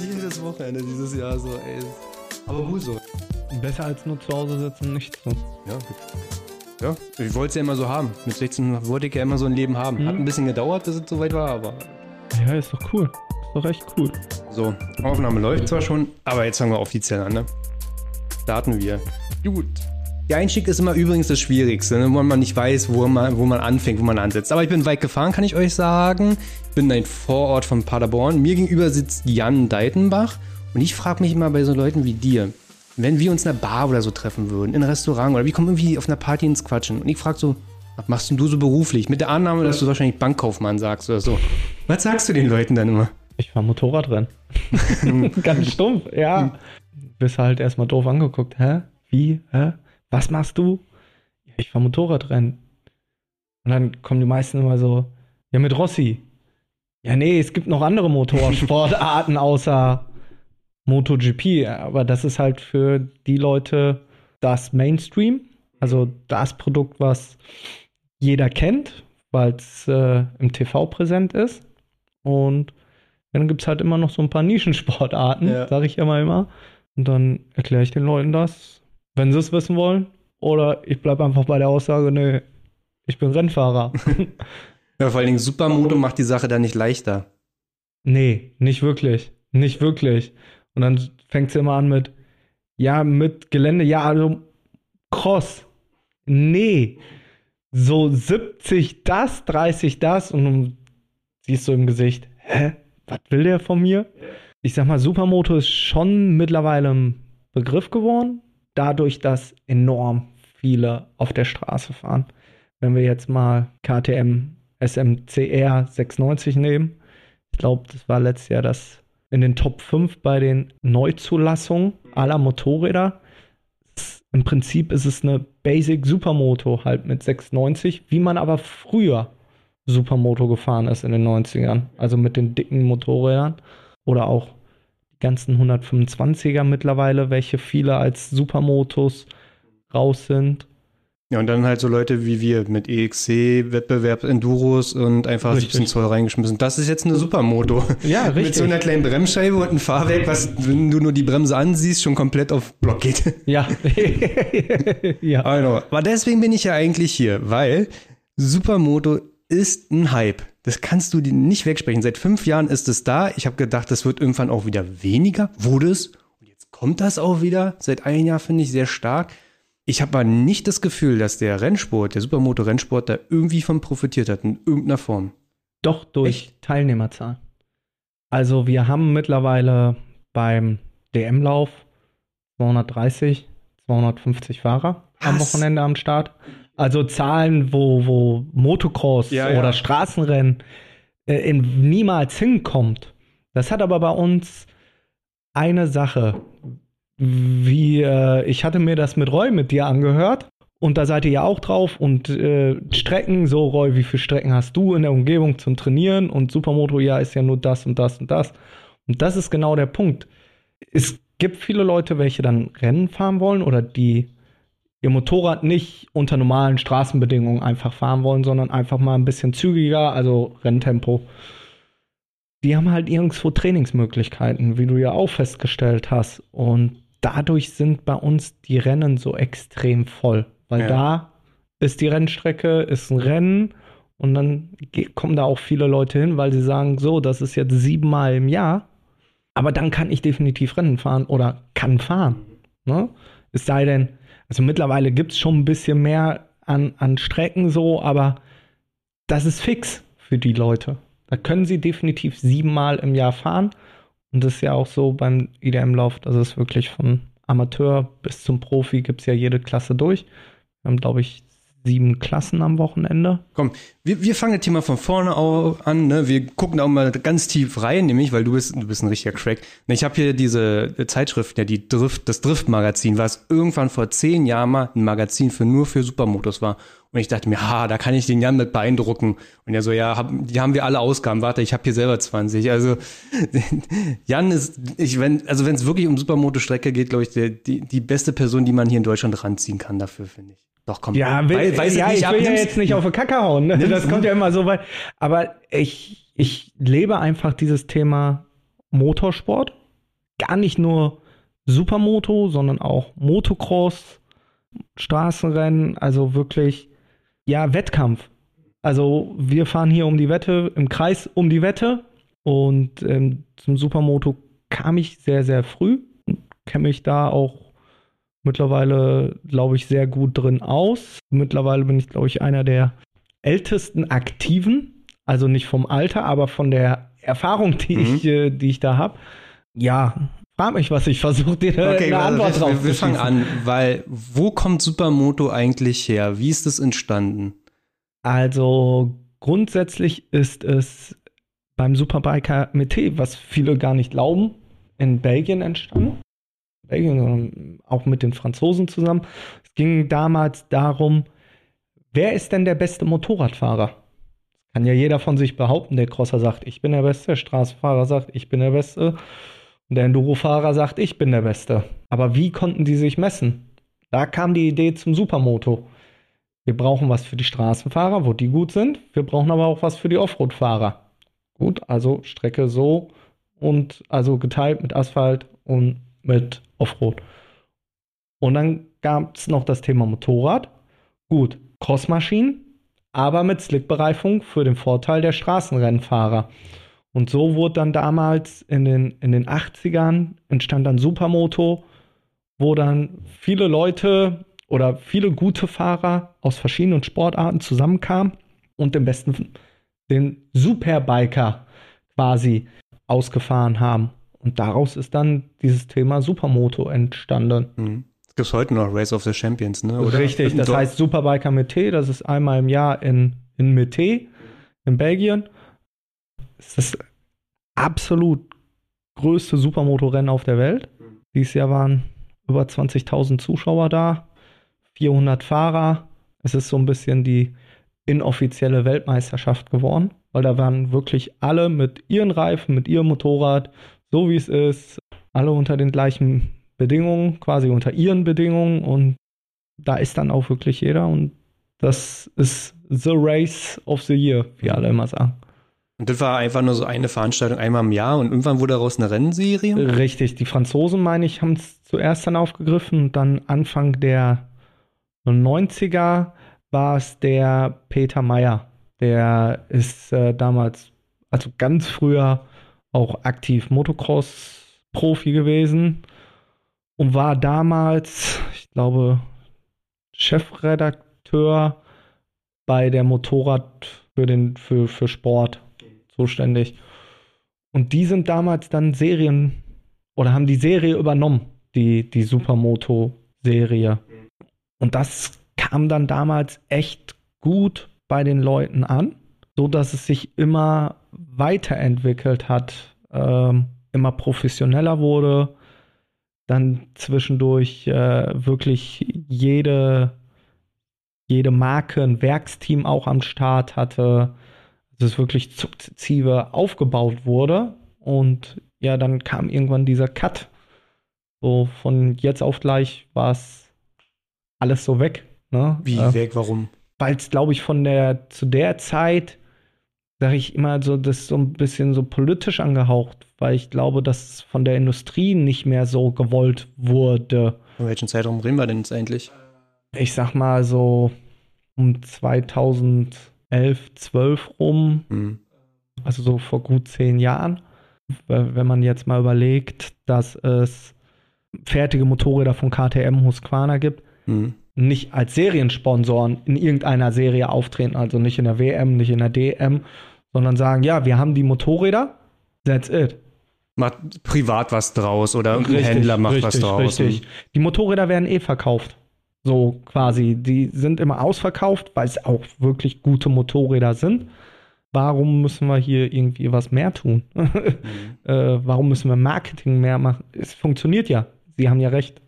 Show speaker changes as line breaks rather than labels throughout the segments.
jedes Wochenende dieses Jahr so, ey. Aber gut so.
Besser als nur zu Hause sitzen und nichts tun.
Ja. Ja, ich wollte es ja immer so haben. Mit 16 wollte ich ja immer so ein Leben haben. Hat
Mhm.
ein bisschen gedauert, bis es soweit war, aber
Ja, ist doch cool. Ist doch echt cool.
so. Aufnahme läuft zwar schon, aber jetzt fangen wir offiziell an, ne? Starten wir. Gut. Der Einstieg ist immer übrigens das Schwierigste, ne? wo man nicht weiß, wo man, wo man anfängt, wo man ansetzt. Aber ich bin weit gefahren, kann ich euch sagen. Ich bin ein Vorort von Paderborn. Mir gegenüber sitzt Jan Deitenbach. Und ich frage mich immer bei so Leuten wie dir, wenn wir uns in einer Bar oder so treffen würden, in einem Restaurant oder wir kommen irgendwie auf einer Party ins Quatschen und ich frage so, was machst denn du so beruflich? Mit der Annahme, dass du wahrscheinlich Bankkaufmann sagst oder so. Was sagst du den Leuten dann immer?
Ich fahr Motorradrennen. Ganz stumpf, ja. Bist halt erstmal doof angeguckt. Hä? Wie? Hä? Was machst du? Ja, ich fahr Motorradrennen. Und dann kommen die meisten immer so, ja, mit Rossi. Ja, nee, es gibt noch andere Motorsportarten außer MotoGP. Aber das ist halt für die Leute das Mainstream. Also das Produkt, was jeder kennt, weil es äh, im TV präsent ist. Und dann gibt es halt immer noch so ein paar Nischensportarten,
Ja.
sage ich immer immer. Und dann erkläre ich den Leuten das, wenn sie es wissen wollen. Oder ich bleibe einfach bei der Aussage, nö, ich bin Rennfahrer.
Ja, vor allen Dingen Supermoto macht die Sache dann nicht leichter.
nee, nicht wirklich. Nicht wirklich. Und dann fängt sie immer an mit, ja, mit Gelände, ja, also Cross. Nee. So 70 das, 30 das und dann siehst du im Gesicht, hä? Was will der von mir? Ich sag mal, Supermoto ist schon mittlerweile ein Begriff geworden, dadurch, dass enorm viele auf der Straße fahren. Wenn wir jetzt mal KTM SMCR 690 nehmen, ich glaube, das war letztes Jahr das in den Top 5 bei den Neuzulassungen aller Motorräder. Im Prinzip ist es eine Basic Supermoto halt mit 690, wie man aber früher Supermoto gefahren ist in den 90ern. Also mit den dicken Motorrädern oder auch ganzen 125er mittlerweile, welche viele als Supermotos raus sind.
Ja, und dann halt so Leute wie wir mit EXC, Wettbewerb, Enduros und einfach
Richtig.
17 Zoll reingeschmissen. Das ist jetzt eine Supermoto.
Ja,
Mit so einer kleinen Bremsscheibe und ein Fahrwerk, was, wenn du nur die Bremse ansiehst, schon komplett auf Block geht.
Ja. ja.
Genau. Aber deswegen bin ich ja eigentlich hier, weil Supermoto ist ein Hype. Das kannst du dir nicht wegsprechen. Seit fünf Jahren ist es da. Ich habe gedacht, das wird irgendwann auch wieder weniger. Wurde es. Und jetzt kommt das auch wieder. Seit einem Jahr finde ich sehr stark. Ich habe aber nicht das Gefühl, dass der Rennsport, der Supermoto-Rennsport, da irgendwie von profitiert hat, in irgendeiner Form.
Doch durch Teilnehmerzahl. Also wir haben mittlerweile beim DM-Lauf 230, 250 Fahrer am
Was?
Wochenende am Start. Also Zahlen, wo, wo Motocross
Ja, ja.
oder Straßenrennen äh, in, niemals hinkommt. Das hat aber bei uns eine Sache. Wie, äh, ich hatte mir das mit Roy mit dir angehört und da seid ihr ja auch drauf und äh, Strecken, so Roy, wie viele Strecken hast du in der Umgebung zum Trainieren und Supermoto, ja, ist ja nur das und das und das. Und das ist genau der Punkt. Es gibt viele Leute, welche dann Rennen fahren wollen oder die ihr Motorrad nicht unter normalen Straßenbedingungen einfach fahren wollen, sondern einfach mal ein bisschen zügiger, also Renntempo. Die haben halt irgendwo Trainingsmöglichkeiten, wie du ja auch festgestellt hast. Und dadurch sind bei uns die Rennen so extrem voll. Weil
Ja.
da ist die Rennstrecke, ist ein Rennen und dann kommen da auch viele Leute hin, weil sie sagen, so, das ist jetzt siebenmal im Jahr, aber dann kann ich definitiv Rennen fahren oder kann fahren. Ne? Es sei denn, also mittlerweile gibt es schon ein bisschen mehr an, an Strecken so, aber das ist fix für die Leute. Da können sie definitiv siebenmal im Jahr fahren. Und das ist ja auch so beim IDM-Lauf, dass es wirklich von Amateur bis zum Profi gibt es ja jede Klasse durch. Wir haben, glaube ich, sieben Klassen am Wochenende.
Komm, wir, wir fangen das Thema von vorne an. Ne? Wir gucken da auch mal ganz tief rein, nämlich, weil du bist, du bist ein richtiger Crack. Ich habe hier diese Zeitschrift, ja, die Drift, das Drift-Magazin, was irgendwann vor zehn Jahren mal ein Magazin für nur für Supermotos war. Und ich dachte mir, ha, da kann ich den Jan mit beeindrucken. Und er so, ja, hab, die haben wir alle Ausgaben. Warte, ich habe hier selber 20. Also Jan ist, ich wenn, also wenn es wirklich um Supermoto-Strecke geht, glaube ich, der, die, die beste Person, die man hier in Deutschland ranziehen kann dafür, finde ich. Doch, komm.
Ja, will,
weil, weil
ja ich will ja jetzt nicht auf die Kacke hauen. Ne? Das kommt ja immer so weit. Aber ich, ich lebe einfach dieses Thema Motorsport gar nicht nur Supermoto, sondern auch Motocross, Straßenrennen, also wirklich, ja, Wettkampf. Also wir fahren hier um die Wette, im Kreis um die Wette und ähm, zum Supermoto kam ich sehr, sehr früh und kenne mich da auch mittlerweile, glaube ich, sehr gut drin aus. Mittlerweile bin ich, glaube ich, einer der ältesten Aktiven, also nicht vom Alter, aber von der Erfahrung, die, mhm. ich, äh, die ich da habe. Ja, frag mich, was ich versuche, dir okay, eine Antwort drauf
wir, wir fangen an, weil wo kommt Supermoto eigentlich her? Wie ist es entstanden?
Also grundsätzlich ist es beim Superbiker Mete, was viele gar nicht glauben, in Belgien entstanden. Belgien, sondern auch mit den Franzosen zusammen. Es ging damals darum, wer ist denn der beste Motorradfahrer? Kann ja jeder von sich behaupten. Der Crosser sagt, ich bin der Beste. Der Straßenfahrer sagt, ich bin der Beste. Und der Enduro-Fahrer sagt, ich bin der Beste. Aber wie konnten die sich messen? Da kam die Idee zum Supermoto. Wir brauchen was für die Straßenfahrer, wo die gut sind. Wir brauchen aber auch was für die Offroad-Fahrer. Gut, also Strecke so und also geteilt mit Asphalt und mit Offroad. Und dann gab es noch das Thema Motorrad. Gut, Crossmaschinen, aber mit Slickbereifung für den Vorteil der Straßenrennfahrer. Und so wurde dann damals in den, in den 80ern entstand dann Supermoto, wo dann viele Leute oder viele gute Fahrer aus verschiedenen Sportarten zusammenkamen und den besten, den Superbiker quasi ausgefahren haben. Und daraus ist dann dieses Thema Supermoto entstanden.
Mhm. Es gibt heute noch Race of the Champions, ne?
Oder? Richtig, das heißt Superbiker Mete, das ist einmal im Jahr in, in Mete, in Belgien. Das ist das absolut größte Supermotorrennen auf der Welt. Dieses Jahr waren über 20.000 Zuschauer da, 400 Fahrer. Es ist so ein bisschen die inoffizielle Weltmeisterschaft geworden, weil da waren wirklich alle mit ihren Reifen, mit ihrem Motorrad, so wie es ist, alle unter den gleichen Bedingungen, quasi unter ihren Bedingungen und da ist dann auch wirklich jeder und das ist the race of the year, wie alle immer sagen.
Und das war einfach nur so eine Veranstaltung einmal im Jahr und irgendwann wurde daraus eine Rennserie?
Richtig, die Franzosen, meine ich, haben es zuerst dann aufgegriffen und dann Anfang der 90er war es der Peter Meyer. Der ist äh, damals, also ganz früher, auch aktiv Motocross-Profi gewesen und war damals, ich glaube, Chefredakteur bei der Motorrad für den für, für Sport zuständig. Und die sind damals dann Serien oder haben die Serie übernommen, die, die Supermoto-Serie. Und das kam dann damals echt gut bei den Leuten an, so dass es sich immer weiterentwickelt hat, ähm, immer professioneller wurde dann zwischendurch äh, wirklich jede, jede Marke ein Werksteam auch am Start hatte, dass es wirklich sukzessive aufgebaut wurde. Und ja, dann kam irgendwann dieser Cut. So von jetzt auf gleich war es alles so weg. Ne?
Wie äh, weg? Warum?
Weil es, glaube ich, von der zu der Zeit sage ich immer so, das ist so ein bisschen so politisch angehaucht, weil ich glaube, dass von der Industrie nicht mehr so gewollt wurde.
In welchem Zeitraum reden wir denn jetzt eigentlich?
Ich sag mal so um 2011, 12 rum, mhm. also so vor gut zehn Jahren. Wenn man jetzt mal überlegt, dass es fertige Motorräder von KTM Husqvarna gibt, mhm. nicht als Seriensponsoren in irgendeiner Serie auftreten, also nicht in der WM, nicht in der DM, sondern sagen, ja, wir haben die Motorräder, that's it.
Macht privat was draus oder ein Händler macht
richtig,
was draus.
Richtig. Die Motorräder werden eh verkauft. So quasi. Die sind immer ausverkauft, weil es auch wirklich gute Motorräder sind. Warum müssen wir hier irgendwie was mehr tun? mhm. äh, warum müssen wir Marketing mehr machen? Es funktioniert ja. Sie haben ja recht.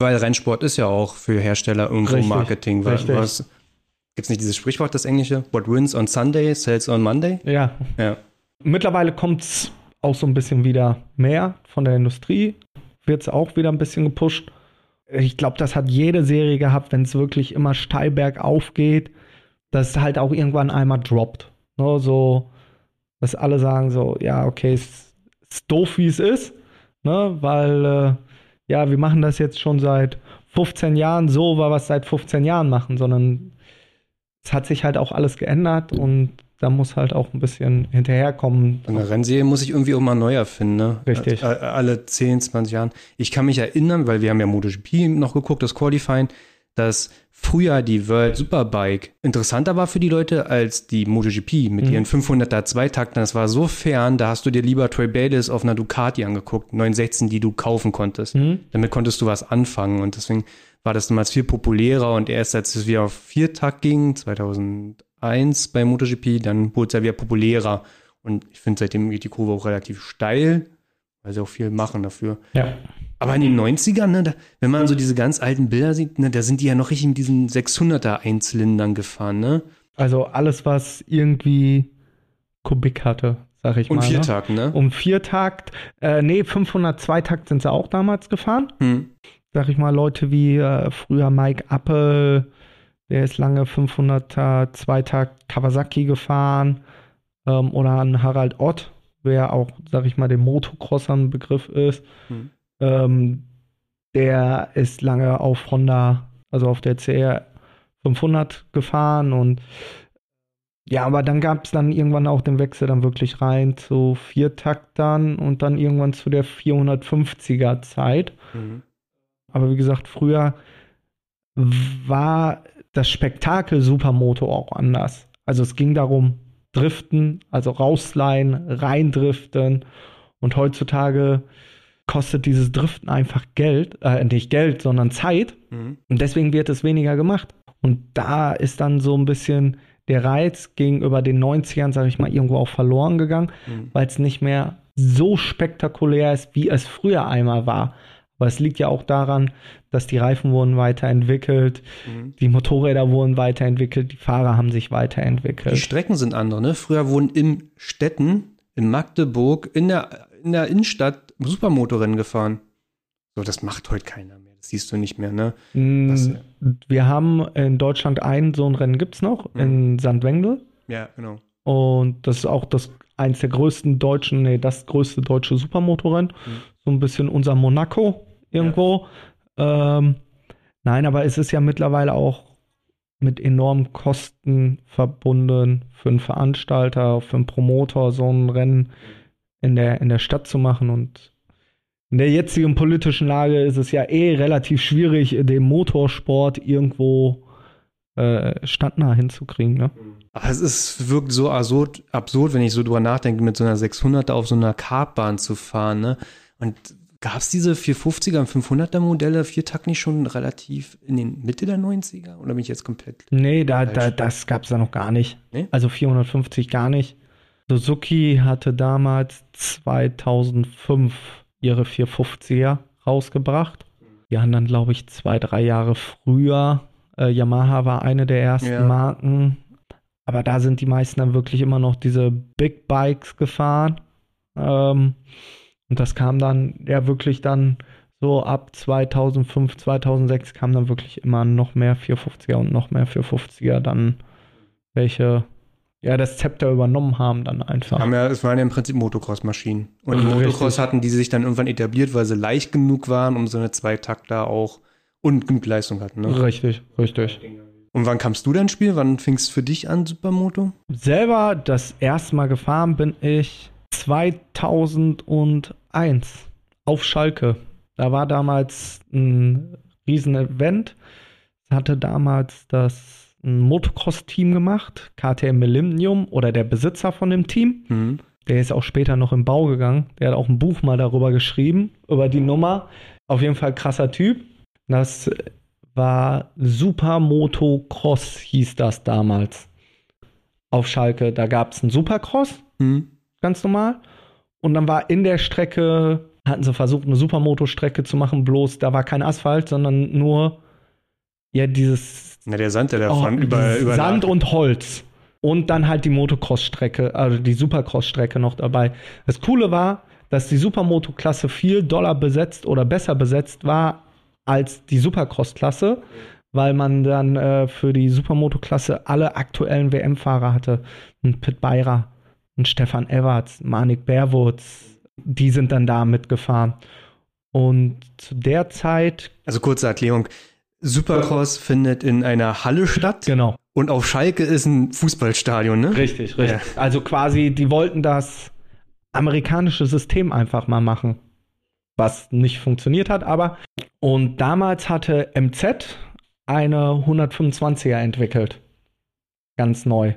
Weil Rennsport ist ja auch für Hersteller irgendwo richtig, Marketing. Weil, richtig. Was, Gibt es nicht dieses Sprichwort, das englische? What wins on Sunday, sells on Monday?
Ja. ja. Mittlerweile kommt es auch so ein bisschen wieder mehr von der Industrie. Wird es auch wieder ein bisschen gepusht. Ich glaube, das hat jede Serie gehabt, wenn es wirklich immer steil bergauf geht, dass es halt auch irgendwann einmal droppt. Ne, so, dass alle sagen so, ja, okay, es ist doof, wie es ist. ne? Weil, äh, ja, wir machen das jetzt schon seit 15 Jahren so, weil wir es seit 15 Jahren machen, sondern es hat sich halt auch alles geändert und da muss halt auch ein bisschen hinterherkommen.
Eine Rennserie muss ich irgendwie auch mal neu erfinden, ne?
Richtig.
Alle 10, 20 Jahren. Ich kann mich erinnern, weil wir haben ja MotoGP noch geguckt, das Qualifying, dass früher die World Superbike interessanter war für die Leute als die MotoGP mit
Mhm.
ihren 500er Zweitakten. Das war so fern, da hast du dir lieber Troy Bayliss auf einer Ducati angeguckt, 916, die du kaufen konntest.
Mhm.
Damit konntest du was anfangen und deswegen war das damals viel populärer und erst als es wieder auf Viertakt ging, 2001 bei MotoGP, dann wurde es ja wieder populärer und ich finde seitdem geht die Kurve auch relativ steil, weil sie auch viel machen dafür.
Ja.
Aber in den 90ern, ne, da, wenn man so diese ganz alten Bilder sieht, ne, da sind die ja noch richtig mit diesen 600er Einzylindern gefahren, ne?
Also alles, was irgendwie Kubik hatte, sag ich
Und
mal. Ne?
Viertakt, ne?
Um Viertakt, äh, nee, 502 Takt sind sie auch damals gefahren.
Hm.
Sag ich mal, Leute wie äh, früher Mike Appel, der ist lange 500er Zweitakt Kawasaki gefahren. Ähm, oder ein Harald Ott, wer auch, sag ich mal, dem Motocrossern ein Begriff ist.
Hm.
Ähm, der ist lange auf Honda, also auf der CR 500 gefahren und ja, aber dann gab es dann irgendwann auch den Wechsel dann wirklich rein zu Viertaktern und dann irgendwann zu der 450er Zeit.
Mhm.
Aber wie gesagt, früher war das Spektakel Supermoto auch anders. Also es ging darum, driften, also rausleihen, reindriften. Und heutzutage kostet dieses Driften einfach Geld, äh, nicht Geld, sondern Zeit.
Mhm.
Und deswegen wird es weniger gemacht. Und da ist dann so ein bisschen der Reiz gegenüber den 90ern, sage ich mal, irgendwo auch verloren gegangen,
Mhm.
weil es nicht mehr so spektakulär ist, wie es früher einmal war. Aber es liegt ja auch daran, dass die Reifen wurden weiterentwickelt,
Mhm.
die Motorräder wurden weiterentwickelt, die Fahrer haben sich
Die
weiterentwickelt.
Strecken sind andere, ne? Früher wurden in Städten, in Magdeburg, in der, in der Innenstadt Supermotorrennen gefahren. So, das macht heute keiner mehr. Das siehst du nicht mehr, ne?
Mm,
Was-
Wir haben in Deutschland ein so ein Rennen gibt es noch,
Mhm.
in St. Wendel.
Ja, genau.
Und das ist auch das eins der größten deutschen, nee, das größte deutsche Supermotorrennen.
Mhm.
So ein bisschen unser Monaco irgendwo. Ähm, nein, aber es ist ja mittlerweile auch mit enormen Kosten verbunden für einen Veranstalter, für einen Promoter, so ein Rennen in der, in der Stadt zu machen. Und in der jetzigen politischen Lage ist es ja eh relativ schwierig, den Motorsport irgendwo äh, standnah hinzukriegen. Ne?
Es ist, wirkt so absurd, absurd, wenn ich so drüber nachdenke, mit so einer 600er auf so einer Kartbahn zu fahren, ne? Und gab es diese 450er und 500er Modelle, Viertakt nicht schon relativ in den Mitte der 90er? Oder bin ich jetzt komplett?
Nee, da, da, das gab es da noch gar nicht.
Nee?
Also 450 gar nicht. Suzuki hatte damals 2005 ihre 450er rausgebracht. Die haben dann, glaube ich, zwei, drei Jahre früher. Äh, Yamaha war eine der ersten
Ja.
Marken. Aber da sind die meisten dann wirklich immer noch diese Big Bikes gefahren. Ähm, und das kam dann ja wirklich dann so ab 2005, 2006 kam dann wirklich immer noch mehr 450er und noch mehr 450er dann welche ja das Zepter übernommen haben dann einfach.
Haben ja, es waren ja im Prinzip Motocross-Maschinen. Und im
Richtig.
Motocross hatten die sich dann irgendwann etabliert, weil sie leicht genug waren, um so eine Zweitakter auch und genug Leistung hatten. Ne?
Richtig, richtig.
Und wann kamst du dann ins Spiel? Wann fingst du für dich an, Supermoto?
Selber das erste Mal gefahren bin ich 2001 auf Schalke. Da war damals ein riesen Event. Hatte damals das Motocross-Team gemacht, KTM Millennium oder der Besitzer von dem Team.
Mhm.
Der ist auch später noch im Bau gegangen. Der hat auch ein Buch mal darüber geschrieben, über die Nummer. Auf jeden Fall krasser Typ. Das war Super Motocross, hieß das damals. Auf Schalke. Da gab es einen Supercross,
Mhm.
Ganz normal. Und dann war in der Strecke, hatten sie versucht, eine Supermoto-Strecke zu machen, bloß da war kein Asphalt, sondern nur ja dieses
Na, der Sand, der da
Oh,
über, über
Sand und Holz. Und dann halt die Motocross-Strecke, also die Supercross-Strecke noch dabei. Das Coole war, dass die Supermoto-Klasse viel doller besetzt oder besser besetzt war als die Supercross-Klasse, weil man dann äh, für die Supermoto-Klasse alle aktuellen WM-Fahrer hatte. Ein Pit Beirer, ein Stefan Everts, Manik Berwutz, die sind dann da mitgefahren. Und zu der Zeit.
Also kurze Erklärung. Supercross findet in einer Halle statt.
Genau.
Und auf Schalke ist ein Fußballstadion, ne?
Richtig, richtig. Ja. Also quasi, die wollten das amerikanische System einfach mal machen. Was nicht funktioniert hat, aber. Und damals hatte MZ eine 125er entwickelt. Ganz neu.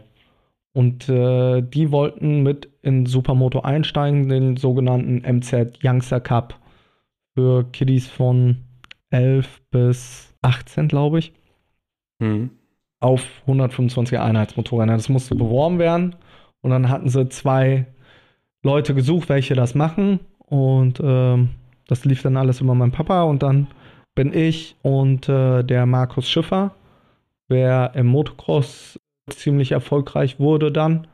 Und äh, die wollten mit in Supermoto einsteigen, den sogenannten MZ Youngster Cup für Kiddies von 11 bis 18, glaube ich. Mhm. Auf 125 Einheitsmotorräder. Das musste beworben werden. Und dann hatten sie zwei Leute gesucht, welche das machen. Und ähm, das lief dann alles über meinen Papa. Und dann bin ich und äh, der Markus Schiffer, wer im Motocross ziemlich erfolgreich wurde dann,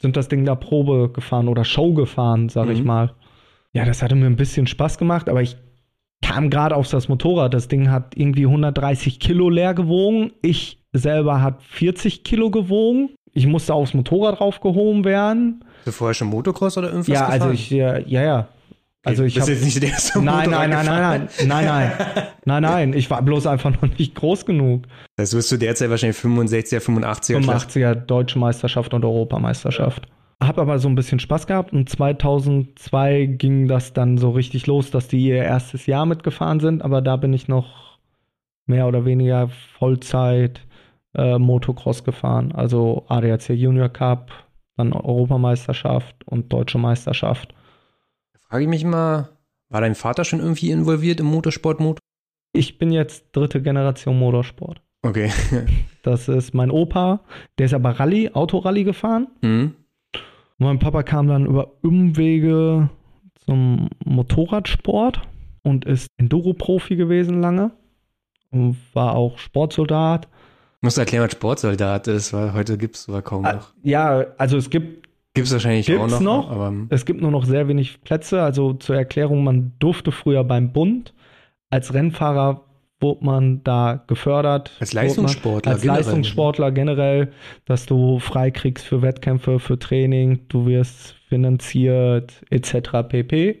sind das Ding da Probe gefahren oder Show gefahren, sag mhm. ich mal. Ja, das hatte mir ein bisschen Spaß gemacht, aber ich kam gerade auf das Motorrad. Das Ding hat irgendwie 130 Kilo leer gewogen. Ich selber hat 40 Kilo gewogen. Ich musste aufs Motorrad draufgehoben werden.
Hast du vorher schon Motocross oder irgendwas
Ja, also gefahren? also ich, ja, ja, ja. Also ich habe
jetzt nicht der erste
nein, nein, nein, nein, nein, nein, nein, nein, nein. Ich war bloß einfach noch nicht groß genug.
Das heißt, du bist zu der Zeit wahrscheinlich 65er, 85er.
85er Deutsche Meisterschaft und Europameisterschaft. Ja. Hab aber so ein bisschen Spaß gehabt und 2002 ging das dann so richtig los, dass die ihr erstes Jahr mitgefahren sind, aber da bin ich noch mehr oder weniger Vollzeit äh, Motocross gefahren, also ADAC Junior Cup, dann Europameisterschaft und Deutsche Meisterschaft.
Frage ich mich mal, war dein Vater schon irgendwie involviert im Motorsport? -Motor?
Ich bin jetzt dritte Generation Motorsport.
Okay.
das ist mein Opa, der ist aber Rallye, Autorallye gefahren. Mhm. Mein Papa kam dann über Umwege zum Motorradsport und ist Enduro-Profi gewesen lange und war auch Sportsoldat.
Musst du erklären, was Sportsoldat ist, weil heute gibt es sogar kaum ah, noch.
Ja, also es gibt.
Gibt es wahrscheinlich gibt's auch noch.
noch aber hm. es gibt nur noch sehr wenig Plätze. Also zur Erklärung, man durfte früher beim Bund als Rennfahrer wurde man da gefördert.
Als Leistungssportler.
als generell. Leistungssportler generell, dass du freikriegst für Wettkämpfe, für Training, du wirst finanziert, etc. pp.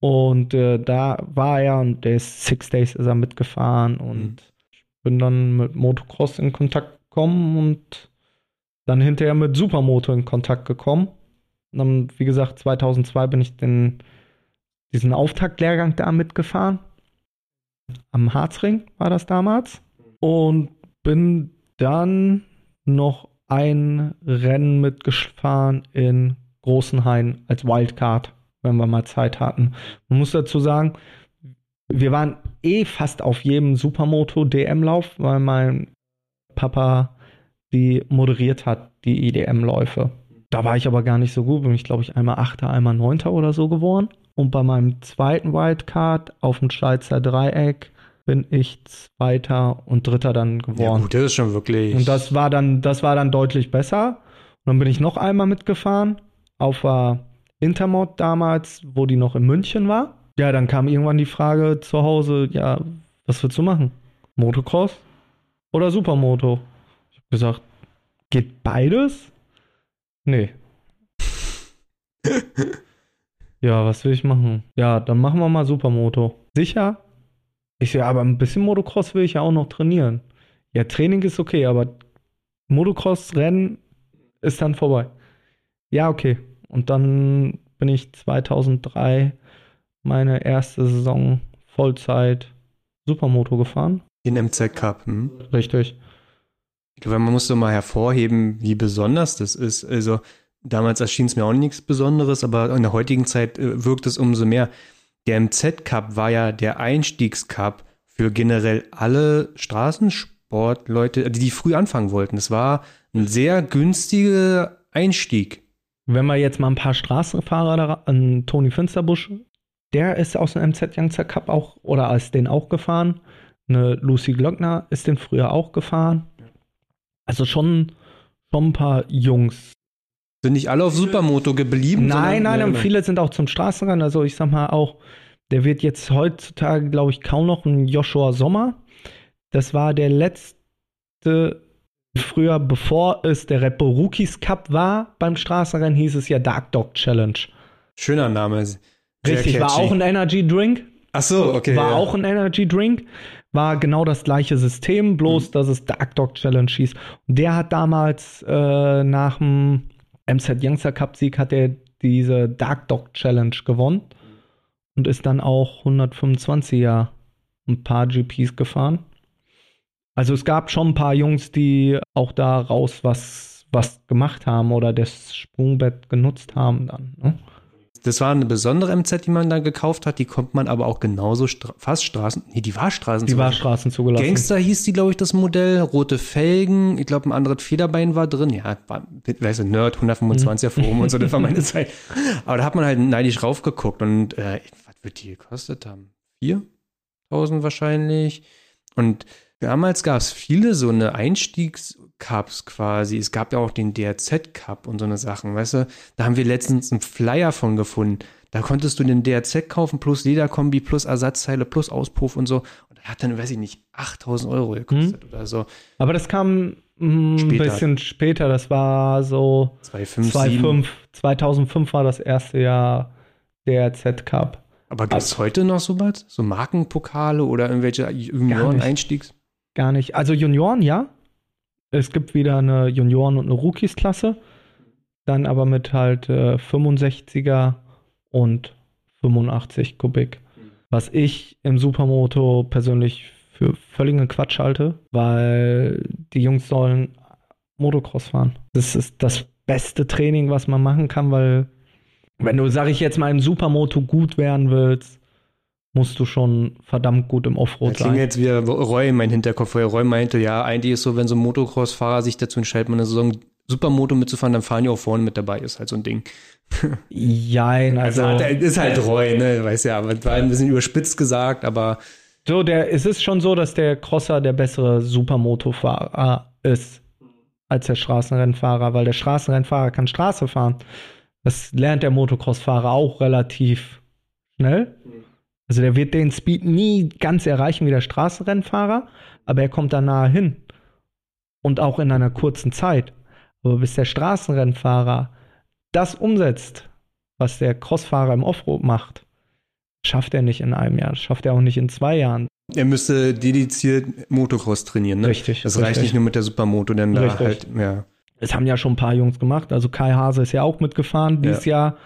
Und äh, da war er und der ist Six Days ist er mitgefahren und mhm. ich bin dann mit Motocross in Kontakt gekommen und dann hinterher mit Supermoto in Kontakt gekommen. Und dann, wie gesagt, 2002 bin ich den, diesen Auftaktlehrgang da mitgefahren am Harzring war das damals. Und bin dann noch ein Rennen mitgefahren in Großenhain als Wildcard, wenn wir mal Zeit hatten. Man muss dazu sagen, wir waren eh fast auf jedem Supermoto DM-Lauf, weil mein Papa die moderiert hat, die IDM-Läufe. Da war ich aber gar nicht so gut, bin ich glaube ich einmal Achter, einmal Neunter oder so geworden. Und bei meinem zweiten Wildcard auf dem Schweizer Dreieck bin ich Zweiter und Dritter dann geworden. Ja,
gut, das ist schon wirklich.
Und das war dann, das war dann deutlich besser. Und dann bin ich noch einmal mitgefahren auf der Intermod damals, wo die noch in München war. Ja, dann kam irgendwann die Frage zu Hause, ja, was willst du machen? Motocross oder Supermoto? Gesagt, geht beides? Nee. Ja, was will ich machen? Ja, dann machen wir mal Supermoto. Sicher? Ich so, ja, aber ein bisschen Motocross will ich ja auch noch trainieren. Ja, Training ist okay, aber Motocross-Rennen ist dann vorbei. Ja, okay. Und dann bin ich 2003 meine erste Saison Vollzeit Supermoto gefahren.
In MZ Cup, hm?
Richtig.
Glaube, man muss so mal hervorheben, wie besonders das ist. Also, Damals erschien es mir auch nichts Besonderes, aber in der heutigen Zeit äh, wirkt es umso mehr. Der MZ Cup war ja der Einstiegscup für generell alle Straßensportleute, die, früh anfangen wollten. Es war ein sehr günstiger Einstieg.
Wenn wir jetzt mal ein paar Straßenfahrer an Toni Finsterbusch, der ist aus dem MZ Youngster Cup auch oder ist den auch gefahren. Eine Lucy Glockner ist den früher auch gefahren. Also schon, schon ein paar Jungs,
sind nicht alle auf Supermoto geblieben?
Nein, nein, nein, viele sind auch zum Straßenrennen. Also ich sag mal auch, der wird jetzt heutzutage, glaube ich, kaum noch ein Joshua Sommer. Das war der letzte, früher, bevor es der Red Bull Rookies Cup war beim Straßenrennen, hieß es ja Dark Dog Challenge.
Schöner Name. Sehr
Richtig, war
catchy.
auch ein Energy Drink.
Ach so, okay.
war
ja.
auch ein Energy Drink. War genau das gleiche System,
Mhm.
bloß dass es Dark Dog Challenge hieß. Und der hat damals äh, nach dem MZ Youngster Cup Sieg hat er diese Dark Dog Challenge gewonnen und ist dann auch 125er ein paar GPs gefahren. Also es gab schon ein paar Jungs, die auch da raus was, was gemacht haben oder das Sprungbett genutzt haben dann. Ne?
Das war eine besondere MZ, die man da gekauft hat. Die konnte man aber auch genauso stra fast Straßen. Nee, die war Straßen.
Die war Straßen zugelassen.
Gangster hieß die, glaube ich, das Modell. Rote Felgen. Ich glaube, ein anderes Federbein war drin. Ja, war, weißt du, Nerd, 125er Forum und so, das war meine Zeit. Aber da hat man halt neidisch raufgeguckt und äh, was wird die gekostet haben? 4.000 wahrscheinlich. Und damals gab es viele so eine Einstiegscups quasi. Es gab ja auch den DRZ-Cup und so eine Sachen, weißt du? Da haben wir letztens einen Flyer von gefunden. Da konntest du den DRZ kaufen, plus Lederkombi, plus Ersatzteile, plus Auspuff und so. Und der hat dann, weiß ich nicht, 8000 Euro gekostet oder so.
Aber das kam mm, ein bisschen später. Das war so
2,5,
2005. 2005 war das erste Jahr der Z-Cup.
Aber gibt es heute noch sowas? So Markenpokale oder irgendwelche Junioren-Einstiegs?
Gar nicht. Also Junioren, ja. Es gibt wieder eine Junioren- und eine Rookies-Klasse. Dann aber mit halt äh, 65er und 85 Kubik. Was ich im Supermoto persönlich für völligen Quatsch halte, weil die Jungs sollen Motocross fahren. Das ist das beste Training, was man machen kann, weil wenn du, sag ich jetzt mal, im Supermoto gut werden willst, musst du schon verdammt gut im Offroad
klingt
sein.
jetzt wieder Roy in mein Hinterkopf, weil Roy meinte, ja, eigentlich ist so, wenn so ein Motocross-Fahrer sich dazu entscheidet, mal eine Saison Supermoto mitzufahren, dann fahren die auch vorne mit dabei, ist halt so ein Ding.
Jein,
Also,
also,
ist halt Roy, ne, weiß ja, aber war ein bisschen überspitzt gesagt, aber
so der, es ist schon so, dass der Crosser der bessere Supermoto-Fahrer ist als der Straßenrennfahrer, weil der Straßenrennfahrer kann Straße fahren. Das lernt der Motocross-Fahrer auch relativ schnell. Also der wird den Speed nie ganz erreichen wie der Straßenrennfahrer, aber er kommt da nahe hin. Und auch in einer kurzen Zeit. Aber bis der Straßenrennfahrer das umsetzt, was der Crossfahrer im Offroad macht, schafft er nicht in einem Jahr, schafft er auch nicht in zwei Jahren.
er müsste dediziert Motocross trainieren, ne?
Richtig,
Das reicht
richtig.
nicht nur mit der Supermoto, denn da
Richtig.
halt, ja.
Das haben ja schon ein paar Jungs gemacht. Also Kai Hase ist ja auch mitgefahren dieses Jahr.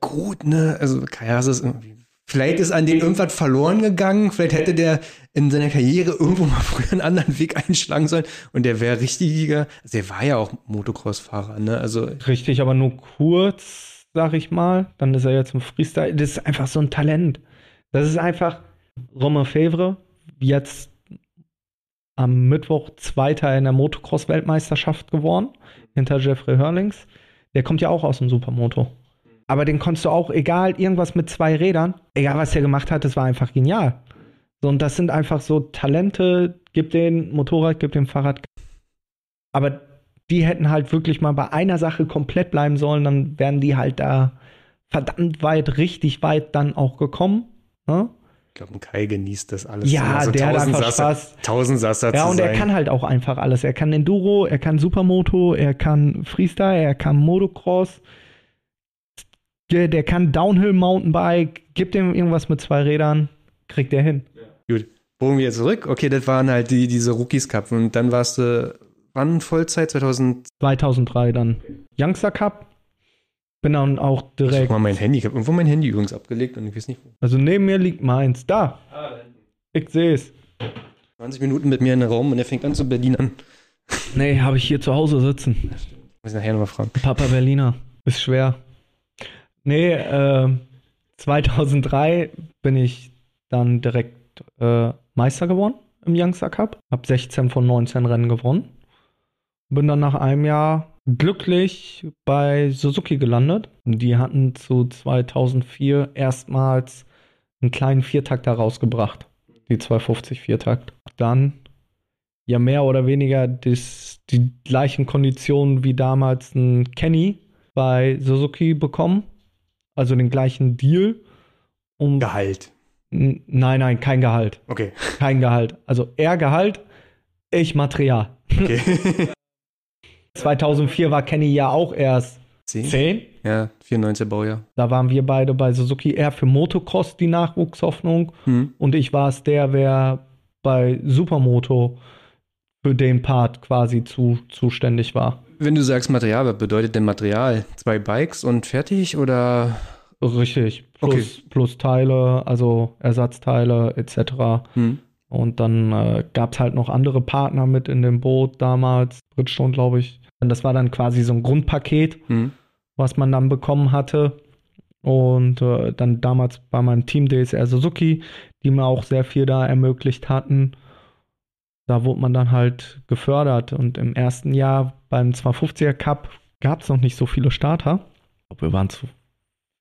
Gut, ne, also Kajas ist irgendwie, vielleicht ist an den irgendwas verloren gegangen, vielleicht hätte der in seiner Karriere irgendwo mal früher einen anderen Weg einschlagen sollen und der wäre richtiger, also der war ja auch Motocross-Fahrer, ne, also
Richtig, aber nur kurz, sag ich mal. Dann ist er jetzt im Freestyle. Das ist einfach so ein Talent. Das ist einfach Romain Favre, jetzt am Mittwoch Zweiter in der Motocross-Weltmeisterschaft geworden, hinter Jeffrey Hurlings. Der kommt ja auch aus dem Supermoto. Aber den konntest du auch, egal, irgendwas mit zwei Rädern, egal was der gemacht hat, das war einfach genial. So, und das sind einfach so Talente, gib den Motorrad, gib dem Fahrrad. Aber die hätten halt wirklich mal bei einer Sache komplett bleiben sollen, dann wären die halt da verdammt weit, richtig weit dann auch gekommen. Ne?
ich glaube, Kai genießt das alles.
Ja,
Also
der hat einfach
Tausendsasser-
Spaß.
Tausendsasser
Ja, und er
sein.
kann halt auch einfach alles. Er kann Enduro, er kann Supermoto, er kann Freestyle, er kann Motocross, der, der kann Downhill Mountainbike, gibt ihm irgendwas mit zwei Rädern, kriegt er hin.
Gut, bogen wir jetzt zurück. Okay, das waren halt die, diese Rookies Cup und dann warst du, wann Vollzeit? 2000,
2003 dann Youngster Cup. Bin dann auch
ich
direkt,
guck mal mein Handy, ich habe irgendwo mein Handy übrigens abgelegt und ich weiß nicht wo.
also neben mir liegt meins. Da. Ich sehe es.
20 Minuten mit mir in den Raum und er fängt an zu Berlin an.
Nee, habe ich hier zu Hause sitzen.
Muss ich nachher nochmal fragen.
Papa Berliner. Ist schwer. Nee, äh, 2003 bin ich dann direkt äh, Meister geworden im Youngster Cup. Hab 16 von 19 Rennen gewonnen. Bin dann nach einem Jahr glücklich bei Suzuki gelandet. Die hatten zu 2004 erstmals einen kleinen Viertakter rausgebracht. Die 250 Viertakt. Dann ja mehr oder weniger das, die gleichen Konditionen wie damals ein Kenny bei Suzuki bekommen. Also den gleichen Deal. Um,
Gehalt.
N- nein, nein, kein Gehalt.
Okay.
Kein Gehalt. Also er Gehalt, ich Material.
okay.
2004 war Kenny ja auch erst
10?
10.
Ja, 94 Baujahr.
Da waren wir beide bei Suzuki eher für Motocross die Nachwuchshoffnung
Hm.
und ich war es der, wer bei Supermoto für den Part quasi zu, zuständig war.
Wenn du sagst Material, was bedeutet denn Material? Zwei Bikes und fertig oder?
Richtig. Plus,
Okay.
plus Teile, also Ersatzteile etc.
Hm.
Und dann äh, gab es halt noch andere Partner mit in dem Boot damals. Bridgestone, glaube ich. Und das war dann quasi so ein Grundpaket,
Hm.
was man dann bekommen hatte. Und äh, dann damals bei meinem Team DSR Suzuki, die mir auch sehr viel da ermöglicht hatten. Da wurde man dann halt gefördert. Und im ersten Jahr beim 250er Cup gab es noch nicht so viele Starter. Ich glaube, wir waren zu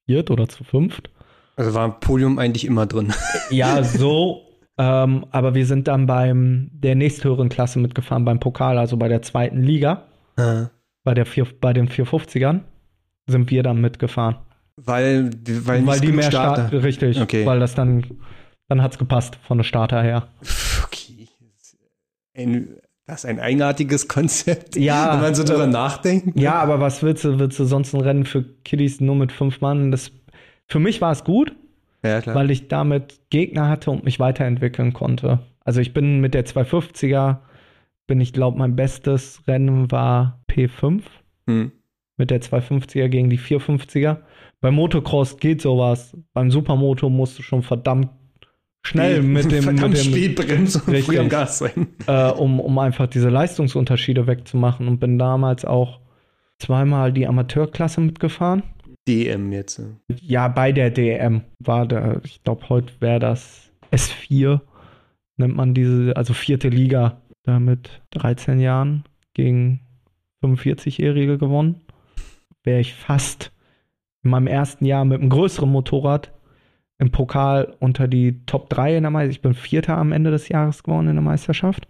viert oder zu fünft.
Also war ein Podium eigentlich immer drin.
Ja, so. ähm, aber wir sind dann beim der nächsthöheren Klasse mitgefahren, beim Pokal, also bei der zweiten Liga,
Ah.
bei, der vier, bei den 450ern, sind wir dann mitgefahren.
Weil, weil,
weil die mehr
Starter.
Start, richtig,
Okay.
weil das dann, dann hat es gepasst von der Starter her.
Okay. Ein, das ist ein eigenartiges Konzept.
Ja,
Wenn man so
äh,
drüber nachdenkt.
Ja, aber was willst du, willst du sonst ein Rennen für Kiddies nur mit fünf Mann? Das, für mich war es gut,
Ja,
weil ich damit Gegner hatte und mich weiterentwickeln konnte. Also ich bin mit der 250er, bin ich glaube, mein bestes Rennen war P5
Hm.
mit der 250er gegen die 450er. Beim Motocross geht sowas. Beim Supermoto musst du schon verdammt schnell mit dem,
Verdammt
mit dem
spät bremsen und
Richtig.
früh am Gas sein.
äh, um, um einfach diese Leistungsunterschiede wegzumachen und bin damals auch zweimal die Amateurklasse mitgefahren.
DM jetzt.
Ja, bei der DM war da, ich glaube, heute wäre das S4, nennt man diese, also vierte Liga, da mit 13 Jahren gegen 45-Jährige gewonnen. Wäre ich fast in meinem ersten Jahr mit einem größeren Motorrad im Pokal unter die Top 3 in der Meisterschaft. Ich bin Vierter am Ende des Jahres geworden in der Meisterschaft.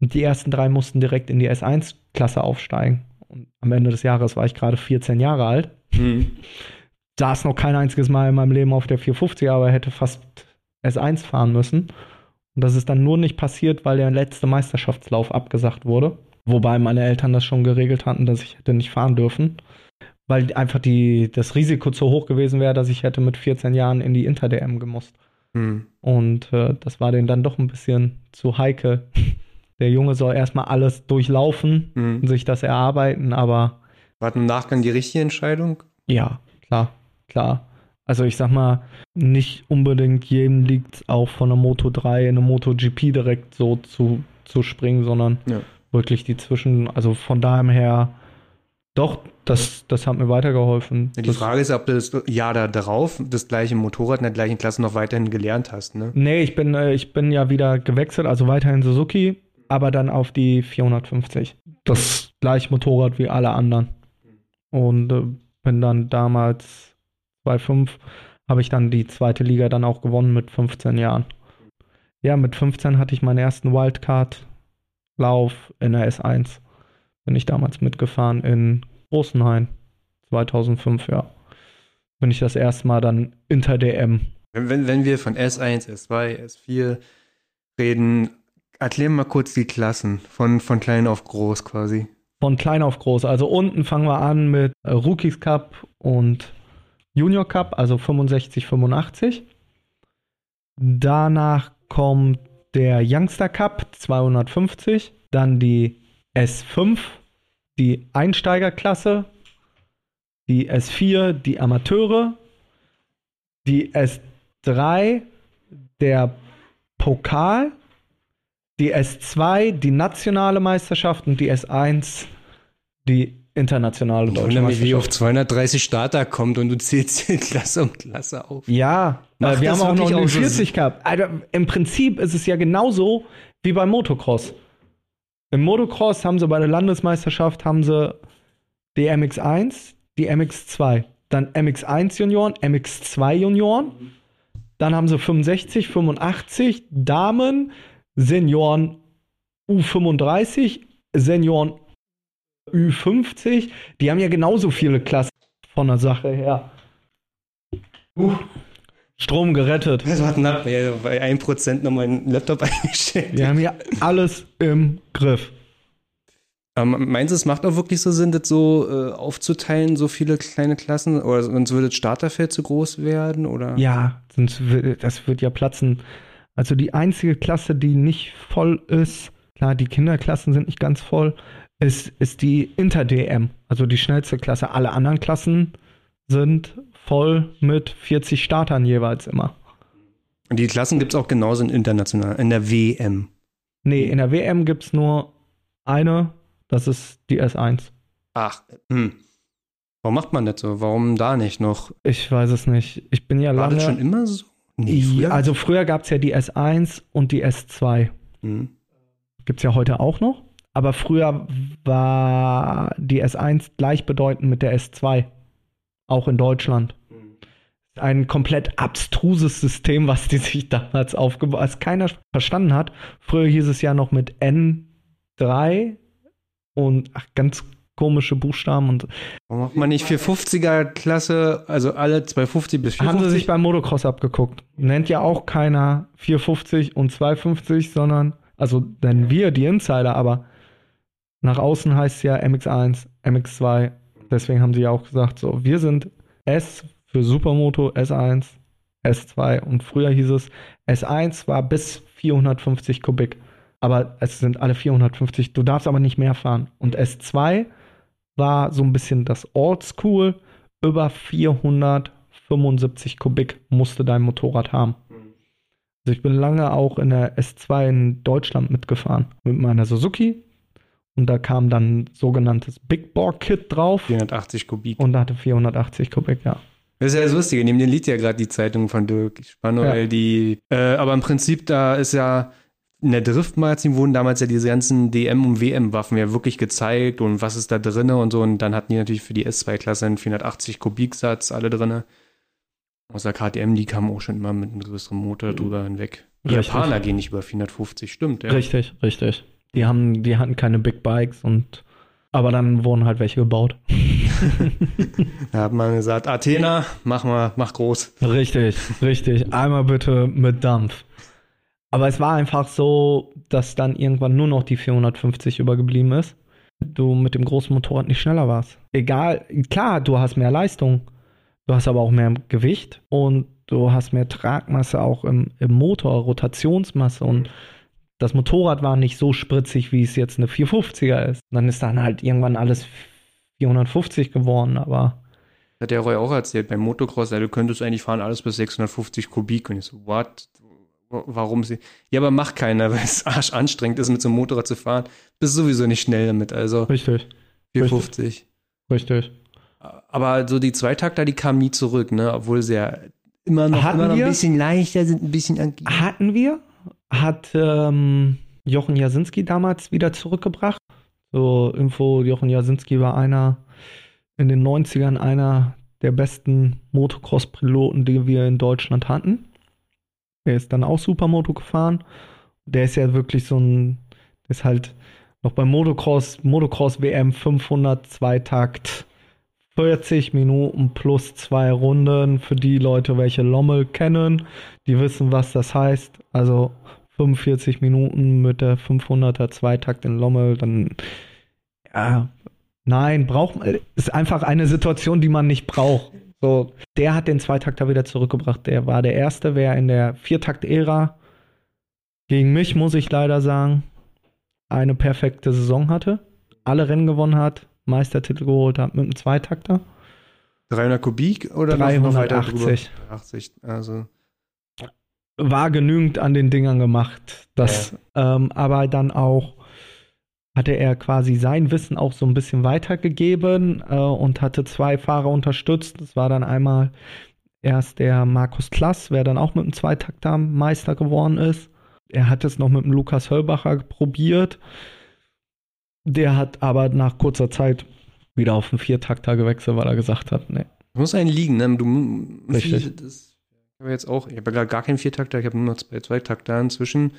Und die ersten drei mussten direkt in die S1-Klasse aufsteigen. Und am Ende des Jahres war ich gerade 14 Jahre alt
Hm.
saß noch kein einziges Mal in meinem Leben auf der 450, aber hätte fast S1 fahren müssen. Und das ist dann nur nicht passiert, weil der letzte Meisterschaftslauf abgesagt wurde. Wobei meine Eltern das schon geregelt hatten, dass ich hätte nicht fahren dürfen. Weil einfach die, das Risiko zu hoch gewesen wäre, dass ich hätte mit 14 Jahren in die Inter-DM gemusst.
Hm.
Und äh, das war denen dann doch ein bisschen zu heikel. Der Junge soll erstmal alles durchlaufen und
Hm.
sich das erarbeiten, aber
War im Nachgang die richtige Entscheidung?
Ja, klar, klar. Also ich sag mal, nicht unbedingt jedem liegt es auch von der Moto 3 in eine MotoGP direkt so zu, zu springen, sondern
Ja.
wirklich die Zwischen, also von daher her, doch, das, das hat mir weitergeholfen.
Die
das,
Frage ist, ob du das Jahr da drauf das gleiche Motorrad in der gleichen Klasse noch weiterhin gelernt hast, ne?
nee, ich bin, äh, ich bin ja wieder gewechselt, also weiterhin Suzuki, aber dann auf die 450. Das gleiche Motorrad wie alle anderen. Und äh, bin dann damals 2,5 habe ich dann die zweite Liga dann auch gewonnen mit 15 Jahren. Ja, mit 15 hatte ich meinen ersten Wildcard-Lauf in der S1. Bin ich damals mitgefahren in Rosenheim 2005, ja. Bin ich das erste Mal dann Inter DM.
Wenn, wenn, wenn wir von S1, S2, S4 reden, erklären mal kurz die Klassen von, von klein auf groß quasi.
Von klein auf groß. Also unten fangen wir an mit Rookies Cup und Junior Cup, also 65, 85. Danach kommt der Youngster Cup 250. Dann die S5, die Einsteigerklasse. Die S4, die Amateure. Die S3, der Pokal. Die S2, die nationale Meisterschaft und die S1, die internationale
Ich
deutsche
wundere mich, wie auf
Meisterschaft.
230 Starter kommt und du zählst die Klasse um Klasse auf.
Ja, äh, wir
das
haben auch noch eine
auch so
40 gehabt. Alter, Im Prinzip ist es ja genauso wie beim Motocross. Im Motocross haben sie bei der Landesmeisterschaft haben sie die MX1, die MX2, dann MX1 Junioren, MX2 Junioren, dann haben sie 65, 85 Damen, Senioren U35, Senioren Ü50. Die haben ja genauso viele Klassen von der Sache her. Strom gerettet.
Also hat knapp ja, bei 1% noch meinen Laptop eingestellt.
Wir haben hier alles im Griff.
Ähm, meinst du, es macht auch wirklich so Sinn, das so äh, aufzuteilen, so viele kleine Klassen? Oder sonst würde das Starterfeld zu groß werden? Oder?
Ja, sonst wird, das wird ja platzen. Also die einzige Klasse, die nicht voll ist, klar, die Kinderklassen sind nicht ganz voll, ist, ist die Inter-DM, also die schnellste Klasse. Alle anderen Klassen sind voll mit 40 Startern jeweils immer.
Und die Klassen gibt es auch genauso in international, in der WM.
Nee, in der WM gibt es nur eine, das ist die S1.
Ach, hm. Warum macht man das so? Warum da nicht noch?
Ich weiß es nicht. Ich bin ja
War
lange.
das schon immer so?
Ja, also früher gab es ja die S1 und die S2.
Hm.
Gibt es ja heute auch noch. Aber früher war die S1 gleichbedeutend mit der S2. Auch in Deutschland. Ein komplett abstruses System, was die sich damals aufgebaut was keiner verstanden hat. Früher hieß es ja noch mit N3 und ach, ganz komische Buchstaben und
Warum macht man nicht 450er Klasse, also alle 250 bis 450?
haben sie sich beim Motocross abgeguckt. Nennt ja auch keiner 450 und 250, sondern, also nennen wir die Insider, aber nach außen heißt es ja MX1, MX2. Deswegen haben sie ja auch gesagt, so, wir sind S für Supermoto, S1, S2 und früher hieß es, S1 war bis 450 Kubik. Aber es sind alle 450, du darfst aber nicht mehr fahren. Und S2 war so ein bisschen das Oldschool, über 475 Kubik musste dein Motorrad haben. Also ich bin lange auch in der S2 in Deutschland mitgefahren mit meiner Suzuki. Und da kam dann sogenanntes Big Bore Kit drauf
480 Kubik.
und hatte 480 Kubik, ja.
Das ist ja das Lustige, neben dem liegt ja gerade die Zeitung von Dirk Spanoel,
Ja.
die, äh, aber im Prinzip, da ist ja, in der Driftmagazin wurden damals ja diese ganzen DM- und WM-Waffen ja wirklich gezeigt und was ist da drinne und so. Und dann hatten die natürlich für die S2-Klasse einen 480 Kubiksatz alle drinne. Außer KTM, die kamen auch schon immer mit einem größeren Motor drüber hinweg. Die. Japaner gehen nicht über 450, stimmt, ja.
Richtig, richtig. Die haben, die hatten keine Big Bikes und aber dann wurden halt welche gebaut.
Da hat man gesagt, Athena, mach mal, mach groß.
Richtig, richtig. Einmal bitte mit Dampf. Aber es war einfach so, dass dann irgendwann nur noch die 450 übergeblieben ist. Du mit dem großen Motorrad nicht schneller warst. Egal, klar, du hast mehr Leistung. Du hast aber auch mehr Gewicht und du hast mehr Tragmasse auch im, im Motor, Rotationsmasse und das Motorrad war nicht so spritzig, wie es jetzt eine 450er ist. Dann ist dann halt irgendwann alles 450 geworden, aber
Hat der Roy auch erzählt, beim Motocross, ja, du könntest eigentlich fahren alles bis 650 Kubik. Und ich so, what? Warum sie? Ja, aber macht keiner, weil es arsch anstrengend ist, mit so einem Motorrad zu fahren. Bist sowieso nicht schnell damit, also
richtig,
450.
richtig.
Aber so die Zweitakter, die kamen nie zurück, ne? Obwohl sie ja immer noch,
Hatten
immer noch ein bisschen leichter sind, ein bisschen agil.
Hatten wir, hat ähm, Jochen Jasinski damals wieder zurückgebracht. So, Info, Jochen Jasinski war einer in den 90ern einer der besten Motocross-Piloten, die wir in Deutschland hatten. Der ist dann auch Supermoto gefahren. Der ist ja wirklich so ein, ist halt noch beim Motocross, Motocross WM 500 Zweitakt 40 Minuten plus zwei Runden für die Leute, welche Lommel kennen, die wissen, was das heißt. Also 45 Minuten mit der 500er Zweitakt in Lommel, dann ja, nein, braucht man, ist einfach eine Situation, die man nicht braucht. So, der hat den Zweitakter wieder zurückgebracht. Der war der erste, wer in der Viertakt-Ära gegen mich, muss ich leider sagen, eine perfekte Saison hatte. Alle Rennen gewonnen hat, Meistertitel geholt hat mit einem Zweitakter.
300 Kubik oder noch- noch weiter drüber?
380.
80, also.
War genügend an den Dingern gemacht. Das, ähm, aber dann auch hatte er quasi sein Wissen auch so ein bisschen weitergegeben äh, und hatte zwei Fahrer unterstützt. Das war dann einmal erst der Markus Klass, wer dann auch mit dem Zweitakter Meister geworden ist. Er hat es noch mit dem Lukas Höllbacher probiert. Der hat aber nach kurzer Zeit wieder auf den Viertakter gewechselt, weil er gesagt hat, nee.
Es muss einen liegen, ne? Du,
Richtig.
Das, habe jetzt auch, ich habe ja gar- keinen Viertakter, ich habe nur noch zwei Zweitakter inzwischen.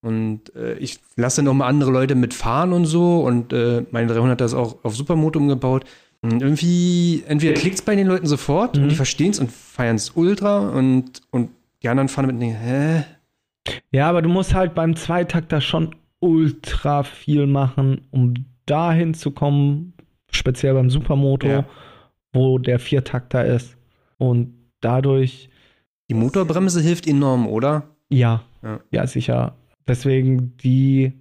Und äh, ich lasse noch mal andere Leute mitfahren und so. Und äh, meine 300er ist auch auf Supermoto umgebaut. Und irgendwie, entweder klickt es bei den Leuten sofort und
Mhm.
die verstehen es und feiern es ultra und, und die anderen fahren mit und denken, hä?
Ja, aber du musst halt beim Zweitakter schon ultra viel machen, um dahin zu kommen, speziell beim Supermoto,
Ja.
wo der Viertakter ist. Und dadurch,
Die Motorbremse hilft enorm, oder?
ja,
Ja.
ja, sicher. Deswegen die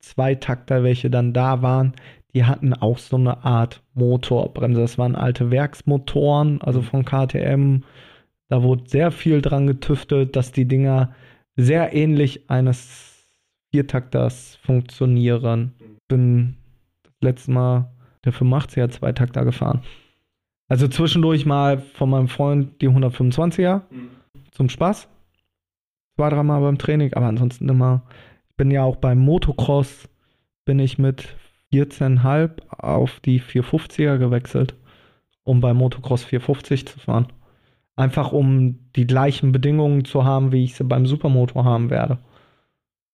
zwei Takter, welche dann da waren, die hatten auch so eine Art Motorbremse. Das waren alte Werksmotoren, also von KTM. Da wurde sehr viel dran getüftelt, dass die Dinger sehr ähnlich eines Viertakters funktionieren. Bin das letzte Mal der 85er Zweitakter gefahren. Also zwischendurch mal von meinem Freund die 125er zum Spaß. Zwei, dreimal beim Training, aber ansonsten immer. Ich bin ja auch beim Motocross, bin ich mit 14,5 auf die 450er gewechselt, um beim Motocross 450 zu fahren. Einfach um die gleichen Bedingungen zu haben, wie ich sie beim Supermotor haben werde.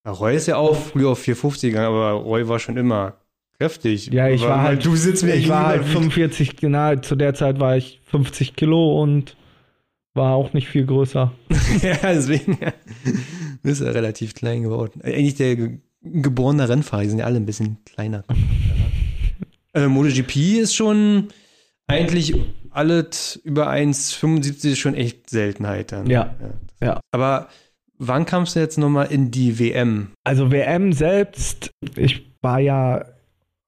Ja, Roy ist ja auch früher auf 450 gegangen, aber Roy war schon immer kräftig.
Ja, ich war halt,
Du sitzt mir
ich war halt
gegenüber wie-
45, genau, zu der Zeit war ich 50 Kilo und war auch nicht viel größer.
ja, deswegen ist er relativ klein geworden. Eigentlich der ge geborene Rennfahrer, die sind ja alle ein bisschen kleiner. äh, MotoGP ist schon eigentlich alles über 1,75 ist schon echt Seltenheit. Dann.
Ja. Ja.
Aber wann kamst du jetzt nochmal in die WM?
Also WM selbst, ich war ja,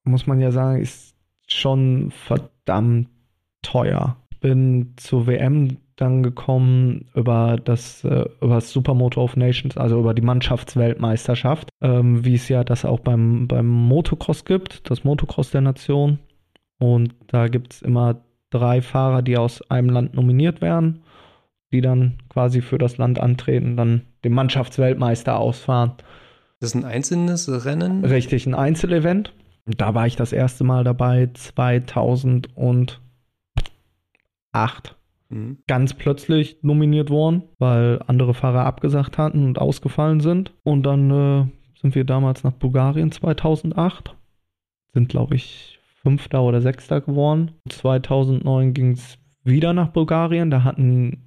muss man ja sagen, ist schon verdammt teuer. Bin zur WM dann gekommen über das, äh, über das Supermoto of Nations, also über die Mannschaftsweltmeisterschaft, ähm, wie es ja das auch beim, beim Motocross gibt, das Motocross der Nation. Und da gibt es immer drei Fahrer, die aus einem Land nominiert werden, die dann quasi für das Land antreten, dann den Mannschaftsweltmeister ausfahren.
Das ist ein einzelnes Rennen?
Richtig, ein Einzelevent. Und da war ich das erste Mal dabei, 2008.
Mhm.
Ganz plötzlich nominiert worden, weil andere Fahrer abgesagt hatten und ausgefallen sind. Und dann äh, sind wir damals nach Bulgarien 2008. Sind, glaube ich, Fünfter oder Sechster geworden. 2009 ging es wieder nach Bulgarien. Da hatten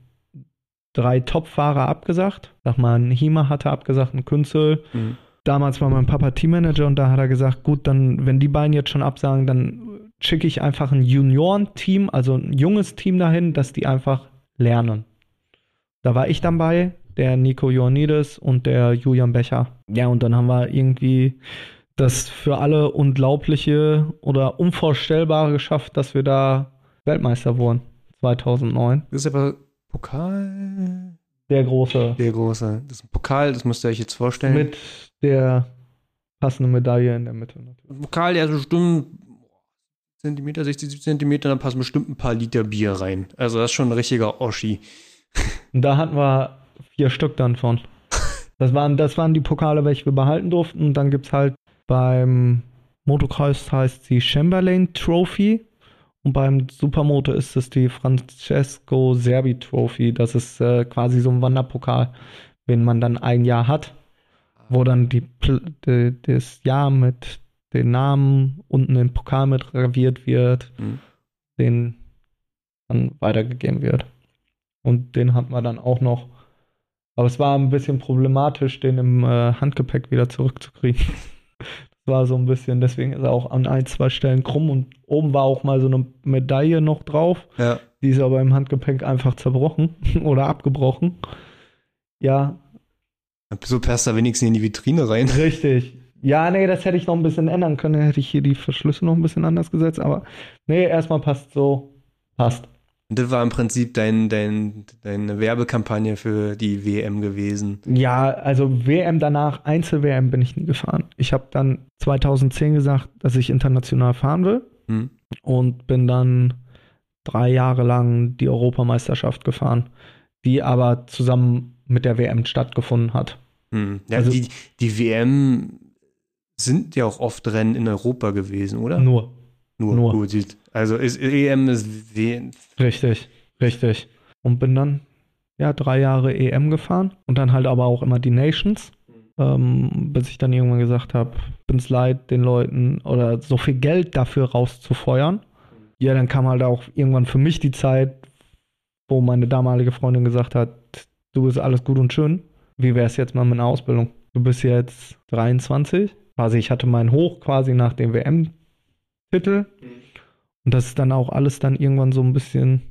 drei Top-Fahrer abgesagt. Sag mal, ein Hima hatte abgesagt, ein Künzel.
Mhm.
Damals war mein Papa Teammanager und da hat er gesagt, gut, dann, wenn die beiden jetzt schon absagen, dann schicke ich einfach ein Juniorenteam, also ein junges Team dahin, dass die einfach lernen. Da war ich dann bei, der Nico Ioannidis und der Julian Becher. Ja, und dann haben wir irgendwie das für alle Unglaubliche oder Unvorstellbare geschafft, dass wir da Weltmeister wurden. 2009.
Das ist aber Pokal.
Der große.
Der große. Das ist ein Pokal, das müsst ihr euch jetzt vorstellen.
Mit der passenden Medaille in der Mitte. Natürlich.
Pokal, der ist bestimmt Zentimeter, 60, 70 Zentimeter, da passen bestimmt ein paar Liter Bier rein. Also das ist schon ein richtiger Oschi.
Und da hatten wir vier Stück dann von. Das waren, das waren die Pokale, welche wir behalten durften. Und dann gibt es halt beim Motocross heißt sie Chamberlain Trophy. Und beim Supermoto ist es die Francesco Serbi Trophy. Das ist äh, quasi so ein Wanderpokal, den man dann ein Jahr hat, wo dann die, die, das Jahr mit den Namen unten im Pokal mit graviert wird,
Mhm.
den dann weitergegeben wird. Und den hatten wir dann auch noch. Aber es war ein bisschen problematisch, den im äh, Handgepäck wieder zurückzukriegen. Das war so ein bisschen, deswegen ist er auch an ein, zwei Stellen krumm und oben war auch mal so eine Medaille noch drauf.
Ja.
Die ist aber im Handgepäck einfach zerbrochen oder abgebrochen. Ja,
So passt er wenigstens in die Vitrine rein.
richtig. Ja, nee, das hätte ich noch ein bisschen ändern können. Hätte ich hier die Verschlüsse noch ein bisschen anders gesetzt. Aber nee, erstmal passt so. Passt.
Und das war im Prinzip dein, dein, deine Werbekampagne für die WM gewesen.
Ja, also WM danach, Einzel-WM bin ich nie gefahren. Ich habe dann 2010 gesagt, dass ich international fahren will
Hm?
und bin dann drei Jahre lang die Europameisterschaft gefahren, die aber zusammen mit der WM stattgefunden hat.
Hm. Ja,
Also-
die, die WM sind ja auch oft Rennen in Europa gewesen, oder?
Nur. nur.
Gut, sieht- also ist, EM ist WM.
Richtig, richtig. Und bin dann ja drei Jahre EM gefahren und dann halt aber auch immer die Nations. Ähm, bis ich dann irgendwann gesagt habe, bin's leid, den Leuten oder so viel Geld dafür rauszufeuern. Ja, dann kam halt auch irgendwann für mich die Zeit, wo meine damalige Freundin gesagt hat, du bist alles gut und schön. Wie wär's jetzt mal mit einer Ausbildung? Du bist jetzt 23. Quasi, ich hatte mein Hoch quasi nach dem WM Titel. Und das ist dann auch alles dann irgendwann so ein bisschen,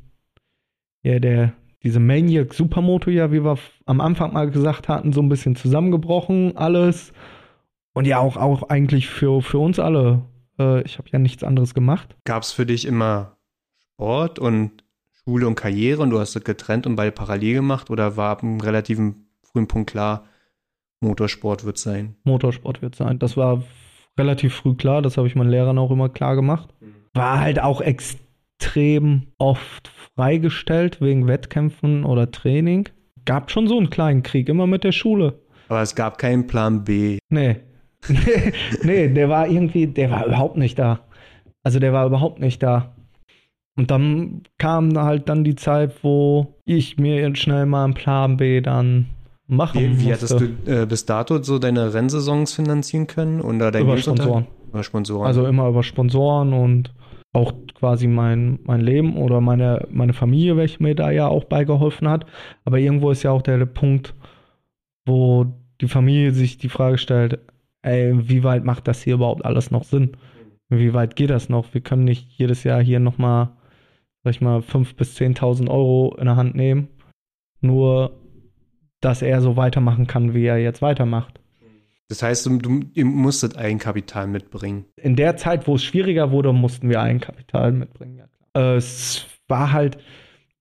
ja, der, diese Maniac Supermoto, ja, wie wir am Anfang mal gesagt hatten, so ein bisschen zusammengebrochen, alles. Und ja, auch, auch eigentlich für, für uns alle. Äh, ich habe ja nichts anderes gemacht.
Gab es für dich immer Sport und Schule und Karriere und du hast das getrennt und beide parallel gemacht oder war ab einem relativen frühen Punkt klar, Motorsport wird sein?
Motorsport wird sein. Das war relativ früh klar, das habe ich meinen Lehrern auch immer klar gemacht. War halt auch extrem oft freigestellt wegen Wettkämpfen oder Training. Gab schon so einen kleinen Krieg, immer mit der Schule.
Aber es gab keinen Plan B.
Nee. nee, nee, der war irgendwie, der war überhaupt nicht da. Also der war überhaupt nicht da. Und dann kam halt dann die Zeit, wo ich mir schnell mal einen Plan B dann machen
Wie, wie
musste.
hattest du äh, bis dato so deine Rennsaisons finanzieren können? Oder dein
über? Sponsoren.
Über Sponsoren.
Also immer über Sponsoren und auch quasi mein, mein Leben oder meine, meine Familie, welche mir da ja auch beigeholfen hat. Aber irgendwo ist ja auch der Punkt, wo die Familie sich die Frage stellt, ey, wie weit macht das hier überhaupt alles noch Sinn? Wie weit geht das noch? Wir können nicht jedes Jahr hier nochmal, sag ich mal, 5.000 bis 10.000 Euro in der Hand nehmen, nur dass er so weitermachen kann, wie er jetzt weitermacht.
das heißt, du, du ihr musstet Eigenkapital mitbringen.
in der Zeit, wo es schwieriger wurde, mussten wir Eigenkapital mitbringen. Ja, klar. Äh, es war halt,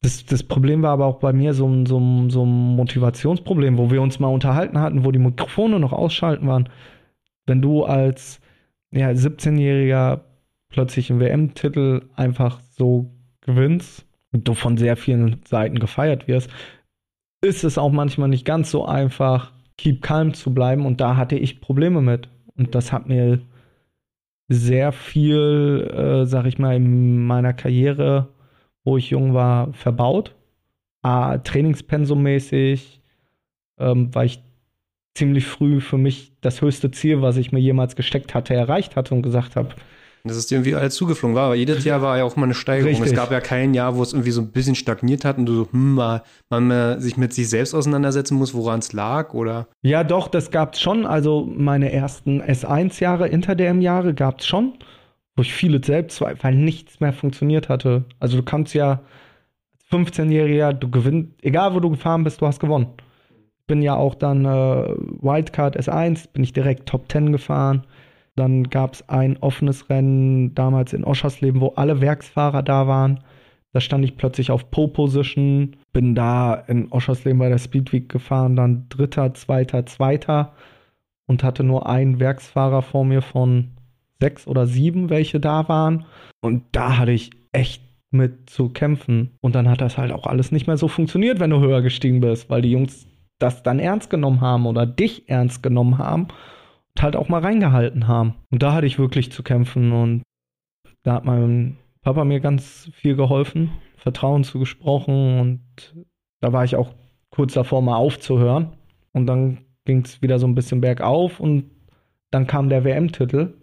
das, das Problem war aber auch bei mir so ein, so, ein, so ein Motivationsproblem, wo wir uns mal unterhalten hatten, wo die Mikrofone noch ausschalten waren. Wenn du als ja, 17-Jähriger plötzlich einen WM-Titel einfach so gewinnst und du von sehr vielen Seiten gefeiert wirst, ist es auch manchmal nicht ganz so einfach, keep calm zu bleiben. Und da hatte ich Probleme mit. Und das hat mir sehr viel, äh, sag ich mal, in meiner Karriere, wo ich jung war, verbaut. Ah, Trainingspensummäßig ähm, war ich ziemlich früh für mich das höchste Ziel, was ich mir jemals gesteckt hatte, erreicht hatte und gesagt habe,
Das ist dir irgendwie alles zugeflogen war, aber jedes Jahr war ja auch mal eine Steigerung.
Richtig.
Es gab ja kein Jahr, wo es irgendwie so ein bisschen stagniert hat und du so, hm, mal, man sich mit sich selbst auseinandersetzen muss, woran es lag oder.
Ja, doch, das gab's schon. Also meine ersten S1-Jahre, Inter-DM-Jahre gab's schon, wo ich viele Selbstzweifel, weil nichts mehr funktioniert hatte. Also du kannst ja als 15-Jähriger, du gewinnst, egal wo du gefahren bist, du hast gewonnen. Bin ja auch dann äh, Wildcard S1, bin ich direkt Top 10 gefahren. Dann gab's ein offenes Rennen damals in Oschersleben, wo alle Werksfahrer da waren. Da stand ich plötzlich auf Pole Position, bin da in Oschersleben bei der Speedweek gefahren, dann Dritter, Zweiter, Zweiter und hatte nur einen Werksfahrer vor mir von sechs oder sieben, welche da waren. Und da hatte ich echt mit zu kämpfen. Und dann hat das halt auch alles nicht mehr so funktioniert, wenn du höher gestiegen bist, weil die Jungs das dann ernst genommen haben oder dich ernst genommen haben halt auch mal reingehalten haben. Und da hatte ich wirklich zu kämpfen und da hat mein Papa mir ganz viel geholfen, Vertrauen zugesprochen und da war ich auch kurz davor, mal aufzuhören. Und dann ging es wieder so ein bisschen bergauf und dann kam der WM-Titel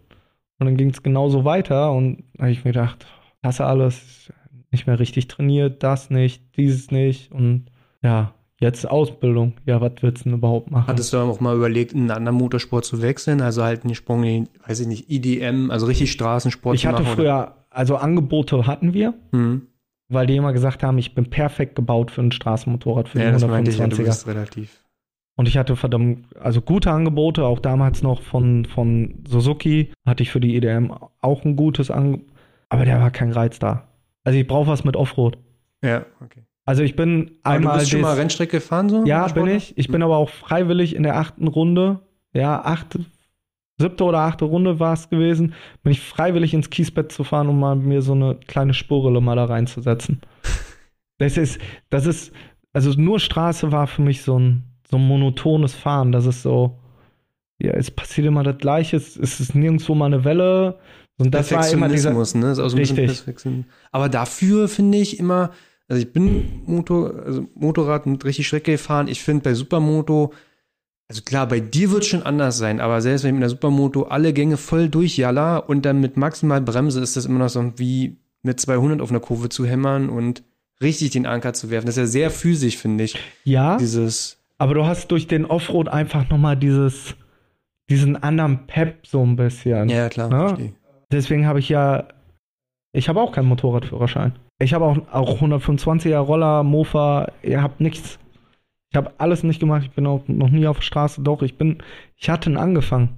und dann ging es genauso weiter und da habe ich mir gedacht, hasse alles, nicht mehr richtig trainiert, das nicht, dieses nicht und ja, jetzt Ausbildung. Ja, was willst du denn überhaupt machen?
Hattest du auch mal überlegt, in einen anderen Motorsport zu wechseln? Also halt einen Sprung in, weiß ich nicht, IDM, also richtig Straßensport
ich
zu
hatte
machen?
früher, also Angebote hatten wir,
Oder? Hm.
weil die immer gesagt haben, ich bin perfekt gebaut für ein Straßenmotorrad, für
Ja,
den
das meinte ich ja, du
125er.
bist relativ.
Und ich hatte verdammt, also gute Angebote, auch damals noch von, von Suzuki, hatte ich für die EDM auch ein gutes Angebot, aber der war kein Reiz da. Also ich brauche was mit Offroad.
Ja, okay.
Also ich bin
Aber
einmal
du bist schon mal Rennstrecke gefahren so?
Ja, bin ich. Ich bin aber auch freiwillig in der achten Runde, ja, achte, siebte oder achte Runde war es gewesen, bin ich freiwillig ins Kiesbett zu fahren, um mal mir so eine kleine Spurrille mal da reinzusetzen. Das ist, das ist, also nur Straße war für mich so ein, so ein monotones Fahren. Das ist so, ja, es passiert immer das Gleiche, es es ist nirgendwo mal eine Welle. Und das war immer dieser,
ne? Ist auch so ein
Richtig.
Aber dafür finde ich immer, also ich bin Motor, also Motorrad und richtig Strecke gefahren. Ich finde bei Supermoto, also klar, bei dir wird es schon anders sein, aber selbst wenn ich mit der Supermoto alle Gänge voll durchjaller und dann mit maximal Bremse ist das immer noch so wie mit 200 auf einer Kurve zu hämmern und richtig den Anker zu werfen. Das ist ja sehr physisch, finde ich.
ja,
Dieses,
aber du hast durch den Offroad einfach nochmal dieses, diesen anderen Pep so ein bisschen.
ja klar, verstehe.
Deswegen habe ich ja, ich habe auch keinen Motorradführerschein. Ich habe auch, auch 125er Roller, Mofa, ihr habt nichts. Ich habe alles nicht gemacht. Ich bin auch noch nie auf der Straße. Doch, ich bin, ich hatte ihn angefangen.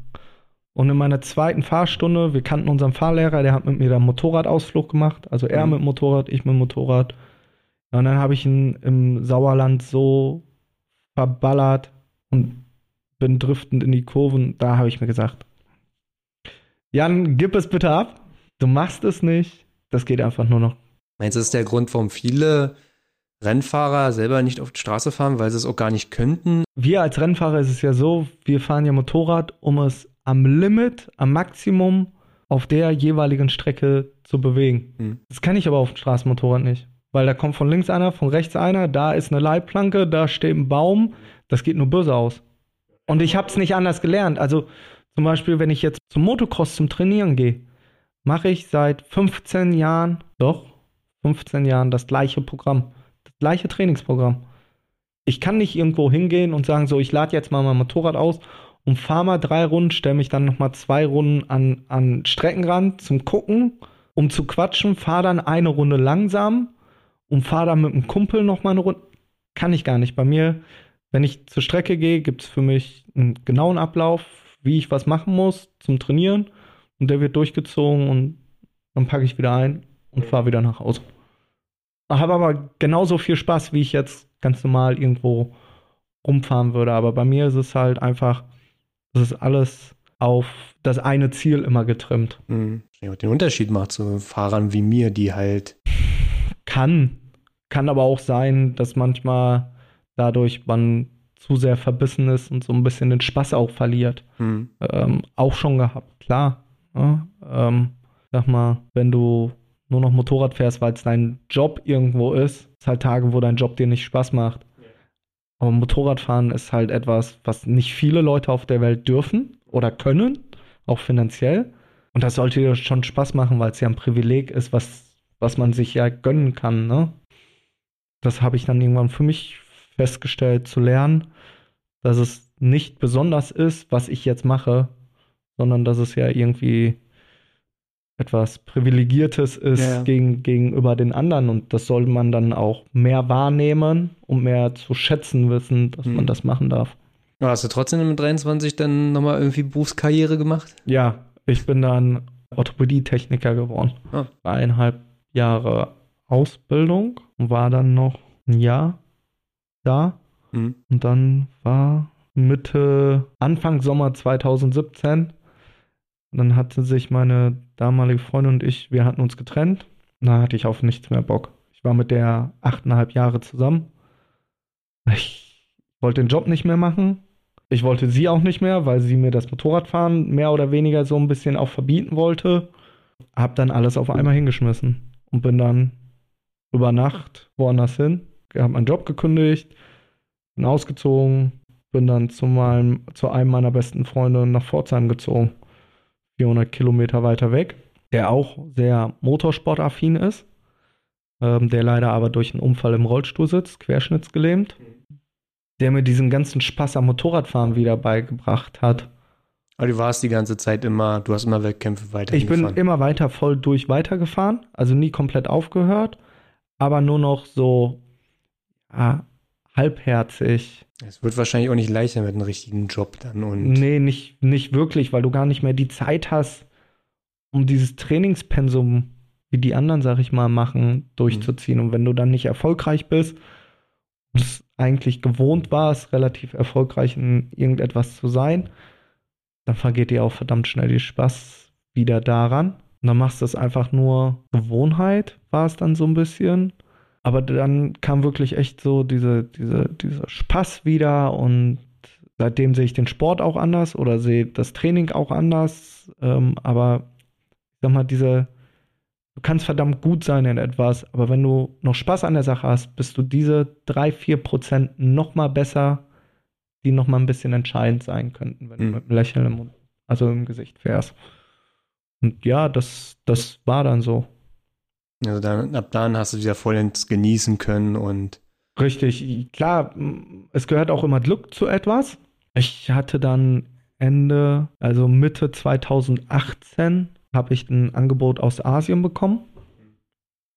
Und in meiner zweiten Fahrstunde, wir kannten unseren Fahrlehrer, der hat mit mir da einen Motorradausflug gemacht. Also er
Mhm.
mit Motorrad, ich mit Motorrad. Und dann habe ich ihn im Sauerland so verballert und bin driftend in die Kurven. Da habe ich mir gesagt, Jan, gib es bitte ab. Du machst es nicht. Das geht einfach nur noch.
Meinst du, das ist der Grund, warum viele Rennfahrer selber nicht auf die Straße fahren, weil sie es auch gar nicht könnten?
Wir als Rennfahrer ist es ja so, wir fahren ja Motorrad, um es am Limit, am Maximum auf der jeweiligen Strecke zu bewegen.
Hm.
Das kann ich aber auf dem Straßenmotorrad nicht. Weil da kommt von links einer, von rechts einer, da ist eine Leitplanke, da steht ein Baum. Das geht nur böse aus. Und ich habe es nicht anders gelernt. Also zum Beispiel, wenn ich jetzt zum Motocross zum Trainieren gehe, mache ich seit 15 Jahren, doch, 15 Jahren das gleiche Programm. Das gleiche Trainingsprogramm. Ich kann nicht irgendwo hingehen und sagen, so, ich lade jetzt mal mein Motorrad aus und fahre mal drei Runden, stelle mich dann nochmal zwei Runden an, an Streckenrand zum Gucken, um zu quatschen, fahre dann eine Runde langsam und fahre dann mit einem Kumpel nochmal eine Runde. Kann ich gar nicht. Bei mir, wenn ich zur Strecke gehe, gibt es für mich einen genauen Ablauf, wie ich was machen muss zum Trainieren und der wird durchgezogen und dann packe ich wieder ein und fahre wieder nach Hause. Habe aber genauso viel Spaß, wie ich jetzt ganz normal irgendwo rumfahren würde. Aber bei mir ist es halt einfach, es ist alles auf das eine Ziel immer getrimmt.
Hm. Denke, Den Unterschied macht zu Fahrern wie mir, die halt
Kann. Kann aber auch sein, dass manchmal dadurch man zu sehr verbissen ist und so ein bisschen den Spaß auch verliert.
hm,
Ähm, auch schon gehabt, klar. Ja, ähm, sag mal, wenn du nur noch Motorrad fährst, weil es dein Job irgendwo ist, ist halt Tage, wo dein Job dir nicht Spaß macht. Aber Motorradfahren ist halt etwas, was nicht viele Leute auf der Welt dürfen oder können, auch finanziell. Und das sollte dir schon Spaß machen, weil es ja ein Privileg ist, was, was man sich ja gönnen kann. Ne? Das habe ich dann irgendwann für mich festgestellt zu lernen, dass es nicht besonders ist, was ich jetzt mache, sondern dass es ja irgendwie etwas Privilegiertes ist
Ja, ja.
Gegen, gegenüber den anderen und das soll man dann auch mehr wahrnehmen und mehr zu schätzen wissen, dass
Hm.
man das machen darf.
Aber Hast du trotzdem mit 23 dann nochmal irgendwie Berufskarriere gemacht?
Ja, ich bin dann Orthopädietechniker geworden.
Ah.
Eineinhalb Jahre Ausbildung und war dann noch ein Jahr da
Hm.
Und dann war Mitte, Anfang Sommer 2017. Und dann hatte sich meine damalige Freundin und ich, wir hatten uns getrennt. Da hatte ich auf nichts mehr Bock. Ich war mit der achteinhalb Jahre zusammen. Ich wollte den Job nicht mehr machen. Ich wollte sie auch nicht mehr, weil sie mir das Motorradfahren mehr oder weniger so ein bisschen auch verbieten wollte. Hab dann alles auf einmal hingeschmissen und bin dann über Nacht woanders hin. Hab meinen Job gekündigt, bin ausgezogen, bin dann zu, meinem, zu einem meiner besten Freunde nach Pforzheim gezogen. 400 Kilometer weiter weg, der auch sehr motorsportaffin ist, ähm, der leider aber durch einen Unfall im Rollstuhl sitzt, querschnittsgelähmt, der mir diesen ganzen Spaß am Motorradfahren wieder beigebracht hat.
Aber du warst die ganze Zeit immer, du hast immer Wettkämpfe weiter
Ich bin immer weiter voll durch weitergefahren, also nie komplett aufgehört, aber nur noch so ja, halbherzig.
Es wird wahrscheinlich auch nicht leichter mit einem richtigen Job dann und
Nee, nicht, nicht wirklich, weil du gar nicht mehr die Zeit hast, um dieses Trainingspensum, wie die anderen, sag ich mal, machen, durchzuziehen. Und wenn du dann nicht erfolgreich bist und es eigentlich gewohnt warst, relativ erfolgreich in irgendetwas zu sein, dann vergeht dir auch verdammt schnell die Spaß wieder daran. Und dann machst du es einfach nur Gewohnheit, war es dann so ein bisschen. Aber dann kam wirklich echt so diese, diese, dieser Spaß wieder und seitdem sehe ich den Sport auch anders oder sehe das Training auch anders. Ähm, aber ich sag mal, diese, du kannst verdammt gut sein in etwas, aber wenn du noch Spaß an der Sache hast, bist du diese drei, vier Prozent noch mal besser, die noch mal ein bisschen entscheidend sein könnten, wenn
Mhm.
du mit einem Lächeln im, Mund- also im Gesicht fährst. Und ja, das, das war dann so.
Also dann, ab dann hast du wieder vollends genießen können und
Richtig, klar, es gehört auch immer Glück zu etwas. Ich hatte dann Ende, also Mitte 2018, habe ich ein Angebot aus Asien bekommen,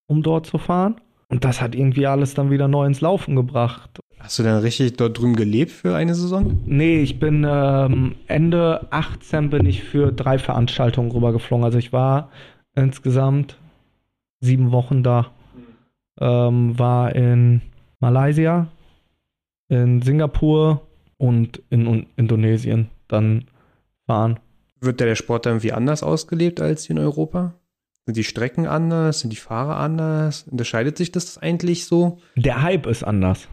um dort zu fahren. Und das hat irgendwie alles dann wieder neu ins Laufen gebracht.
Hast du dann richtig dort drüben gelebt für eine Saison?
Nee, ich bin ähm, Ende 18 bin ich für drei Veranstaltungen rübergeflogen. Also ich war insgesamt sieben Wochen da. Ähm, war in Malaysia, in Singapur und in, Indonesien dann fahren.
Wird der Sport dann irgendwie anders ausgelebt als in Europa? Sind die Strecken anders? Sind die Fahrer anders? Unterscheidet sich das eigentlich so?
Der Hype ist anders.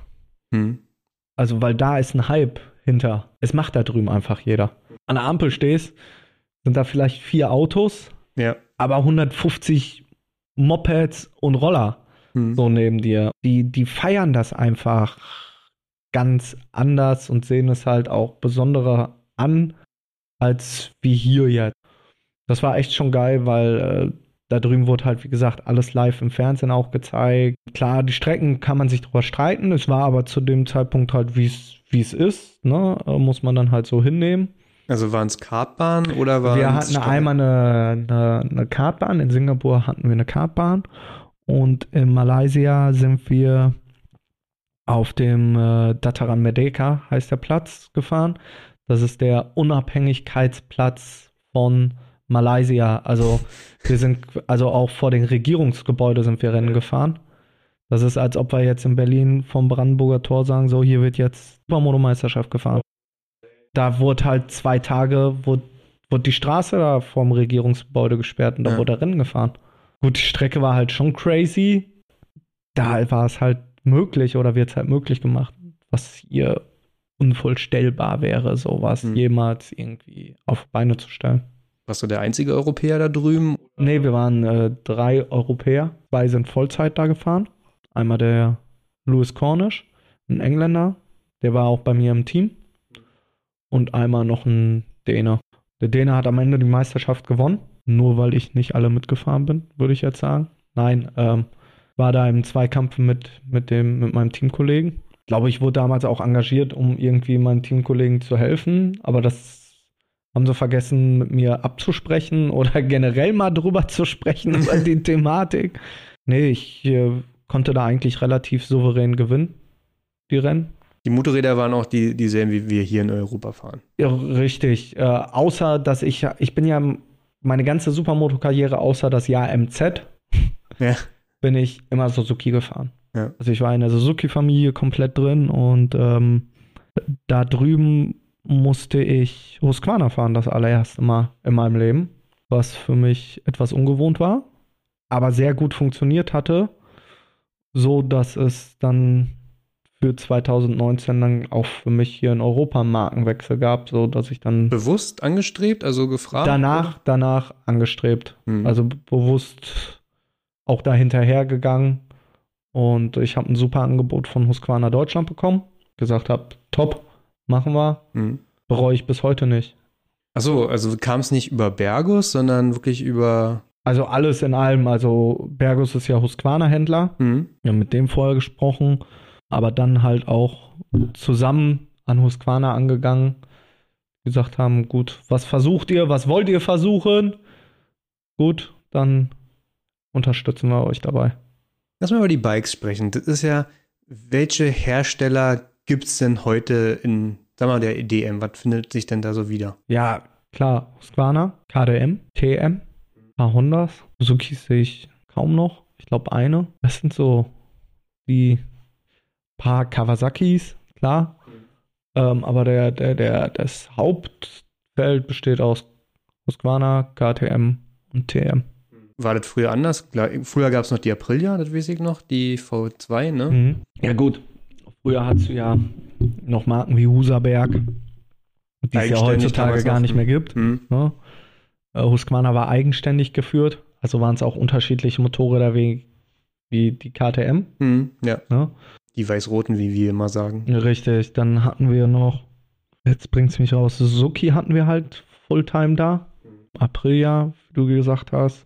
Hm. Also, weil da ist ein Hype hinter. Es macht da drüben einfach jeder. An der Ampel stehst, sind da vielleicht vier Autos,
ja.
aber 150 Mopeds und Roller hm. so neben dir. Die, die feiern das einfach ganz anders und sehen es halt auch besonderer an, als wie hier jetzt. Das war echt schon geil, weil äh, da drüben wurde halt, wie gesagt, alles live im Fernsehen auch gezeigt. Klar, die Strecken kann man sich drüber streiten. Es war aber zu dem Zeitpunkt halt, wie es ist, ne? Äh, muss man dann halt so hinnehmen.
Also waren es Kartbahnen oder waren
Wir hatten einmal eine, eine, eine Kartbahn. In Singapur hatten wir eine Kartbahn. Und in Malaysia sind wir auf dem äh, Dataran Merdeka, heißt der Platz, gefahren. Das ist der Unabhängigkeitsplatz von Malaysia. Also wir sind, also auch vor den Regierungsgebäude sind wir Rennen gefahren. Das ist, als ob wir jetzt in Berlin vom Brandenburger Tor sagen, so hier wird jetzt Supermoto-Meisterschaft gefahren. Da wurde halt zwei Tage, wurde, wurde die Straße da vorm Regierungsgebäude gesperrt und da ja. wurde Rennen gefahren. Gut, die Strecke war halt schon crazy. Da war es halt möglich oder wird es halt möglich gemacht, was hier unvollstellbar wäre, sowas hm. jemals irgendwie auf Beine zu stellen.
Warst du der einzige Europäer da drüben?
Nee, wir waren äh, drei Europäer. Zwei sind Vollzeit da gefahren. Einmal der Louis Cornish, ein Engländer, der war auch bei mir im Team. Und einmal noch ein Däner. Der Däner hat am Ende die Meisterschaft gewonnen, nur weil ich nicht alle mitgefahren bin, würde ich jetzt sagen. Nein, ähm, war da im Zweikampf mit, mit, dem, mit meinem Teamkollegen. Ich glaube, ich wurde damals auch engagiert, um irgendwie meinen Teamkollegen zu helfen, aber das haben sie vergessen, mit mir abzusprechen oder generell mal drüber zu sprechen über die Thematik. Nee, ich äh, konnte da eigentlich relativ souverän gewinnen, die Rennen.
Die Motorräder waren auch die, dieselben, wie wir hier in Europa fahren.
Ja, richtig. Äh, außer, dass ich, ich bin ja meine ganze Supermoto-Karriere, außer das Jahr MZ, ja. bin ich immer Suzuki gefahren. Ja. Also ich war in der Suzuki-Familie komplett drin und ähm, da drüben musste ich Husqvarna fahren, das allererste Mal in meinem Leben, was für mich etwas ungewohnt war, aber sehr gut funktioniert hatte, so dass es dann für 2019 dann auch für mich hier in Europa einen Markenwechsel gab, so dass ich dann
bewusst angestrebt, also gefragt.
Danach, oder? danach angestrebt, hm. also bewusst auch da hinterher gegangen und ich habe ein super Angebot von Husqvarna Deutschland bekommen, gesagt habe, top, machen wir. Mhm. Bereue ich bis heute nicht.
Achso, also kam es nicht über Bergus, sondern wirklich über.
Also alles in allem. Also Bergus ist ja Husqvarna-Händler. Mhm. Wir haben mit dem vorher gesprochen, aber dann halt auch zusammen an Husqvarna angegangen. Gesagt haben, gut, was versucht ihr, was wollt ihr versuchen? Gut, dann unterstützen wir euch dabei.
Lass mal über die Bikes sprechen. Das ist ja, welche Hersteller gibt es denn heute in, sag mal, der EDM? Was findet sich denn da so wieder?
Ja, klar, Husqvarna, KDM, TM, paar Hondas, Suzuki sehe ich kaum noch. Ich glaube eine. Das sind so die paar Kawasakis, klar. Ähm, aber der, der, der, das Hauptfeld besteht aus Husqvarna, KTM und TM.
War das früher anders? Früher gab es noch die Aprilia, das weiß ich noch, die V2, ne?
Mhm. Ja, gut. Früher hattest du ja noch Marken wie Husaberg, die es ja heutzutage gar nicht mehr gibt. Mhm. Ne? Äh, Husqvarna war eigenständig geführt, also waren es auch unterschiedliche Motorräder wie, wie die KTM.
Mhm, ja. Ne? Die weiß-roten, wie wir immer sagen.
Richtig, dann hatten wir noch, jetzt bringt es mich raus, Suzuki hatten wir halt Fulltime da. Aprilia, wie du gesagt hast.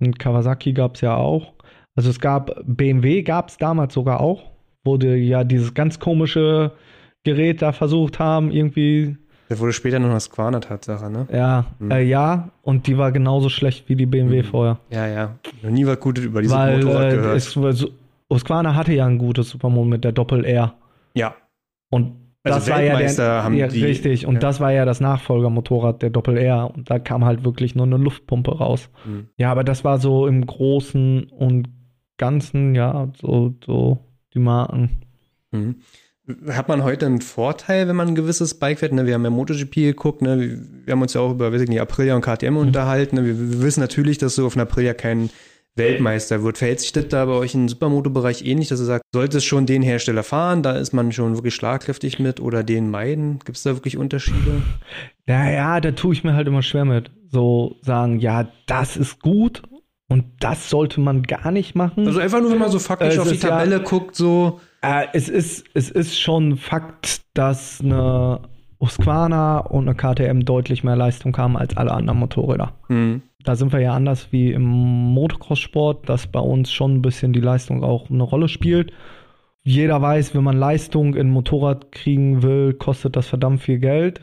Und Kawasaki gab es ja auch. Also es gab, BMW gab es damals sogar auch wo die ja dieses ganz komische Gerät da versucht haben, irgendwie
Der wurde später noch das Quaner Tatsache, ne?
Ja,
Hm.
äh, ja, und die war genauso schlecht wie die BMW
Mhm.
vorher.
Ja, ja. Noch nie was Gutes über dieses
Weil
Motorrad
äh,
gehört.
es, war so- Husqvarna hatte ja ein gutes Supermoto mit der Doppel R.
ja.
Und
Also
das war ja der,
haben
ja,
die-
richtig. Und
ja.
das war ja das Nachfolgermotorrad der Doppel R. Und da kam halt wirklich nur eine Luftpumpe raus.
Hm.
Ja, aber das war so im Großen und Ganzen, ja, so, so die Marken.
Mhm. Hat man heute einen Vorteil, wenn man ein gewisses Bike fährt? Ne? Wir haben ja MotoGP geguckt, ne? wir, haben uns ja auch über weiß ich nicht, Aprilia und KTM
Mhm.
unterhalten. Ne? Wir, wissen natürlich, dass so auf einer Aprilia kein Weltmeister wird. Verhält sich das da bei euch im Supermoto-Bereich ähnlich, dass ihr sagt, sollte es schon den Hersteller fahren, da ist man schon wirklich schlagkräftig mit oder den meiden? Gibt es da wirklich Unterschiede?
Naja, da tue ich mir halt immer schwer mit. So sagen, ja, das ist gut und das sollte man gar nicht machen.
Also einfach nur, wenn man so faktisch
Es
auf die
ist ja-
Tabelle guckt, so.
Äh, es, ist, es ist schon Fakt, dass eine Husqvarna und eine KTM deutlich mehr Leistung haben als alle anderen Motorräder.
Hm.
Da sind wir ja anders wie im Motocross-Sport, dass bei uns schon ein bisschen die Leistung auch eine Rolle spielt. Jeder weiß, wenn man Leistung in ein Motorrad kriegen will, kostet das verdammt viel Geld.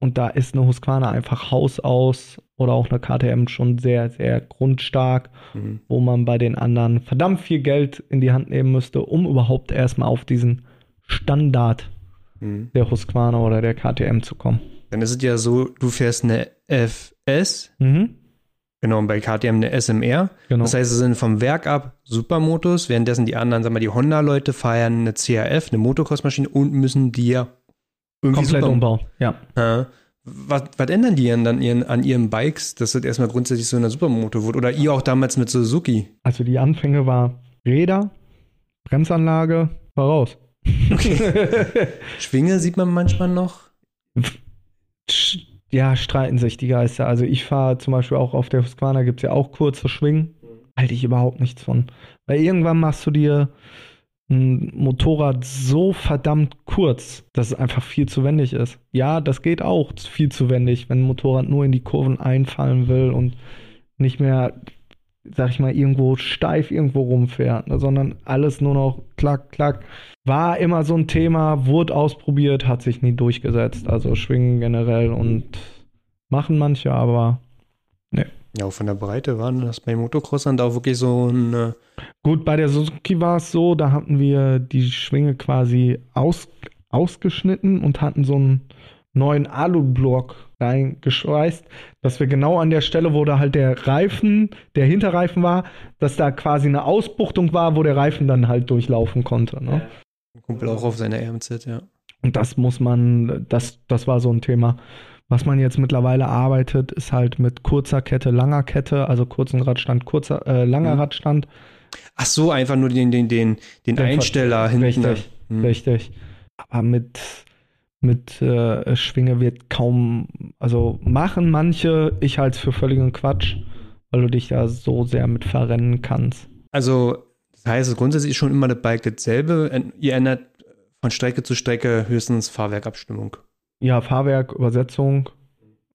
Und da ist eine Husqvarna einfach Haus aus oder auch eine KTM schon sehr, sehr grundstark,
Hm.
wo man bei den anderen verdammt viel Geld in die Hand nehmen müsste, um überhaupt erstmal auf diesen Standard
Hm.
der Husqvarna oder der KTM zu kommen.
Dann ist es ja so, du fährst eine FS,
Mhm.
Genau, und bei KTM eine SMR.
Genau.
Das heißt, es sind vom Werk ab Supermotos, währenddessen die anderen, sagen wir, die Honda-Leute feiern eine CRF, eine Motocross-Maschine und müssen die ja irgendwie
Komplett
super-
umbauen, ja.
Ja. Was, was ändern die denn dann ihren, an ihren Bikes, dass das erstmal grundsätzlich so eine Supermoto wird? Oder ihr auch damals mit Suzuki?
Also die Anfänge war Räder, Bremsanlage, war raus.
Schwinge sieht man manchmal noch.
Ja, streiten sich die Geister. Also ich fahre zum Beispiel auch auf der Husqvarna, gibt es ja auch kurze Schwingen. Halte ich überhaupt nichts von. Weil irgendwann machst du dir ein Motorrad so verdammt kurz, dass es einfach viel zu wendig ist. Ja, das geht auch viel zu wendig, wenn ein Motorrad nur in die Kurven einfallen will und nicht mehr, sag ich mal, irgendwo steif irgendwo rumfährt, sondern alles nur noch klack, klack. War immer so ein Thema, wurde ausprobiert, hat sich nie durchgesetzt. Also Schwingen generell und machen manche, aber
Ja, auch von der Breite waren das bei Motocrossern da auch wirklich so ein. äh,
Gut, bei der Suzuki war es so, da hatten wir die Schwinge quasi aus, ausgeschnitten und hatten so einen neuen Alublock reingeschweißt, dass wir genau an der Stelle, wo da halt der Reifen, der Hinterreifen war, dass da quasi eine Ausbuchtung war, wo der Reifen dann halt durchlaufen konnte. Ne?
Ein Kumpel auch auf seiner RMZ, ja.
Und das muss man, das, das war so ein Thema. Was man jetzt mittlerweile arbeitet, ist halt mit kurzer Kette, langer Kette, also kurzen Radstand, kurzer, äh, langer
Mhm.
Radstand.
Ach so, einfach nur den, den, den, den
Den
Einsteller hinten.
Richtig,
Hm.
richtig. Aber mit, mit äh, Schwinge wird kaum, also machen manche, ich halte es für völligen Quatsch, weil du dich da so sehr mit verrennen kannst.
Also, heißt, grundsätzlich ist schon immer das Bike dasselbe. Ihr ändert von Strecke zu Strecke höchstens Fahrwerkabstimmung.
Ja, Fahrwerk, Übersetzung,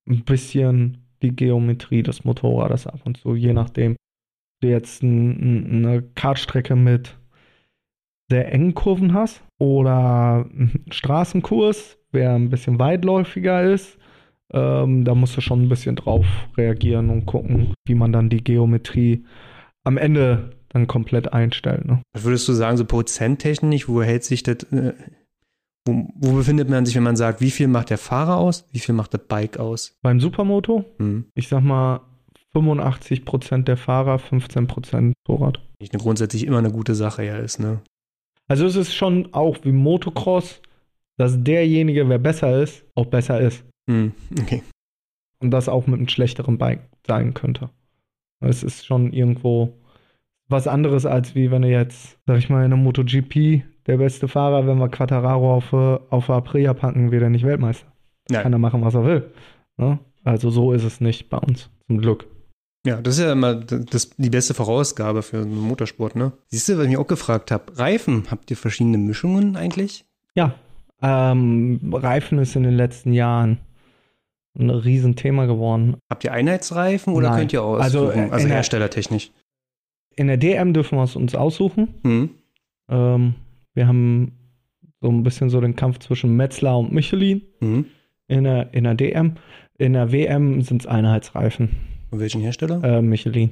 ein bisschen die Geometrie des Motorrades ab und zu, je nachdem. Du jetzt ein, ein, eine Kartstrecke mit sehr engen Kurven hast oder einen Straßenkurs, der ein bisschen weitläufiger ist, ähm, da musst du schon ein bisschen drauf reagieren und gucken, wie man dann die Geometrie am Ende dann komplett einstellt. Ne?
Was würdest du sagen, so prozenttechnisch, wo hält sich das, äh, wo, wo befindet man sich, wenn man sagt, wie viel macht der Fahrer aus, wie viel macht das Bike aus?
Beim Supermoto,
Hm.
ich sag mal, 85% der Fahrer, 15% Motorrad.
Nicht eine grundsätzlich immer eine gute Sache ja ist, ne?
Also es ist schon auch wie Motocross, dass derjenige, wer besser ist, auch besser ist.
Hm. Okay.
Und das auch mit einem schlechteren Bike sein könnte. Es ist schon irgendwo was anderes, als wie wenn du jetzt, sag ich mal, in einem MotoGP der beste Fahrer, wenn wir Quattararo auf, äh, auf Aprilia packen, wird er nicht Weltmeister. Kann
Nein.
er machen, was er will. Ne? Also so ist es nicht bei uns, zum Glück.
Ja, das ist ja immer das, die beste Vorausgabe für einen Motorsport, ne? Siehst du, was ich mich auch gefragt habe, Reifen, habt ihr verschiedene Mischungen eigentlich?
Ja, ähm, Reifen ist in den letzten Jahren ein Riesenthema geworden.
Habt ihr Einheitsreifen oder
Nein.
könnt ihr auch
Also,
aussuchen? also
der-
herstellertechnisch?
In der DM dürfen wir es uns aussuchen.
Hm.
Ähm, wir haben so ein bisschen so den Kampf zwischen Metzler und Michelin
Hm.
In der, in der DM. In der WM sind es Einheitsreifen.
Von welchen Hersteller?
Äh, Michelin.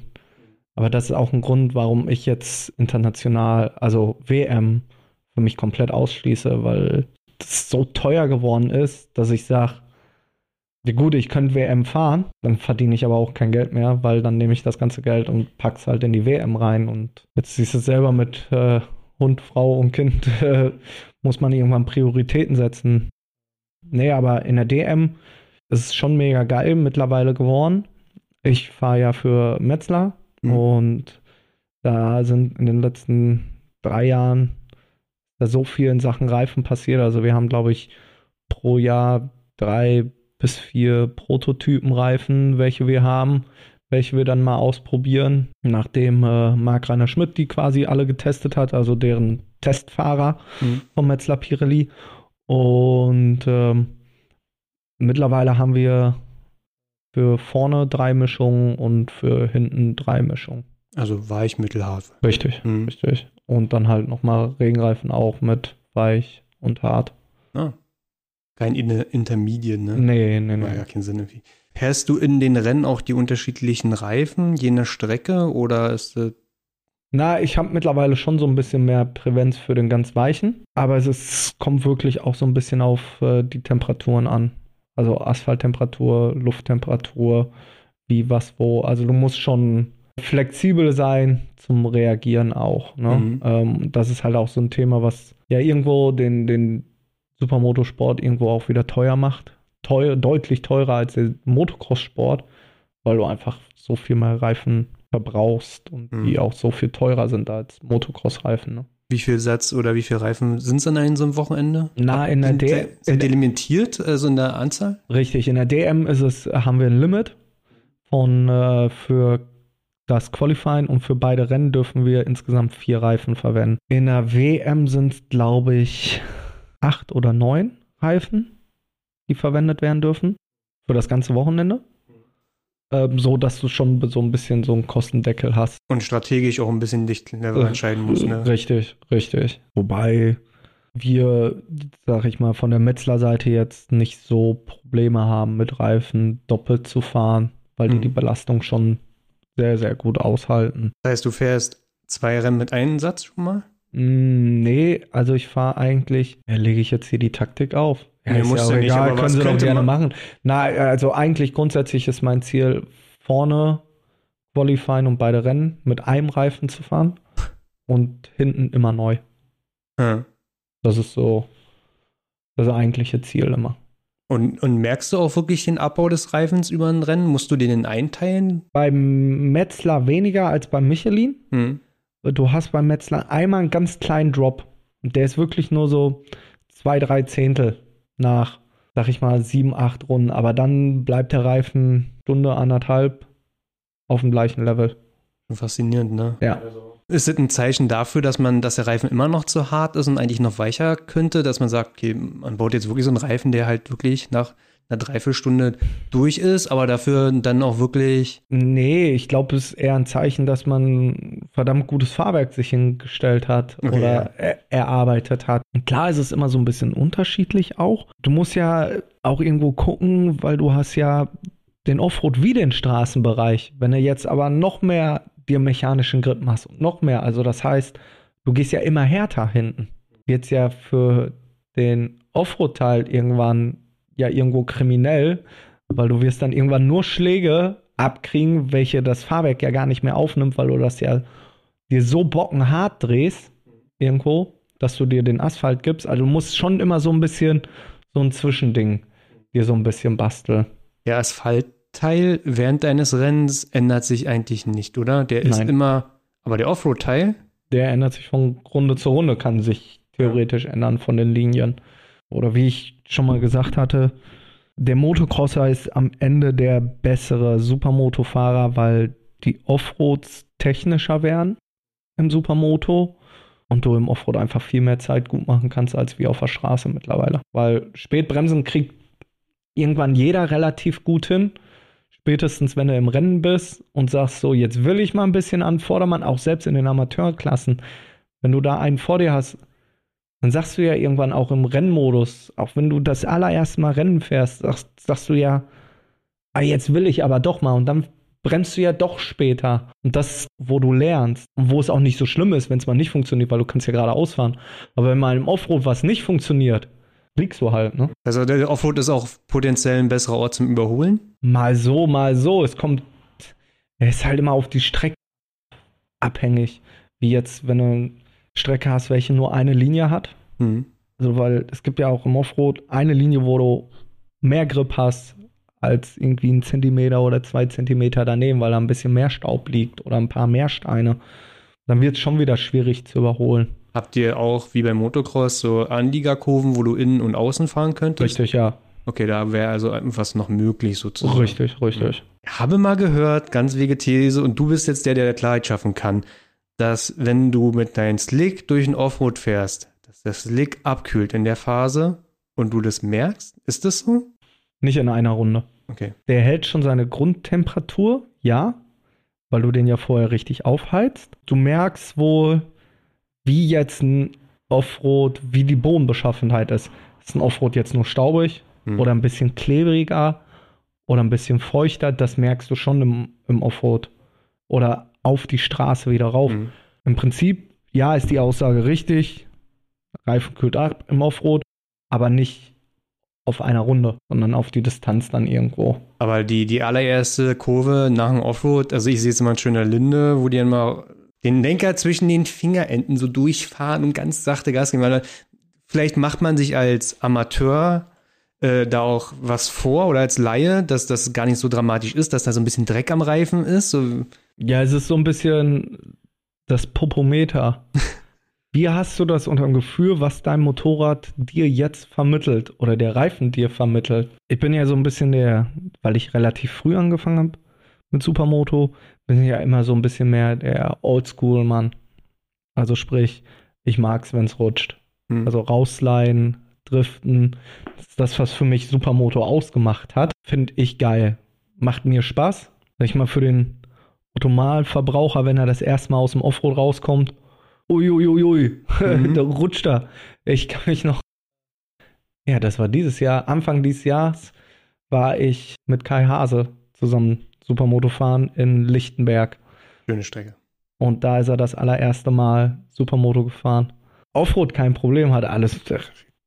Aber das ist auch ein Grund, warum ich jetzt international, also WM, für mich komplett ausschließe, weil das so teuer geworden ist, dass ich sage, wie gut, ich könnte WM fahren, dann verdiene ich aber auch kein Geld mehr, weil dann nehme ich das ganze Geld und pack's halt in die WM rein. Und jetzt siehst du es selber mit äh, Hund, Frau und Kind, äh, muss man irgendwann Prioritäten setzen. Nee, aber in der DM ist es schon mega geil mittlerweile geworden. Ich fahre ja für Metzler
Mhm.
und da sind in den letzten drei Jahren da so viel in Sachen Reifen passiert. Also wir haben, glaube ich, pro Jahr drei bis vier Prototypen-Reifen, welche wir haben, welche wir dann mal ausprobieren, nachdem äh, Marc Rainer Schmidt die quasi alle getestet hat, also deren Testfahrer
Mhm.
vom Metzler Pirelli. Und ähm, mittlerweile haben wir für vorne drei Mischungen und für hinten drei Mischungen.
Also weich, mittelhart.
Richtig,
Mhm.
richtig. Und dann halt nochmal Regenreifen auch mit weich und hart.
Ah. Kein Inter Intermediate, ne?
Nee, nee, nee.
gar keinen Sinn irgendwie. Fährst du in den Rennen auch die unterschiedlichen Reifen, je nach Strecke, oder ist das
Na, ich habe mittlerweile schon so ein bisschen mehr Prävenz für den ganz weichen, aber es ist, kommt wirklich auch so ein bisschen auf äh, die Temperaturen an. Also Asphalttemperatur, Lufttemperatur, wie, was, wo. Also du musst schon flexibel sein zum Reagieren auch. Ne?
Mhm.
Ähm, das ist halt auch so ein Thema, was ja irgendwo den, den Supermotorsport irgendwo auch wieder teuer macht. Teuer, deutlich teurer als der Motocross-Sport, weil du einfach so viel mehr Reifen verbrauchst und
Mhm.
die auch so viel teurer sind als Motocross-Reifen. Ne?
wie viel Satz oder wie viel Reifen sind es an einem so einem Wochenende?
Na, in der
sind,
D-
die-
in
sind die
der-
limitiert, also in der Anzahl?
Richtig, in der DM ist es, haben wir ein Limit von äh, für das Qualifying und für beide Rennen dürfen wir insgesamt vier Reifen verwenden. In der WM sind es, glaube ich, acht oder neun Reifen, die verwendet werden dürfen für das ganze Wochenende. Ähm, so dass du schon so ein bisschen so einen Kostendeckel hast.
Und strategisch auch ein bisschen Lichtlevel
Äh,
entscheiden muss, ne?
Richtig, richtig. Wobei wir, sag ich mal, von der Metzler-Seite jetzt nicht so Probleme haben, mit Reifen doppelt zu fahren, weil die
Mhm.
die Belastung schon sehr, sehr gut aushalten.
Das heißt, du fährst zwei Rennen mit einem Satz schon mal?
Mm, Nee, also ich fahre eigentlich, ja, lege ich jetzt hier die Taktik auf. Ja,
Nee,
ist ja
du
auch
nicht,
egal, können sie doch gerne
man-
machen. Na, also eigentlich grundsätzlich ist mein Ziel, vorne Qualifying und beide Rennen mit einem Reifen zu fahren und hinten immer neu.
Ja.
Das ist so das eigentliche Ziel immer.
Und, und merkst du auch wirklich den Abbau des Reifens über ein Rennen? Musst du den einteilen?
Beim Metzler weniger als beim Michelin.
Hm.
Du hast beim Metzler einmal einen ganz kleinen Drop. Und der ist wirklich nur so zwei, drei Zehntel nach, sag ich mal, sieben, acht Runden. Aber dann bleibt der Reifen Stunde, anderthalb auf dem gleichen Level.
Faszinierend, ne?
Ja.
Ist das ein Zeichen dafür, dass man, dass der Reifen immer noch zu hart ist und eigentlich noch weicher könnte, dass man sagt, okay, man baut jetzt wirklich so einen Reifen, der halt wirklich nach einer Dreiviertelstunde durch ist, aber dafür dann auch wirklich.
Nee, ich glaube, es ist eher ein Zeichen, dass man verdammt gutes Fahrwerk sich hingestellt hat
Okay,
oder
ja.
er erarbeitet hat. Und klar ist es immer so ein bisschen unterschiedlich auch. Du musst ja auch irgendwo gucken, weil du hast ja den Offroad wie den Straßenbereich. Wenn du jetzt aber noch mehr dir mechanischen Grip machst und noch mehr, also das heißt, du gehst ja immer härter hinten. Wird's ja für den Offroad-Teil irgendwann ja irgendwo kriminell, weil du wirst dann irgendwann nur Schläge abkriegen, welche das Fahrwerk ja gar nicht mehr aufnimmt, weil du das ja dir so bockenhart drehst irgendwo, dass du dir den Asphalt gibst. Also du musst schon immer so ein bisschen so ein Zwischending dir so ein bisschen basteln.
Der Asphaltteil während deines Rennens ändert sich eigentlich nicht, oder? Der ist
Nein.
immer. Aber der Offroad-Teil,
Der ändert sich von Runde zu Runde, kann sich theoretisch ändern von den Linien. Oder wie ich schon mal gesagt hatte, der Motocrosser ist am Ende der bessere Supermoto-Fahrer, weil die Offroads technischer werden im Supermoto und du im Offroad einfach viel mehr Zeit gut machen kannst als wie auf der Straße mittlerweile. Weil Spätbremsen kriegt irgendwann jeder relativ gut hin. Spätestens, wenn du im Rennen bist und sagst so, jetzt will ich mal ein bisschen an Vordermann, auch selbst in den Amateurklassen. Wenn du da einen vor dir hast, dann sagst du ja irgendwann auch im Rennmodus, auch wenn du das allererste Mal Rennen fährst, sagst, sagst du ja, ah, jetzt will ich aber doch mal und dann bremst du ja doch später. Und das, wo du lernst und wo es auch nicht so schlimm ist, wenn es mal nicht funktioniert, weil du kannst ja gerade ausfahren. Aber wenn mal im Offroad was nicht funktioniert, fliegst du halt, ne?
Also der Offroad ist auch potenziell ein besserer Ort zum Überholen?
Mal so, mal so. Es kommt, er ist halt immer auf die Strecke abhängig. Wie jetzt, wenn du Strecke hast, welche nur eine Linie hat.
Mhm.
Also, weil es gibt ja auch im Offroad eine Linie, wo du mehr Grip hast als irgendwie ein Zentimeter oder zwei Zentimeter daneben, weil da ein bisschen mehr Staub liegt oder ein paar mehr Steine. Dann wird es schon wieder schwierig zu überholen.
Habt ihr auch wie beim Motocross so Anliegerkurven, wo du innen und außen fahren könntest?
Richtig, ja.
Okay, da wäre also etwas noch möglich sozusagen.
Richtig, richtig.
Ich habe mal gehört, ganz wege These, und du bist jetzt der, der Klarheit schaffen kann, dass wenn du mit deinem Slick durch ein Offroad fährst, dass der Slick abkühlt in der Phase und du das merkst. Ist das so?
Nicht in einer Runde.
Okay.
Der hält schon seine Grundtemperatur, ja, weil du den ja vorher richtig aufheizt. Du merkst wohl, wie jetzt ein Offroad, wie die Bodenbeschaffenheit ist. Ist ein Offroad jetzt nur staubig
Hm.
oder ein bisschen klebriger oder ein bisschen feuchter? Das merkst du schon im, im Offroad. Oder auf die Straße wieder rauf.
Mhm.
Im Prinzip, ja, ist die Aussage richtig. Reifen kühlt ab im Offroad, aber nicht auf einer Runde, sondern auf die Distanz dann irgendwo.
Aber die, die allererste Kurve nach dem Offroad, also ich sehe es immer schön in der Linde, wo die dann mal den Lenker zwischen den Fingerenden so durchfahren und ganz sachte Gas geben. Weil vielleicht macht man sich als Amateur äh, da auch was vor oder als Laie, dass das gar nicht so dramatisch ist, dass da so ein bisschen Dreck am Reifen ist. So,
Ja, es ist so ein bisschen das Popometer. Wie hast du das unter dem Gefühl, was dein Motorrad dir jetzt vermittelt oder der Reifen dir vermittelt? Ich bin ja so ein bisschen der, weil ich relativ früh angefangen habe mit Supermoto, bin ich ja immer so ein bisschen mehr der Oldschool-Mann. Also sprich, ich mag's, wenn's rutscht.
hm.
Also rausleihen, driften, das ist das, was für mich Supermoto ausgemacht hat. Finde ich geil. Macht mir Spaß. Sag ich mal, für den Automalverbraucher, wenn er das erste Mal aus dem Offroad rauskommt, uiuiui,
Mhm.
da rutscht er. Ich kann mich noch. Ja, das war dieses Jahr, Anfang dieses Jahres war ich mit Kai Hase zusammen Supermoto fahren in Lichtenberg.
Schöne Strecke.
Und da ist er das allererste Mal Supermoto gefahren. Offroad kein Problem, hat alles,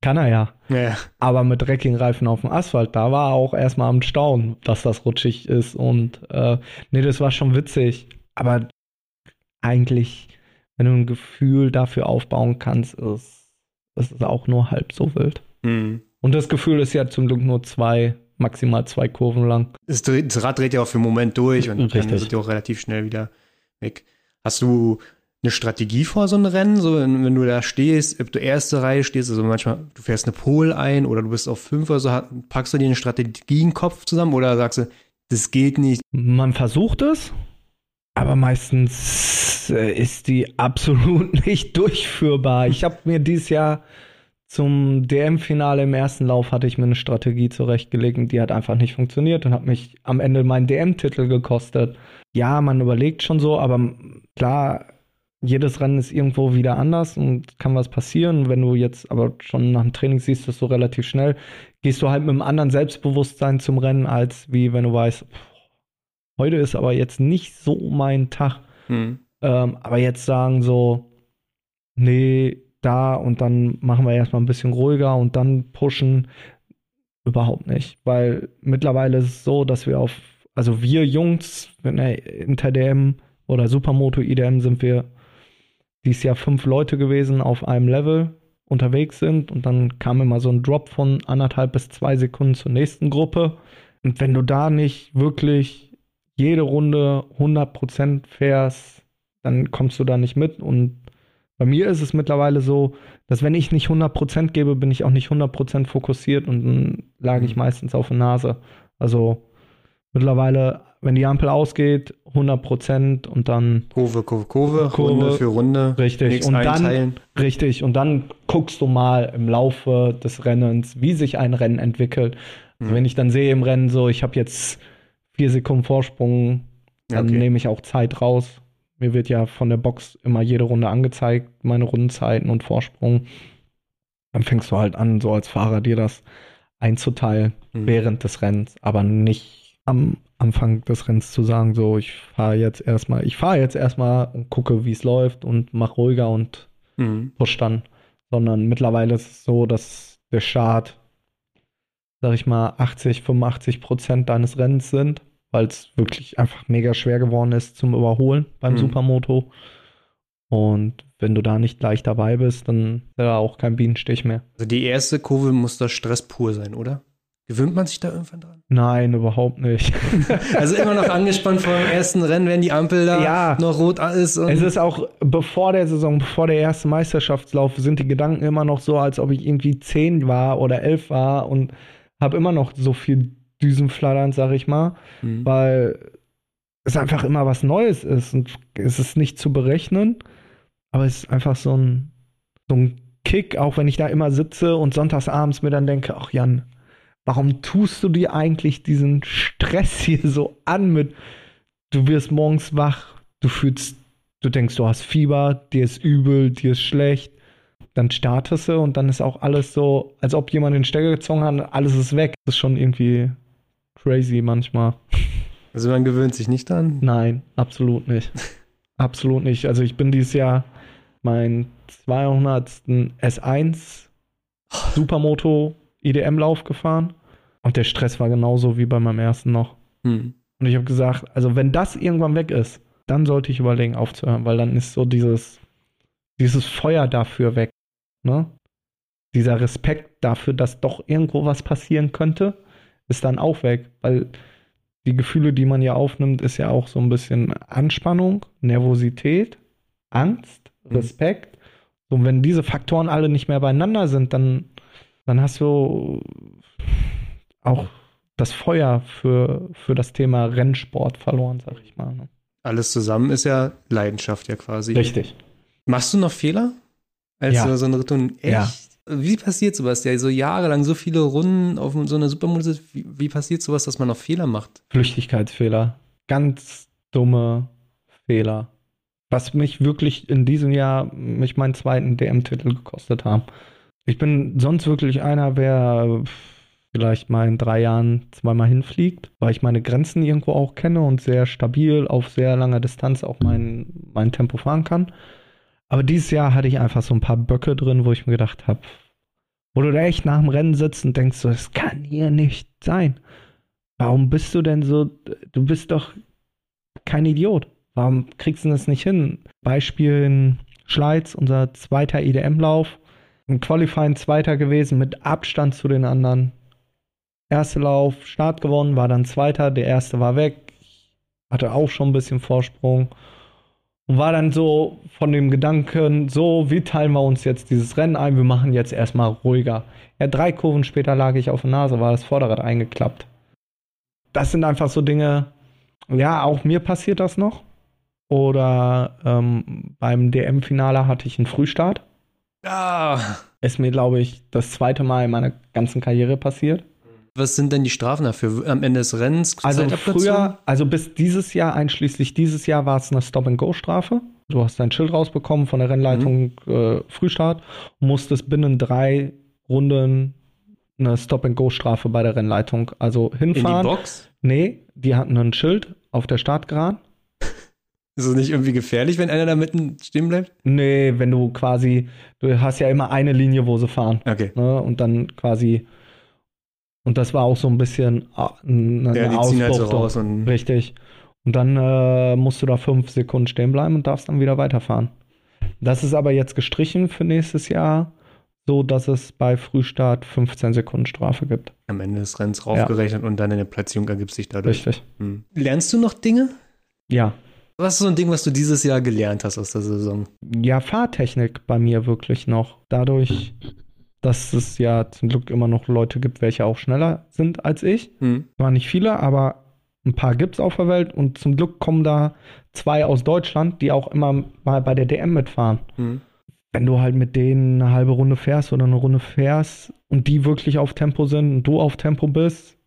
kann er ja.
Ja.
Aber mit dreckigen Reifen auf dem Asphalt, da war er auch erstmal am Staunen, dass das rutschig ist. Und äh, nee, das war schon witzig. Aber eigentlich, wenn du ein Gefühl dafür aufbauen kannst, ist, ist es auch nur halb so wild.
Hm.
Und das Gefühl ist ja zum Glück nur zwei, maximal zwei Kurven lang.
Das, das Rad dreht ja auch für einen Moment durch und dann
Richtig.
sind die auch relativ schnell wieder weg. Hast du eine Strategie vor so einem Rennen? So, wenn, du da stehst, ob du erste Reihe stehst, also manchmal, du fährst eine Pole ein oder du bist auf fünf so, packst du dir eine Strategie den Kopf zusammen oder sagst du, das geht nicht?
Man versucht es, aber meistens äh, ist die absolut nicht durchführbar. Ich habe mir dieses Jahr zum DM-Finale im ersten Lauf hatte ich mir eine Strategie zurechtgelegt und die hat einfach nicht funktioniert und hat mich am Ende meinen DM-Titel gekostet. Ja, man überlegt schon so, aber klar, jedes Rennen ist irgendwo wieder anders und kann was passieren. Wenn du jetzt aber schon nach dem Training siehst, das so relativ schnell, gehst du halt mit einem anderen Selbstbewusstsein zum Rennen, als wie wenn du weißt, pff, heute ist aber jetzt nicht so mein Tag.
Hm.
Ähm, aber jetzt sagen so, nee, da und dann machen wir erstmal ein bisschen ruhiger und dann pushen. Überhaupt nicht. Weil mittlerweile ist es so, dass wir auf, also wir Jungs, wenn er Inter DM oder Supermoto IDM sind wir dieses Jahr fünf Leute gewesen auf einem Level unterwegs sind und dann kam immer so ein Drop von anderthalb bis zwei Sekunden zur nächsten Gruppe. Und wenn du da nicht wirklich jede Runde 100% fährst, dann kommst du da nicht mit. Und bei mir ist es mittlerweile so, dass wenn ich nicht 100% gebe, bin ich auch nicht 100% fokussiert und dann lag ich
Mhm.
meistens auf der Nase. Also mittlerweile, wenn die Ampel ausgeht, 100% und dann
Kurve, Kurve, Kurve,
Kurve.
Runde für Runde.
Richtig. Und dann-
einteilen.
Richtig, und dann guckst du mal im Laufe des Rennens, wie sich ein Rennen entwickelt. Also
Mhm.
Wenn ich dann sehe im Rennen so, ich habe jetzt vier Sekunden Vorsprung, dann
okay.
nehme ich auch Zeit raus. Mir wird ja von der Box immer jede Runde angezeigt, meine Rundenzeiten und Vorsprung. dann fängst du halt an, so als Fahrer dir das einzuteilen
Mhm.
während des Rennens, aber nicht am Anfang des Rennens zu sagen, so ich fahre jetzt erstmal, ich fahre jetzt erstmal und gucke, wie es läuft und mach ruhiger und
Mhm.
push dann, sondern mittlerweile ist es so, dass der Start, sag ich mal, 80, 85 Prozent deines Rennens sind, weil es wirklich einfach mega schwer geworden ist zum Überholen beim
Mhm.
Supermoto. Und wenn du da nicht gleich dabei bist, dann ist da auch kein Bienenstich mehr.
Also die erste Kurve muss da Stress pur sein, oder? Gewöhnt man sich da irgendwann dran?
Nein, überhaupt nicht.
Also immer noch angespannt vor dem ersten Rennen, wenn die Ampel da
Ja.
noch rot ist.
Es ist auch bevor der Saison, bevor der erste Meisterschaftslauf, sind die Gedanken immer noch so, als ob ich irgendwie 10 war oder 11 war und habe immer noch so viel Düsenflattern, sag ich mal,
Mhm.
weil es einfach immer was Neues ist und es ist nicht zu berechnen, aber es ist einfach so ein, so ein Kick, auch wenn ich da immer sitze und sonntagsabends mir dann denke, ach Jan, warum tust du dir eigentlich diesen Stress hier so an mit, du wirst morgens wach, du fühlst, du denkst, du hast Fieber, dir ist übel, dir ist schlecht, dann startest du und dann ist auch alles so, als ob jemand den Stecker gezogen hat, und alles ist weg. Das ist schon irgendwie crazy manchmal.
Also man gewöhnt sich nicht dran.
Nein, absolut nicht. absolut nicht. Also ich bin dieses Jahr meinen 200. S1 Supermoto IDM-Lauf gefahren und der Stress war genauso wie bei meinem ersten noch.
Mhm.
Und ich habe gesagt, also wenn das irgendwann weg ist, dann sollte ich überlegen aufzuhören, weil dann ist so dieses, dieses Feuer dafür weg. Ne? Dieser Respekt dafür, dass doch irgendwo was passieren könnte, ist dann auch weg, weil die Gefühle, die man ja aufnimmt, ist ja auch so ein bisschen Anspannung, Nervosität, Angst,
Mhm.
Respekt. So, und wenn diese Faktoren alle nicht mehr beieinander sind, dann, dann hast du auch das Feuer für, für das Thema Rennsport verloren, sag ich mal. Ne?
Alles zusammen ist ja Leidenschaft ja quasi.
Richtig.
Machst du noch Fehler? Als
Ja.
du so eine Richtung, echt?
Ja.
Wie passiert sowas, der so jahrelang so viele Runden auf so einer Supermoto sitzt? Wie, wie passiert sowas, dass man noch Fehler macht?
Flüchtigkeitsfehler. Ganz dumme Fehler. Was mich wirklich in diesem Jahr mich meinen zweiten DM-Titel gekostet haben. Ich bin sonst wirklich einer, wer vielleicht mal in drei Jahren zweimal hinfliegt, weil ich meine Grenzen irgendwo auch kenne und sehr stabil auf sehr langer Distanz auch mein, mein Tempo fahren kann. Aber dieses Jahr hatte ich einfach so ein paar Böcke drin, wo ich mir gedacht habe, wo du da echt nach dem Rennen sitzt und denkst so, das kann hier nicht sein. Warum bist du denn so, du bist doch kein Idiot. Warum kriegst du das nicht hin? Beispiel in Schleiz, unser zweiter IDM-Lauf. Im Qualifying Zweiter gewesen mit Abstand zu den anderen. Erster Lauf, Start gewonnen, war dann Zweiter, der erste war weg. Hatte auch schon ein bisschen Vorsprung. Und war dann so von dem Gedanken, so, wie teilen wir uns jetzt dieses Rennen ein? Wir machen jetzt erstmal ruhiger. Ja, drei Kurven später lag ich auf der Nase, war das Vorderrad eingeklappt. Das sind einfach so Dinge, ja, auch mir passiert das noch. Oder ähm, beim DM-Finale hatte ich einen Frühstart.
Ah,
Ist mir, glaube ich, das zweite Mal in meiner ganzen Karriere passiert.
was sind denn die Strafen dafür? Am Ende des Rennens?
Also früher, also bis dieses Jahr, einschließlich dieses Jahr, war es eine Stop-and-Go-Strafe. Du hast dein Schild rausbekommen von der Rennleitung äh, Frühstart musstest binnen drei Runden eine Stop-and-Go-Strafe bei der Rennleitung. Also
In die
hinfahren.
Box?
Nee, die hatten ein Schild auf der Startgeraden.
Ist es nicht irgendwie gefährlich, wenn einer da mitten stehen bleibt?
Nee, wenn du quasi, du hast ja immer eine Linie, wo sie fahren.
Okay.
Ne? Und dann quasi, und das war auch so ein bisschen ah, eine
Ja, die ziehen halt so raus und.
Richtig. Und dann äh, musst du da fünf Sekunden stehen bleiben und darfst dann wieder weiterfahren. Das ist aber jetzt gestrichen für nächstes Jahr, so dass es bei Frühstart 15 Sekunden Strafe gibt.
Am Ende des Rennens raufgerechnet und dann eine Platzierung ergibt sich dadurch.
Richtig.
Hm. Lernst du noch Dinge?
Ja.
Was ist so ein Ding, was du dieses Jahr gelernt hast aus der Saison?
Ja, Fahrtechnik bei mir wirklich noch. Dadurch, dass es ja zum Glück immer noch Leute gibt, welche auch schneller sind als ich.
Hm.
Zwar nicht viele, aber ein paar gibt es auf der Welt und zum Glück kommen da zwei aus Deutschland, die auch immer mal bei der DM mitfahren.
Hm.
Wenn du halt mit denen eine halbe Runde fährst oder eine Runde fährst und die wirklich auf Tempo sind und du auf Tempo bist,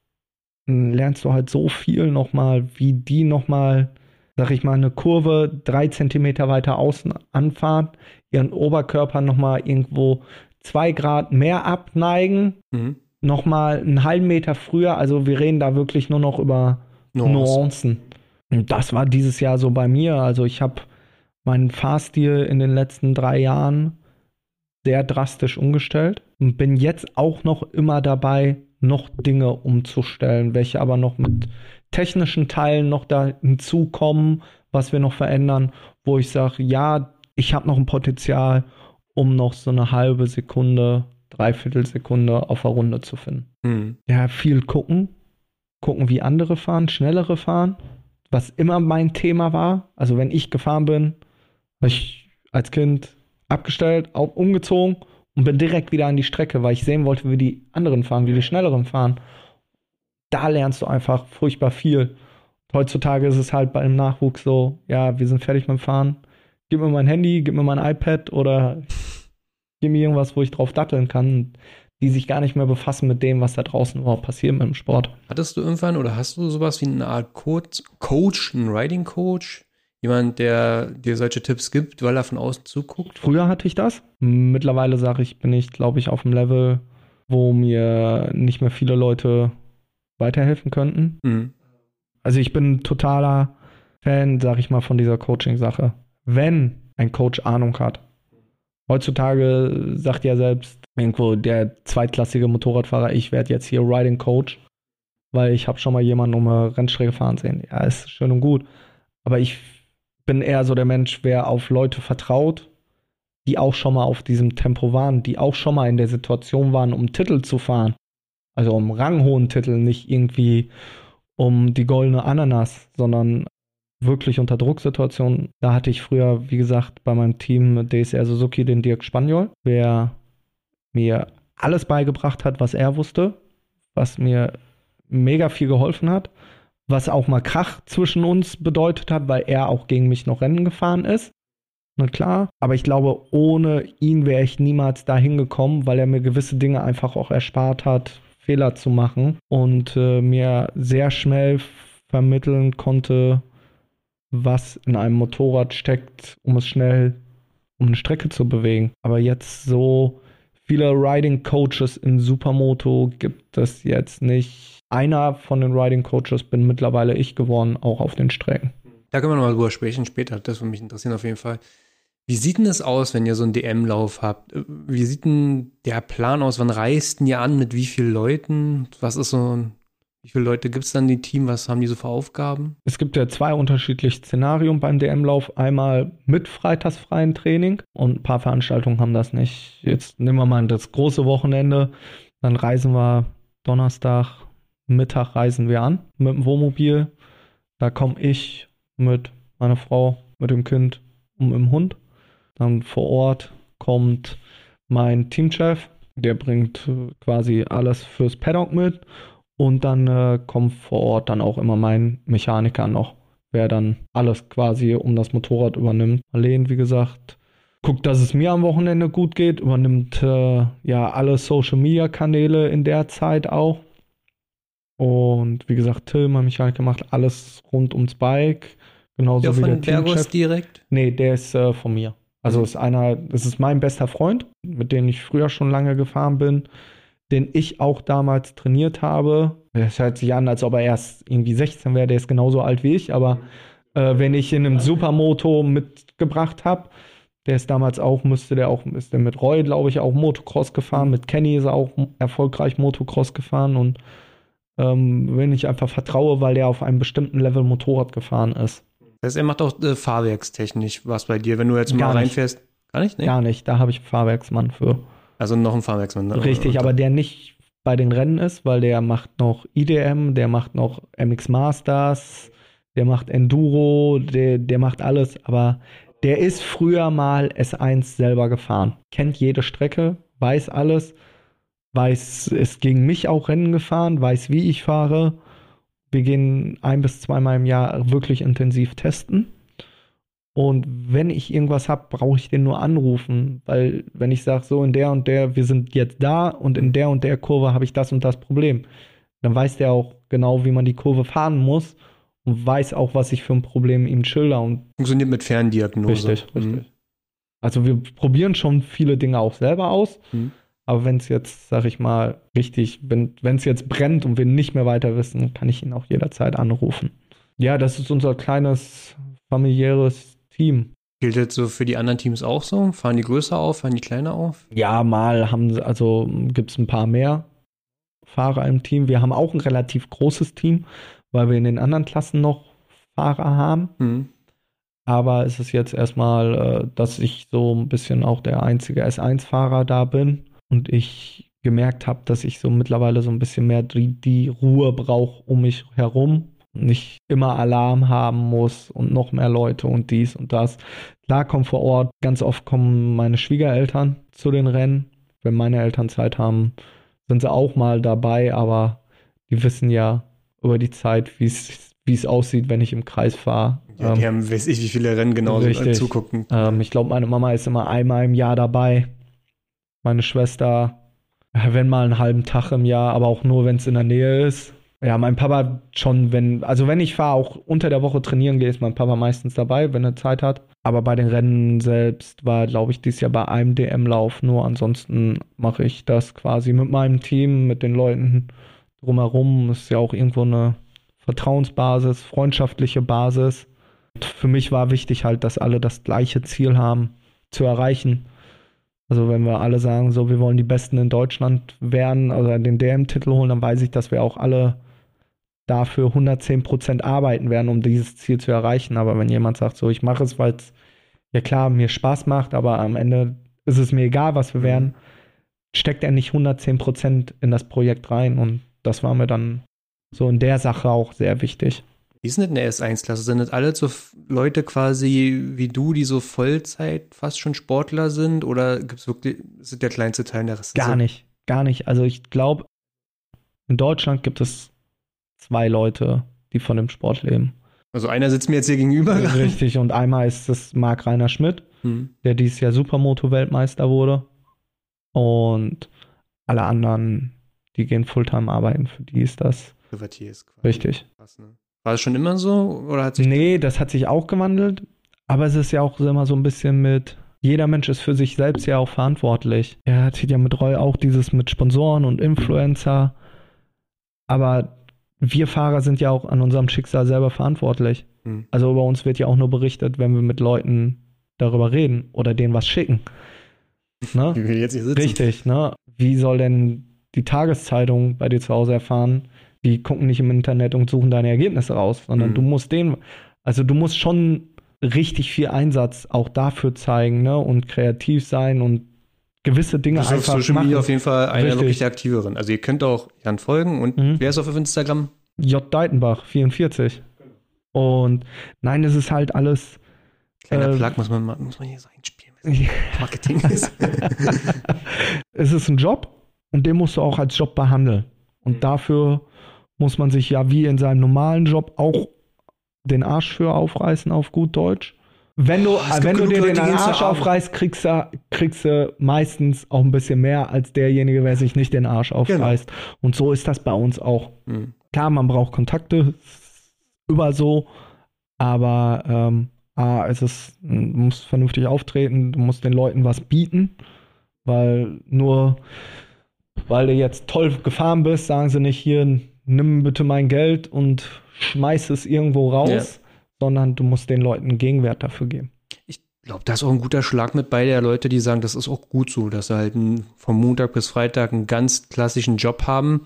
dann lernst du halt so viel nochmal, wie die nochmal, sag ich mal, eine Kurve drei Zentimeter weiter außen anfahren, ihren Oberkörper nochmal irgendwo zwei Grad mehr abneigen,
Mhm.
nochmal einen halben Meter früher. Also wir reden da wirklich nur noch über
Nuancen.
Nuancen. Und das war dieses Jahr so bei mir. Also ich habe meinen Fahrstil in den letzten drei Jahren sehr drastisch umgestellt und bin jetzt auch noch immer dabei, noch Dinge umzustellen, welche aber noch mit technischen Teilen noch da hinzukommen, was wir noch verändern, wo ich sage, ja, ich habe noch ein Potenzial, um noch so eine halbe Sekunde, dreiviertel Sekunde auf der Runde zu finden.
Mhm.
Ja, viel gucken, gucken, wie andere fahren, schnellere fahren, was immer mein Thema war. Also wenn ich gefahren bin, habe ich als Kind abgestellt, auch umgezogen und bin direkt wieder an die Strecke, weil ich sehen wollte, wie die anderen fahren, wie die schnelleren fahren. Da lernst du einfach furchtbar viel. Heutzutage ist es halt beim Nachwuchs so, ja, wir sind fertig mit dem Fahren. Gib mir mein Handy, gib mir mein iPad oder gib mir irgendwas, wo ich drauf datteln kann, die sich gar nicht mehr befassen mit dem, was da draußen überhaupt passiert mit dem Sport.
Hattest du irgendwann oder hast du sowas wie eine Art Coach, Coach einen Riding Coach? Jemand, der dir solche Tipps gibt, weil er von außen zuguckt?
Früher hatte ich das. Mittlerweile sage ich, bin ich, glaube ich, auf dem Level, wo mir nicht mehr viele Leute weiterhelfen könnten.
Mhm.
Also ich bin totaler Fan, sag ich mal, von dieser Coaching-Sache. Wenn ein Coach Ahnung hat. Heutzutage sagt ja selbst irgendwo der zweitklassige Motorradfahrer, ich werde jetzt hier Riding Coach, weil ich habe schon mal jemanden um eine Rennstrecke fahren sehen. Ja, ist schön und gut. Aber ich bin eher so der Mensch, wer auf Leute vertraut, die auch schon mal auf diesem Tempo waren, die auch schon mal in der Situation waren, um Titel zu fahren. Also um ranghohen Titel, nicht irgendwie um die goldene Ananas, sondern wirklich unter Drucksituationen. Da hatte ich früher, wie gesagt, bei meinem Team DSR Suzuki den Dirk Spaniol, der mir alles beigebracht hat, was er wusste, was mir mega viel geholfen hat, was auch mal Krach zwischen uns bedeutet hat, weil er auch gegen mich noch Rennen gefahren ist. Na klar, aber ich glaube, ohne ihn wäre ich niemals dahin gekommen, weil er mir gewisse Dinge einfach auch erspart hat, Fehler zu machen und äh, mir sehr schnell vermitteln konnte, was in einem Motorrad steckt, um es schnell um eine Strecke zu bewegen. Aber jetzt so viele Riding Coaches in Supermoto gibt es jetzt nicht. Einer von den Riding Coaches bin mittlerweile ich geworden, auch auf den Strecken.
Da können wir nochmal drüber sprechen später. Das würde mich interessieren auf jeden Fall. Wie sieht denn das aus, wenn ihr so einen DM-Lauf habt? Wie sieht denn der Plan aus? Wann reist denn ihr an? Mit wie vielen Leuten? Was ist so ein, wie viele Leute gibt es dann im Team? Was haben die so für Aufgaben?
Es gibt ja zwei unterschiedliche Szenarien beim DM-Lauf. Einmal mit freitagsfreien Training und ein paar Veranstaltungen haben das nicht. Jetzt nehmen wir mal das große Wochenende. Dann reisen wir Donnerstag, Mittag reisen wir an mit dem Wohnmobil. Da komme ich mit meiner Frau, mit dem Kind und mit dem Hund. Dann vor Ort kommt mein Teamchef, der bringt äh, quasi alles fürs Paddock mit. Und dann äh, kommt vor Ort dann auch immer mein Mechaniker noch, wer dann alles quasi um das Motorrad übernimmt. Marlene, wie gesagt, guckt, dass es mir am Wochenende gut geht, übernimmt äh, ja alle Social Media Kanäle in der Zeit auch. Und wie gesagt, Till, mein Mechaniker, macht alles rund ums Bike. Genauso
Der
wie der
von Bergos
Teamchef.
direkt?
Nee, der ist äh, von mir. Also ist einer, das ist mein bester Freund, mit dem ich früher schon lange gefahren bin, den ich auch damals trainiert habe. Es hört sich an, als ob er erst irgendwie 16 wäre, der ist genauso alt wie ich, aber äh, wenn ich in einem Supermoto mitgebracht habe, der ist damals auch, müsste der auch, ist der mit Roy, glaube ich, auch Motocross gefahren, mit Kenny ist er auch erfolgreich Motocross gefahren und ähm, wenn ich einfach vertraue, weil der auf einem bestimmten Level Motorrad gefahren ist.
Das heißt, er macht auch äh, fahrwerkstechnisch was bei dir, wenn du jetzt
Gar
mal
nicht.
reinfährst. Gar nicht, ne?
Gar nicht, da habe ich einen Fahrwerksmann für.
Also noch ein Fahrwerksmann. ne?
Richtig,
Und-
aber der nicht bei den Rennen ist, weil der macht noch IDM, der macht noch MX Masters, der macht Enduro, der, der macht alles, aber der ist früher mal S1 selber gefahren. Kennt jede Strecke, weiß alles, weiß, ist gegen mich auch Rennen gefahren, weiß, wie ich fahre. Wir gehen ein bis zweimal im Jahr wirklich intensiv testen. Und wenn ich irgendwas habe, brauche ich den nur anrufen, weil wenn ich sage, so in der und der, wir sind jetzt da und in der und der Kurve habe ich das und das Problem, dann weiß der auch genau, wie man die Kurve fahren muss und weiß auch, was ich für ein Problem ihm schilder. Und
Funktioniert mit Ferndiagnose.
richtig,
Mhm.
richtig. Also wir probieren schon viele Dinge auch selber aus.
Mhm.
Aber wenn es jetzt, sag ich mal, richtig, wenn es jetzt brennt und wir nicht mehr weiter wissen, kann ich ihn auch jederzeit anrufen. Ja, das ist unser kleines familiäres Team.
Gilt das so für die anderen Teams auch so? Fahren die größer auf, fahren die kleiner auf?
Ja, mal haben sie, also gibt es ein paar mehr Fahrer im Team. Wir haben auch ein relativ großes Team, weil wir in den anderen Klassen noch Fahrer haben.
Mhm.
Aber es ist jetzt erstmal, äh, dass ich so ein bisschen auch der einzige S1-Fahrer da bin und ich gemerkt habe, dass ich so mittlerweile so ein bisschen mehr die, die Ruhe brauche um mich herum. Nicht immer Alarm haben muss und noch mehr Leute und dies und das. Klar kommen vor Ort, ganz oft kommen meine Schwiegereltern zu den Rennen. Wenn meine Eltern Zeit haben, sind sie auch mal dabei, aber die wissen ja über die Zeit, wie es wie es aussieht, wenn ich im Kreis fahre.
Ja, die haben, weiß ich, wie viele Rennen genau zugucken.
Ähm, ich glaube, meine Mama ist immer einmal im Jahr dabei. Meine Schwester, ja, wenn mal einen halben Tag im Jahr, aber auch nur, wenn es in der Nähe ist. Ja, mein Papa schon, wenn, also wenn ich fahre, auch unter der Woche trainieren gehe, ist mein Papa meistens dabei, wenn er Zeit hat. Aber bei den Rennen selbst war, glaube ich, dieses Jahr bei einem DM-Lauf nur. Ansonsten mache ich das quasi mit meinem Team, mit den Leuten drumherum. Ist ja auch irgendwo eine Vertrauensbasis, freundschaftliche Basis. Und für mich war wichtig halt, dass alle das gleiche Ziel haben, zu erreichen. Also wenn wir alle sagen, so wir wollen die Besten in Deutschland werden, also den DM-Titel holen, dann weiß ich, dass wir auch alle dafür 110% arbeiten werden, um dieses Ziel zu erreichen. Aber wenn jemand sagt, so ich mache es, weil es ja klar mir Spaß macht, aber am Ende ist es mir egal, was wir werden, steckt er nicht 110% in das Projekt rein. Und das war mir dann so in der Sache auch sehr wichtig.
Wie ist denn das in der S1-Klasse? Sind das alle so Leute quasi wie du, die so Vollzeit fast schon Sportler sind? Oder gibt es wirklich, ist der kleinste Teil der Rest?
Gar nicht, gar nicht. Also ich glaube, in Deutschland gibt es zwei Leute, die von dem Sport leben.
Also einer sitzt mir jetzt hier gegenüber.
Richtig, und einmal ist das Marc Rainer Schmidt,
Hm.
der dieses Jahr Supermoto-Weltmeister wurde. Und alle anderen, die gehen Fulltime arbeiten, für die ist das
Privatiers quasi.
richtig.
Krass, ne? War das schon immer so? Oder hat sich
Nee, das hat sich auch gewandelt, aber es ist ja auch immer so ein bisschen mit, jeder Mensch ist für sich selbst ja auch verantwortlich. Er hat ja mit Roy auch dieses mit Sponsoren und Influencer, aber wir Fahrer sind ja auch an unserem Schicksal selber verantwortlich.
Hm.
Also über uns wird ja auch nur berichtet, wenn wir mit Leuten darüber reden oder denen was schicken. Ne? Richtig, ne? Wie soll denn die Tageszeitung bei dir zu Hause erfahren? Die gucken nicht im Internet und suchen deine Ergebnisse raus, sondern
Mhm.
du musst den, also du musst schon richtig viel Einsatz auch dafür zeigen, ne? Und kreativ sein und gewisse Dinge
Das ist auf
einfach
Social. Media auf jeden Fall einer
Richtig.
wirklich der aktiveren. Also ihr könnt auch Jan folgen und
Mhm.
wer ist auf Instagram?
J. Deitenbach, 44. Und nein, es ist halt alles.
Kleiner
Äh,
Plug muss man, muss man hier so einspielen. Marketing ist.
es ist ein Job und den musst du auch als Job behandeln. Und
Mhm.
dafür muss man sich ja wie in seinem normalen Job auch den Arsch für aufreißen auf gut Deutsch. Wenn du,
gibt
wenn du dir
Leute,
den Arsch aufreißt, kriegst du, kriegst du meistens auch ein bisschen mehr als derjenige, wer sich nicht den Arsch
Genau.
aufreißt. Und so ist das bei uns auch.
Hm.
Klar, man braucht Kontakte, überall so, aber ähm, A, es ist, du musst vernünftig auftreten, du musst den Leuten was bieten, weil nur weil du jetzt toll gefahren bist, sagen sie nicht hier, nimm bitte mein Geld und schmeiß es irgendwo raus, sondern du musst den Leuten Gegenwert dafür geben.
Ich glaube, da ist auch ein guter Schlag mit bei der Leute, die sagen, das ist auch gut so, dass sie halt einen, vom Montag bis Freitag einen ganz klassischen Job haben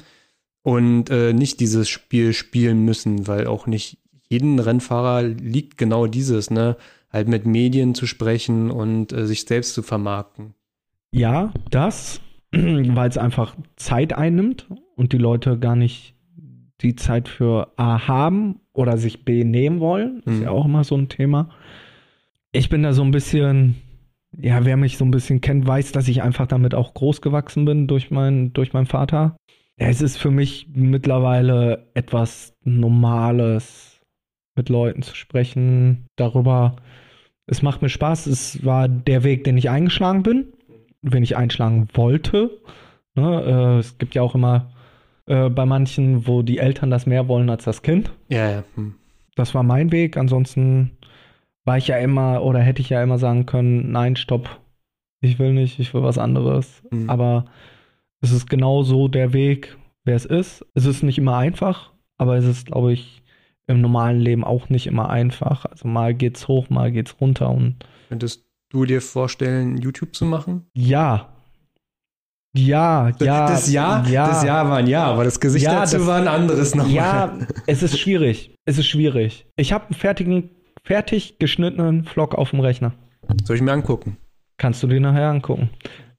und äh, nicht dieses Spiel spielen müssen, weil auch nicht jeden Rennfahrer liegt genau dieses, ne? Halt mit Medien zu sprechen und äh, sich selbst zu vermarkten.
Ja, das, weil es einfach Zeit einnimmt und die Leute gar nicht die Zeit für A haben oder sich B nehmen wollen. Ist
Mhm.
ja auch immer so ein Thema. Ich bin da so ein bisschen, ja, wer mich so ein bisschen kennt, weiß, dass ich einfach damit auch groß gewachsen bin durch, mein, durch meinen Vater. Es ist für mich mittlerweile etwas Normales, mit Leuten zu sprechen, darüber. Es macht mir Spaß. Es war der Weg, den ich eingeschlagen bin wenn ich einschlagen wollte. Ne, äh, es gibt ja auch immer äh, bei manchen, wo die Eltern das mehr wollen als das Kind.
Ja, ja. Hm.
Das war mein Weg. Ansonsten war ich ja immer oder hätte ich ja immer sagen können, nein, stopp, ich will nicht, ich will was anderes.
Mhm.
Aber es ist genau so der Weg, wer es ist. Es ist nicht immer einfach, aber es ist, glaube ich, im normalen Leben auch nicht immer einfach. Also mal geht's hoch, mal geht's runter und
Könntest du dir vorstellen, YouTube zu machen?
ja. Ja, ja.
das Jahr,
ja.
das Jahr war ein Ja, aber das Gesicht
Ja,
dazu
das-
war ein anderes nochmal.
Ja, es ist schwierig. Es ist schwierig. Ich habe einen fertigen, fertig geschnittenen Vlog auf dem Rechner.
Soll ich mir angucken?
Kannst du dir nachher angucken.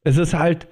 Es ist halt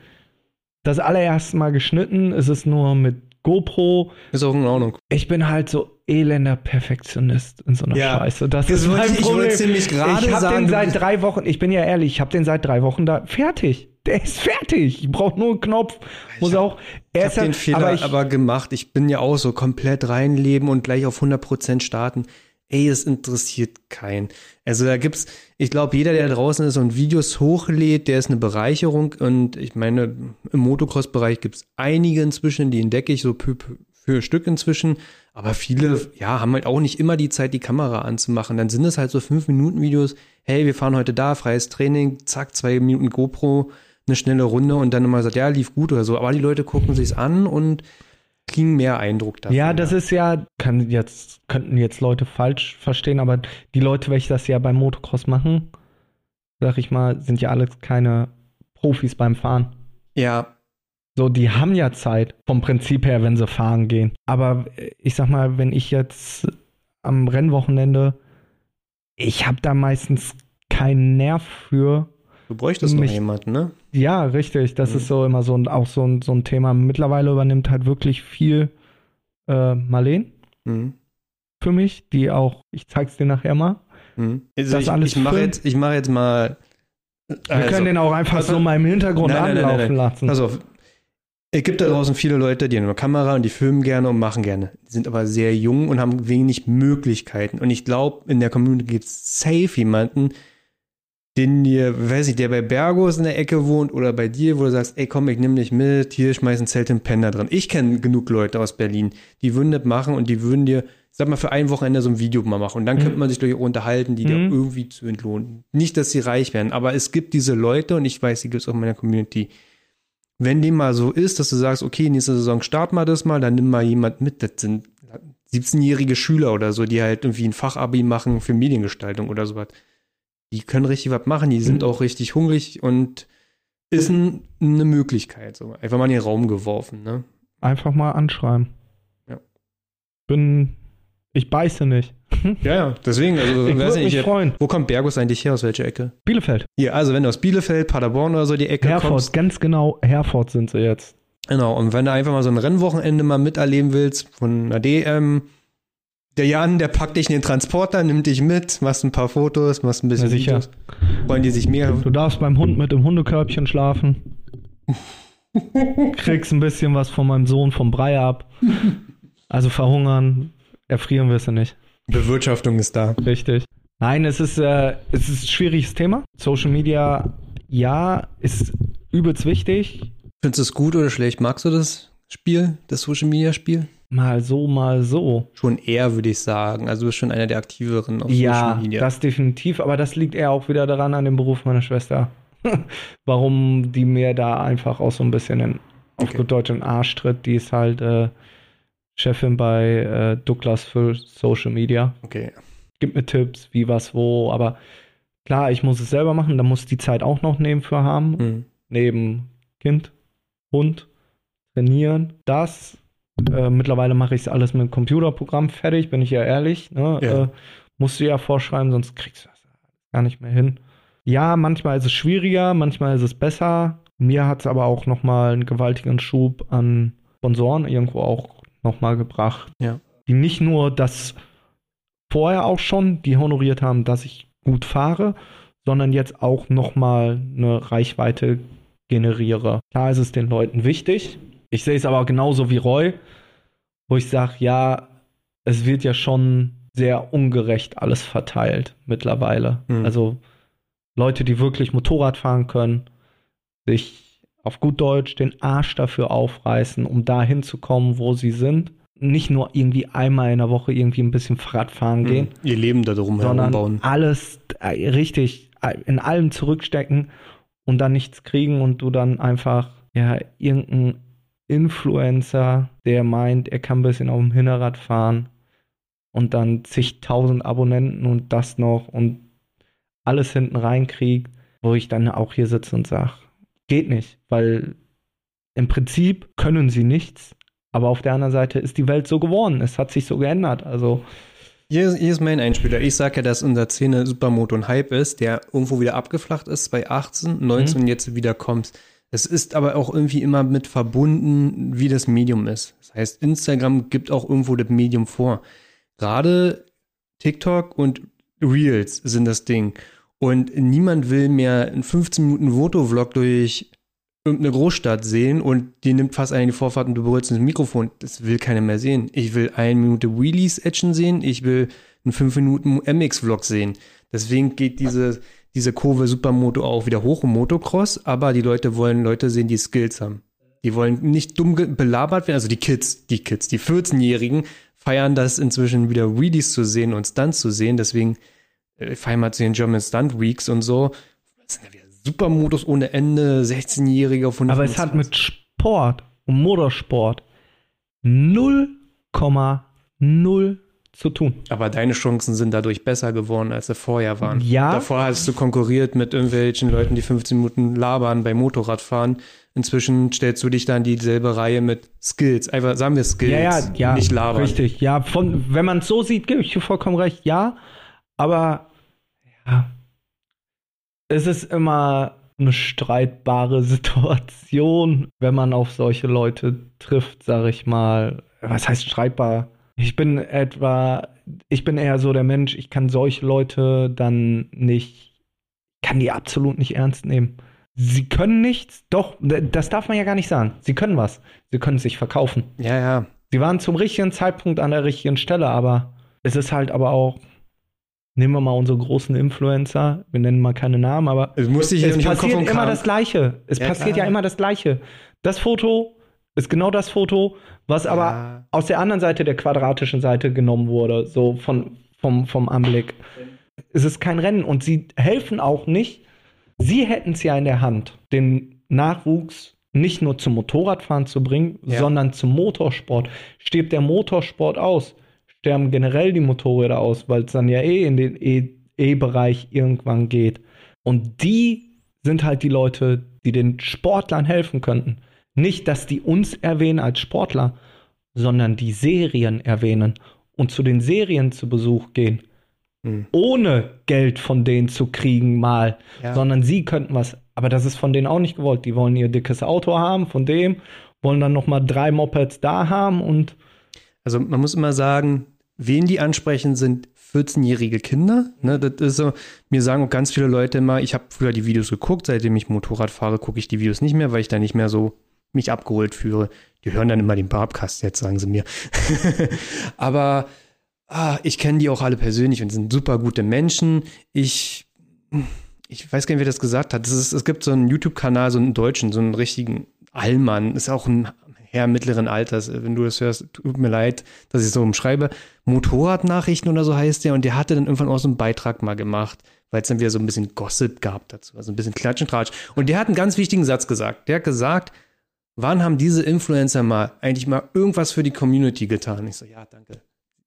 das allererste Mal geschnitten. Es ist nur mit GoPro.
Ist auch in Ordnung.
Ich bin halt so elender Perfektionist in so einer
Ja,
Scheiße. Das,
das
ist mein
ich- ich
Problem.
wollte nämlich gerade
ich hab
sagen,
den seit drei Wochen, ich bin ja ehrlich, ich habe den seit drei Wochen da fertig. Der ist fertig. Ich brauche nur einen Knopf. Muss
hab-
auch. Er
Ich habe den Fehler
aber
aber,
ich,
gemacht. Ich bin ja auch so komplett reinleben und gleich auf 100% starten. Ey, es interessiert keinen. Also da gibt's, ich glaube, jeder, der draußen ist und Videos hochlädt, der ist eine Bereicherung. Und ich meine, im Motocross-Bereich gibt's einige inzwischen, die entdecke ich so für, Stück inzwischen. Aber viele, ja, haben halt auch nicht immer die Zeit, die Kamera anzumachen. Dann sind es halt so 5-Minuten-Videos. Hey, wir fahren heute da, freies Training, zack, zwei Minuten GoPro, eine schnelle Runde und dann immer sagt, ja, lief gut oder so. Aber die Leute gucken sich's an und kriegen mehr Eindruck davon.
ja, das ist ja, kann jetzt, könnten jetzt Leute falsch verstehen, aber die Leute, welche das ja beim Motocross machen, sag ich mal, sind ja alle keine Profis beim Fahren.
Ja,
So, die haben ja Zeit vom Prinzip her, wenn sie fahren gehen. Aber äh, ich sag mal, wenn ich jetzt am Rennwochenende, ich habe da meistens keinen Nerv für.
Du bräuchtest noch
Mich-
jemanden, ne?
Ja, richtig. Das
Mhm.
ist so immer so ein, auch so ein, so ein Thema. Mittlerweile übernimmt halt wirklich viel äh, Marleen
Mhm.
für mich, die auch, ich zeig's dir nachher mal.
Mhm. Also
Das
ich,
alles
ich mache
filmen?
jetzt, ich mache jetzt mal.
Wir können den auch einfach
also-
so mal im Hintergrund
Nein,
anlaufen
nein, nein.
lassen.
Pass auf. Es gibt da draußen viele Leute, die haben eine Kamera und die filmen gerne und machen gerne. Die sind aber sehr jung und haben wenig Möglichkeiten. Und ich glaube, in der Community gibt es safe jemanden, den dir, weiß ich, der bei Bergos in der Ecke wohnt oder bei dir, wo du sagst, ey komm, ich nehme dich mit, hier schmeiß ein Zelt im Penner drin. Ich kenne genug Leute aus Berlin, die würden das machen und die würden dir, sag mal, für ein Wochenende so ein Video mal machen. Und dann
Mhm.
könnte man sich durch unterhalten, die dir
Mhm.
irgendwie zu entlohnen. Nicht, dass sie reich werden, aber es gibt diese Leute und ich weiß, die gibt es auch in meiner Community. Wenn dem mal so ist, dass du sagst, okay, nächste Saison starten wir das mal, dann nimm mal jemand mit. Das sind 17-jährige Schüler oder so, die halt irgendwie ein Fachabi machen für Mediengestaltung oder sowas. Die können richtig was machen, die sind
Mhm.
auch richtig hungrig und ist ein, eine Möglichkeit. So. Einfach mal in den Raum geworfen, ne?
Einfach mal anschreiben.
Ja.
Bin, ich beiße nicht.
Ja, ja, deswegen, also,
Ich
weiß
würde mich freuen.
wo kommt Bergus eigentlich her, aus welcher Ecke?
Bielefeld.
Hier, also wenn du aus Bielefeld, Paderborn oder so die Ecke
Herford,
kommst,
ganz genau, Herford sind sie jetzt.
Genau, und wenn du einfach mal so ein Rennwochenende mal miterleben willst von einer DM, der Jan, der packt dich in den Transporter, nimmt dich mit, machst ein paar Fotos, machst ein bisschen
Na sicher.
Videos. Wollen die sich mehr.
Du darfst beim Hund mit dem Hundekörbchen schlafen. Kriegst ein bisschen was von meinem Sohn vom Brei ab. Also verhungern, erfrieren wirst du nicht.
Bewirtschaftung ist da.
Richtig. Nein, es ist, äh, es ist ein schwieriges Thema. Social Media, ja, ist übelst wichtig.
Findest du es gut oder schlecht? Magst du das Spiel, das Social Media Spiel?
Mal so, mal so.
Schon eher, würde ich sagen. Also du bist schon einer der aktiveren auf
Ja,
Social Media.
das definitiv, aber das liegt eher auch wieder daran an dem Beruf meiner Schwester. Warum die mir da einfach auch so ein bisschen in, auf
Okay.
gut Deutsch in Arsch tritt. Die ist halt äh, Chefin bei äh, Douglas für Social Media.
okay.
Gibt mir Tipps, wie, was, wo, aber klar, ich muss es selber machen, da muss die Zeit auch noch neben für haben.
Hm.
Neben Kind, Hund, trainieren, das. Äh, mittlerweile mache ich es alles mit dem Computerprogramm fertig, bin ich ja ehrlich. Ne?
Ja.
Äh, musst du ja vorschreiben, sonst kriegst du das gar nicht mehr hin. Ja, manchmal ist es schwieriger, manchmal ist es besser. Mir hat es aber auch nochmal einen gewaltigen Schub an Sponsoren irgendwo auch nochmal gebracht.
Ja.
Die nicht nur das vorher auch schon, die honoriert haben, dass ich gut fahre, sondern jetzt auch nochmal eine Reichweite generiere. Klar ist es den Leuten wichtig. Ich sehe es aber genauso wie Roy, wo ich sage, ja, es wird ja schon sehr ungerecht alles verteilt mittlerweile.
Mhm.
Also Leute, die wirklich Motorrad fahren können, sich auf gut Deutsch den Arsch dafür aufreißen, um da hinzukommen, wo sie sind. nicht nur irgendwie einmal in der Woche irgendwie ein bisschen Fahrrad fahren gehen,
Mhm. Ihr Leben da drum
sondern
herumbauen.
alles äh, richtig äh, in allem zurückstecken und dann nichts kriegen und du dann einfach ja irgendein Influencer, der meint, er kann ein bisschen auf dem Hinterrad fahren und dann zigtausend Abonnenten und das noch und alles hinten reinkriegt, wo ich dann auch hier sitze und sage, geht nicht, weil im Prinzip können sie nichts, aber auf der anderen Seite ist die Welt so geworden, es hat sich so geändert, also
Hier, hier ist mein Einspieler. Ich sage ja, dass unser Szene Supermoto ein Hype ist, der irgendwo wieder abgeflacht ist bei 18, 19
Mhm.
und jetzt wieder kommt. Es ist aber auch irgendwie immer mit verbunden, wie das Medium ist. Das heißt, Instagram gibt auch irgendwo das Medium vor. Gerade TikTok und Reels sind das Ding. Und niemand will mehr einen 15 Minuten Fotovlog durch irgendeine Großstadt sehen und die nimmt fast eine Vorfahrt und du berührst ins Mikrofon. Das will keiner mehr sehen. Ich will eine Minute Wheelies-Action sehen, ich will einen 5 Minuten MX-Vlog sehen. Deswegen geht diese, diese Kurve Supermoto auch wieder hoch im Motocross, aber die Leute wollen Leute sehen, die Skills haben. Die wollen nicht dumm belabert werden, also die Kids, die Kids, die 14-Jährigen feiern das inzwischen wieder Wheelies zu sehen und Stunts zu sehen, deswegen äh, feiern wir zu den German Stunt Weeks und so. Das sind ja wieder Supermodus ohne Ende, 16-Jährige auf 100.
Aber es hat mit Sport und Motorsport 0,0 zu tun.
Aber deine Chancen sind dadurch besser geworden, als sie vorher waren.
Ja.
Davor hast du konkurriert mit irgendwelchen Leuten, die 15 Minuten labern beim Motorradfahren. Inzwischen stellst du dich dann dieselbe Reihe mit Skills. Einfach sagen wir Skills,
Ja, ja, ja.
nicht labern.
Richtig, ja. Von, wenn man es so sieht, gebe ich dir vollkommen recht, ja. Aber ja, es ist immer eine streitbare Situation, wenn man auf solche Leute trifft, sag ich mal. Was heißt streitbar? Ich bin etwa, ich bin eher so der Mensch, ich kann solche Leute dann nicht, kann die absolut nicht ernst nehmen. Sie können nichts, doch, das darf man ja gar nicht sagen. Sie können was. Sie können sich verkaufen.
Ja, ja.
Sie waren zum richtigen Zeitpunkt an der richtigen Stelle, aber es ist halt aber auch, nehmen wir mal unsere großen Influencer, wir nennen mal keine Namen, aber
Es muss dich
es passiert immer das Gleiche. Es
Ja,
passiert
klar.
ja immer das Gleiche. Das Foto ist genau das Foto, was aber
Ja.
aus der anderen Seite der quadratischen Seite genommen wurde, so von, vom, vom Anblick. Es ist kein Rennen und sie helfen auch nicht. Sie hätten es ja in der Hand, den Nachwuchs nicht nur zum Motorradfahren zu bringen,
Ja.
sondern zum Motorsport. Stirbt der Motorsport aus, sterben generell die Motorräder aus, weil es dann ja eh in den E- E-Bereich irgendwann geht. Und die sind halt die Leute, die den Sportlern helfen könnten. Nicht, dass die uns erwähnen als Sportler, sondern die Serien erwähnen und zu den Serien zu Besuch gehen,
Hm.
ohne Geld von denen zu kriegen mal,
Ja.
sondern sie könnten was. Aber das ist von denen auch nicht gewollt. Die wollen ihr dickes Auto haben von dem, wollen dann noch mal drei Mopeds da haben und
Also man muss immer sagen, wen die ansprechen, sind 14-jährige Kinder. Ne, das ist so, mir sagen auch ganz viele Leute immer, ich habe früher die Videos geguckt, seitdem ich Motorrad fahre, gucke ich die Videos nicht mehr, weil ich da nicht mehr so mich abgeholt führe. Die hören dann immer den Barbcast jetzt, sagen sie mir. Aber ah, ich kenne die auch alle persönlich und sind super gute Menschen. Ich, ich weiß gar nicht, wer das gesagt hat. Das ist, es gibt so einen YouTube-Kanal, so einen deutschen, so einen richtigen Allmann, ist auch ein Herr mittleren Alters. Wenn du das hörst, tut mir leid, dass ich so umschreibe. Motorradnachrichten oder so heißt der und der hatte dann irgendwann auch so einen Beitrag mal gemacht, weil es dann wieder so ein bisschen Gossip gab dazu, also ein bisschen Klatsch und Tratsch. Und der hat einen ganz wichtigen Satz gesagt. Der hat gesagt, wann haben diese Influencer mal eigentlich mal irgendwas für die Community getan? Ich so, ja, danke.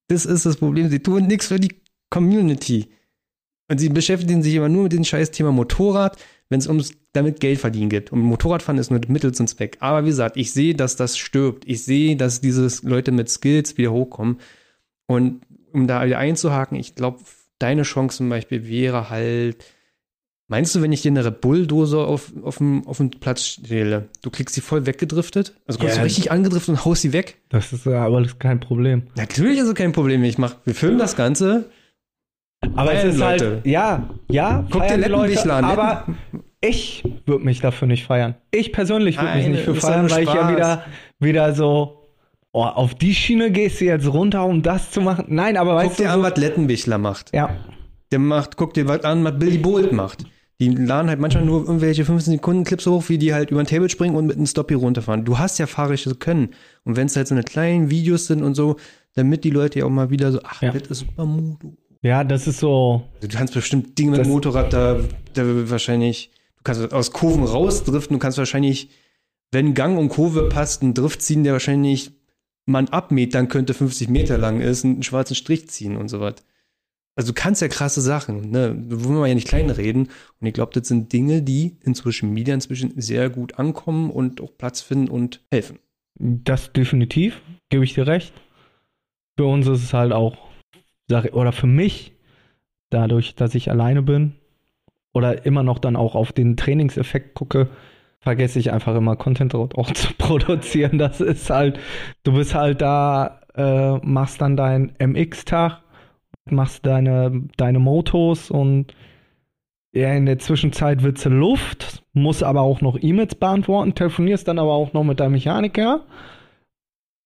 Das ist das Problem. Sie tun nichts für die Community. Und sie beschäftigen sich immer nur mit dem scheiß Thema Motorrad, wenn es ums damit Geld verdienen geht. Und Motorradfahren ist nur Mittel zum Zweck. Aber wie gesagt, ich sehe, dass das stirbt. Ich sehe, dass diese Leute mit Skills wieder hochkommen. Und um da wieder einzuhaken, ich glaube, deine Chance zum Beispiel wäre halt, meinst du, wenn ich dir eine Red Bull-Dose auf, auf, dem, auf den Platz stelle, du kriegst sie voll weggedriftet? Also kommst
Ja.
du richtig angedriftet und haust sie weg?
das ist ja aber das ist kein Problem.
Natürlich ist es kein Problem. Ich mach, wir filmen das Ganze.
Aber es
Feiern
ist
Leute.
halt, ja, ja,
Guck dir Lettenbichler an,
aber ich würde mich dafür nicht feiern. Ich persönlich würde mich nicht für feiern, weil ich ja wieder, wieder so, oh, auf die Schiene gehst du jetzt runter, um das zu machen. Nein, aber
Guck
weißt du,
dir an,
so,
was Lettenbichler macht.
ja,
Der macht, guck dir was an, was Billy Bolt macht. Die laden halt manchmal nur irgendwelche 15 Sekunden Clips hoch, wie die halt über ein Table springen und mit einem Stoppie runterfahren. Du hast ja fahrisches Können. Und wenn es halt so eine kleinen Videos sind und so, damit die Leute ja auch mal wieder so, ach,
Ja.
das ist Supermoto.
Ja, das ist so.
Also du kannst bestimmt Dinge mit dem Motorrad da, da wahrscheinlich, du kannst aus Kurven rausdriften, du kannst wahrscheinlich, wenn Gang und Kurve passt, einen Drift ziehen, der wahrscheinlich man abmetern könnte, 50 Meter lang ist, einen schwarzen Strich ziehen und so was. Also du kannst ja krasse Sachen, ne? Da wollen wir ja nicht kleinreden. Und ich glaube, das sind Dinge, die in Social Media inzwischen sehr gut ankommen und auch Platz finden und helfen.
Das definitiv, gebe ich dir recht. Für uns ist es halt auch, oder für mich, dadurch, dass ich alleine bin oder immer noch dann auch auf den Trainingseffekt gucke, vergesse ich einfach immer Content auch zu produzieren. Das ist halt, du bist halt da, äh, machst dann deinen MX-Tag, machst deine, deine Motos und ja, in der Zwischenzeit wird's Luft, musst aber auch noch E-Mails beantworten, telefonierst dann aber auch noch mit deinem Mechaniker.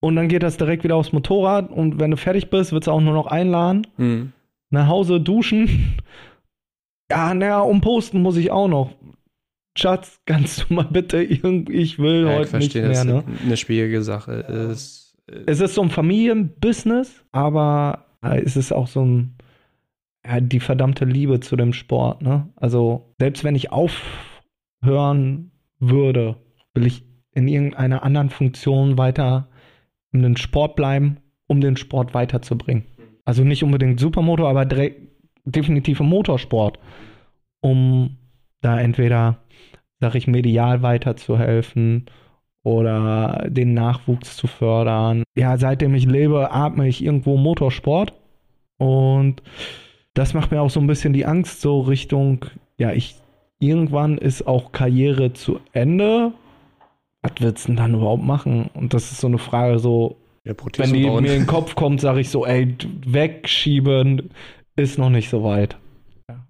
Und dann geht das direkt wieder aufs Motorrad und wenn du fertig bist, wird's auch nur noch einladen,
Mhm.
nach Hause duschen. Ja, naja, umposten muss ich auch noch. Schatz, kannst du mal bitte irgendwie, ich will
Ja, ich
heute nicht
verstehe,
mehr,
dass
ne?
eine schwierige Sache ist.
Es ist so ein Familienbusiness, aber äh, es ist auch so ein, ja, die verdammte Liebe zu dem Sport, ne? Also, selbst wenn ich aufhören würde, will ich in irgendeiner anderen Funktion weiter in den Sport bleiben, um den Sport weiterzubringen. Also nicht unbedingt Supermoto, aber definitiv im Motorsport, um da entweder, sag ich, medial weiterzuhelfen oder den Nachwuchs zu fördern. Ja, seitdem ich lebe, atme ich irgendwo Motorsport und das macht mir auch so ein bisschen die Angst so Richtung, ja, ich irgendwann ist auch Karriere zu Ende. Was willst du denn dann überhaupt machen? Und das ist so eine Frage, so,
ja,
wenn die
bauen.
mir in den Kopf kommt, sage ich so, ey, wegschieben ist noch nicht so weit. Ja.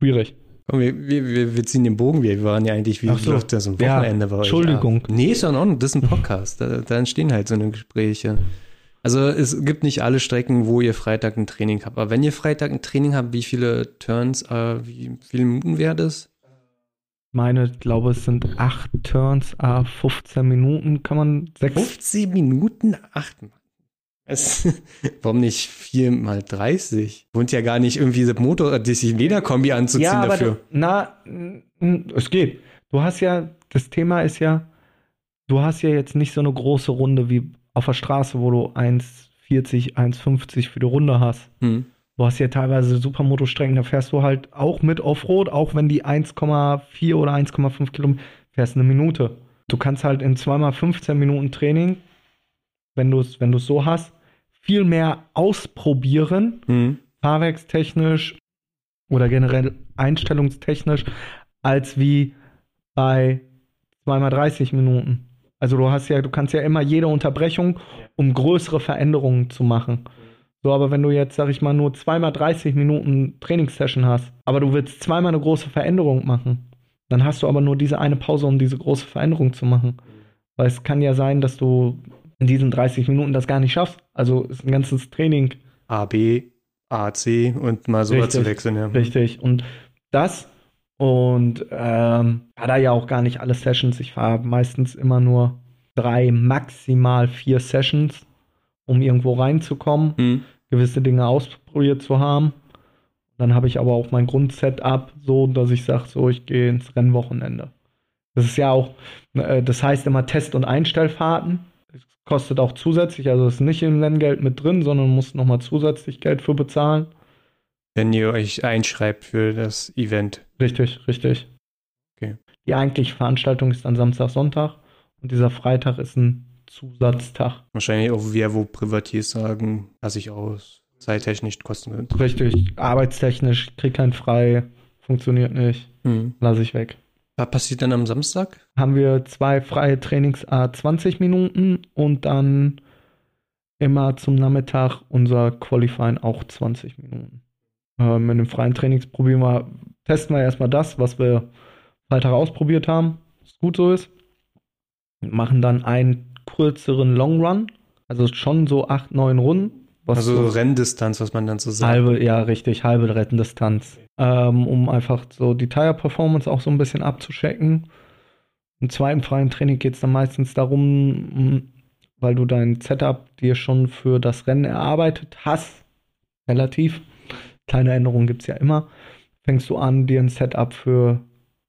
Schwierig.
Komm, wir, wir, wir, ziehen den Bogen. Wir waren ja eigentlich, wie
Ach so.
läuft das am
Ja,
Wochenende bei euch?
Entschuldigung.
ab? Nee, ist ja in Ordnung. Das ist ein Podcast. da, da entstehen halt so eine Gespräche. Also es gibt nicht alle Strecken, wo ihr Freitag ein Training habt. Aber wenn ihr Freitag ein Training habt, wie viele Turns, äh, wie viele Minuten wäre das?
Meine, ich glaube, es sind acht Turns, ah, 15 Minuten, kann man sechs.
15 Minuten? Acht. Es, warum nicht 4 mal 30? Wohnt ja gar nicht irgendwie das Motor, das Lederkombi anzuziehen
ja,
dafür.
Du, na, es geht. Du hast ja, das Thema ist ja, du hast ja jetzt nicht so eine große Runde wie auf der Straße, wo du 1,40, 1,50 für die Runde hast.
Hm.
Du hast ja teilweise Supermoto-Strecken, da fährst du halt auch mit Offroad, auch wenn die 1,4 oder 1,5 Kilometer fährst eine Minute. Du kannst halt in zweimal 15 Minuten Training, wenn du es wenn du's so hast, viel mehr ausprobieren,
Hm.
fahrwerkstechnisch oder generell einstellungstechnisch, als wie bei zweimal 30 Minuten. Also du hast ja, du kannst ja immer jede Unterbrechung, um größere Veränderungen zu machen. So, aber wenn du jetzt, sag ich mal, nur zweimal 30 Minuten Trainingssession hast, aber du willst zweimal eine große Veränderung machen, dann hast du aber nur diese eine Pause, um diese große Veränderung zu machen. Weil es kann ja sein, dass du in diesen 30 Minuten das gar nicht schaffst. Also ist ein ganzes Training
A, B, A, C und mal so zu wechseln, ja.
Richtig. Und das und ähm, hat er ja auch gar nicht alle Sessions. Ich fahre meistens immer nur drei, maximal vier Sessions, um irgendwo reinzukommen,
Hm.
gewisse Dinge ausprobiert zu haben. Dann habe ich aber auch mein Grundsetup so, dass ich sage, so, ich gehe ins Rennwochenende. Das ist ja auch, äh, das heißt immer Test- und Einstellfahrten. Kostet auch zusätzlich, also ist nicht im Nenngeld mit drin, sondern muss nochmal zusätzlich Geld für bezahlen.
Wenn ihr euch einschreibt für das Event.
Richtig, richtig.
Okay.
Die eigentliche Veranstaltung ist dann Samstag, Sonntag und dieser Freitag ist ein Zusatztag.
Wahrscheinlich auch wer wo Privatiers sagen, lasse ich aus. Zeittechnisch kosten
Richtig, arbeitstechnisch, krieg kein frei, funktioniert nicht,
hm.
lasse ich weg.
Was passiert dann am Samstag?
Haben wir zwei freie Trainings a 20 Minuten und dann immer zum Nachmittag unser Qualifying auch 20 Minuten. Ähm, in den freien Trainings probieren wir, testen wir erstmal das, was wir Freitag ausprobiert haben, was gut so ist. Und machen dann einen kürzeren Long Run, also schon so 8, 9 Runden.
Also
so
Renndistanz, was man dann so sagt.
halbe, ja richtig, halbe Rettendistanz. Ähm, um einfach so die Tire-Performance auch so ein bisschen abzuchecken. Im zweiten freien Training geht es dann meistens darum, weil du dein Setup dir schon für das Rennen erarbeitet hast, relativ. Kleine Änderungen gibt es ja immer. Fängst du an, dir ein Setup für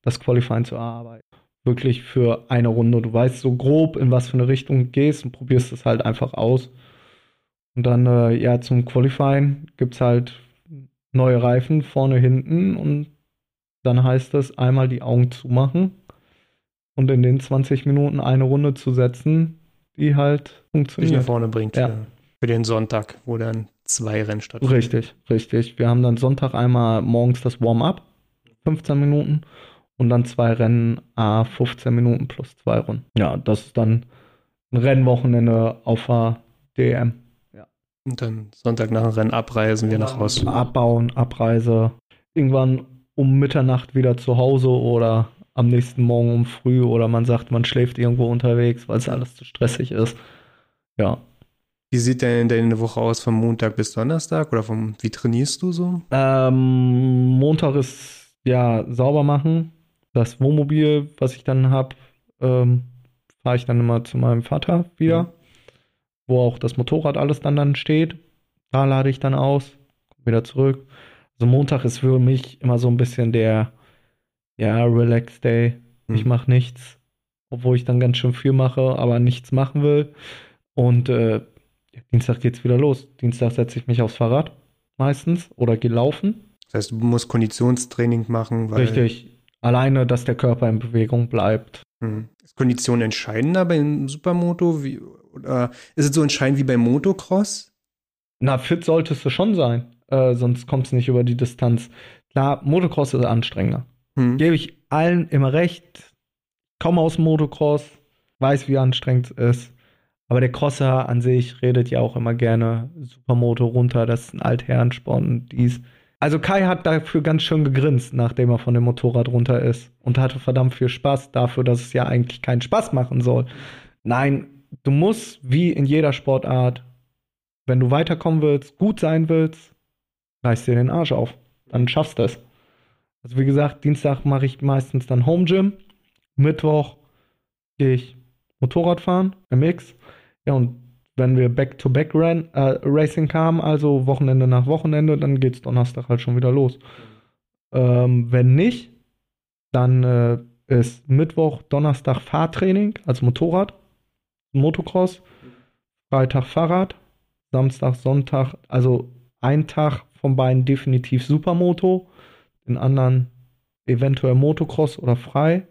das Qualifying zu erarbeiten. Wirklich für eine Runde. Du weißt so grob, in was für eine Richtung du gehst und probierst es halt einfach aus. Und dann, äh, ja, zum Qualifying gibt es halt neue Reifen vorne, hinten und dann heißt es einmal die Augen zumachen und in den 20 Minuten eine Runde zu setzen, die halt funktioniert.
Dich nach vorne bringt.
Ja.
Für, für den Sonntag, wo dann zwei Rennen stattfinden.
Richtig, richtig. Wir haben dann Sonntag einmal morgens das Warm-up, 15 Minuten und dann zwei Rennen, a 15 Minuten plus zwei Runden. Ja, das ist dann ein Rennwochenende auf der DM.
Und dann Sonntag nach dem Rennen abreisen wir nach Hause.
Abbauen, Abreise. Irgendwann um Mitternacht wieder zu Hause oder am nächsten Morgen um früh oder man sagt, man schläft irgendwo unterwegs, weil es alles zu stressig ist. Ja.
Wie sieht denn deine Woche aus vom Montag bis Donnerstag oder vom, wie trainierst du so?
Ähm, Montag ist ja sauber machen. Das Wohnmobil, was ich dann habe, ähm, fahre ich dann immer zu meinem Vater wieder,
Mhm.
Wo auch das Motorrad alles dann dann steht. Da lade ich dann aus, wieder zurück. Also Montag ist für mich immer so ein bisschen der ja Relax Day.
Mhm.
Ich mache nichts, obwohl ich dann ganz schön viel mache, aber nichts machen will. Und äh, Dienstag geht's wieder los. Dienstag setze ich mich aufs Fahrrad meistens oder gehe laufen.
Das heißt, du musst Konditionstraining machen, weil
Richtig. Alleine, dass der Körper in Bewegung bleibt.
Hm. Ist Kondition entscheidender beim Supermoto? Wie, oder ist es so entscheidend wie beim Motocross?
Na, fit solltest du schon sein, äh, sonst kommst du nicht über die Distanz. Klar, Motocross ist anstrengender.
Hm.
Gebe ich allen immer recht. Komme aus dem Motocross, weiß, wie anstrengend es ist. Aber der Crosser an sich redet ja auch immer gerne Supermoto runter, das ist ein Altherrensport und dies. Also Kai hat dafür ganz schön gegrinst, nachdem er von dem Motorrad runter ist und hatte verdammt viel Spaß dafür, dass es ja eigentlich keinen Spaß machen soll. Nein, du musst wie in jeder Sportart, wenn du weiterkommen willst, gut sein willst, reiß dir den Arsch auf. Dann schaffst du es. Also wie gesagt, Dienstag mache ich meistens dann Home Gym. Mittwoch gehe ich Motorrad fahren, MX. Ja, und wenn wir Back-to-Back -Ran äh, Racing kamen, also Wochenende nach Wochenende, dann geht's Donnerstag halt schon wieder los. Ähm, wenn nicht, dann äh, ist Mittwoch, Donnerstag Fahrtraining, also Motorrad, Motocross, Freitag Fahrrad, Samstag, Sonntag, also ein Tag von beiden definitiv Supermoto, den anderen eventuell Motocross oder frei.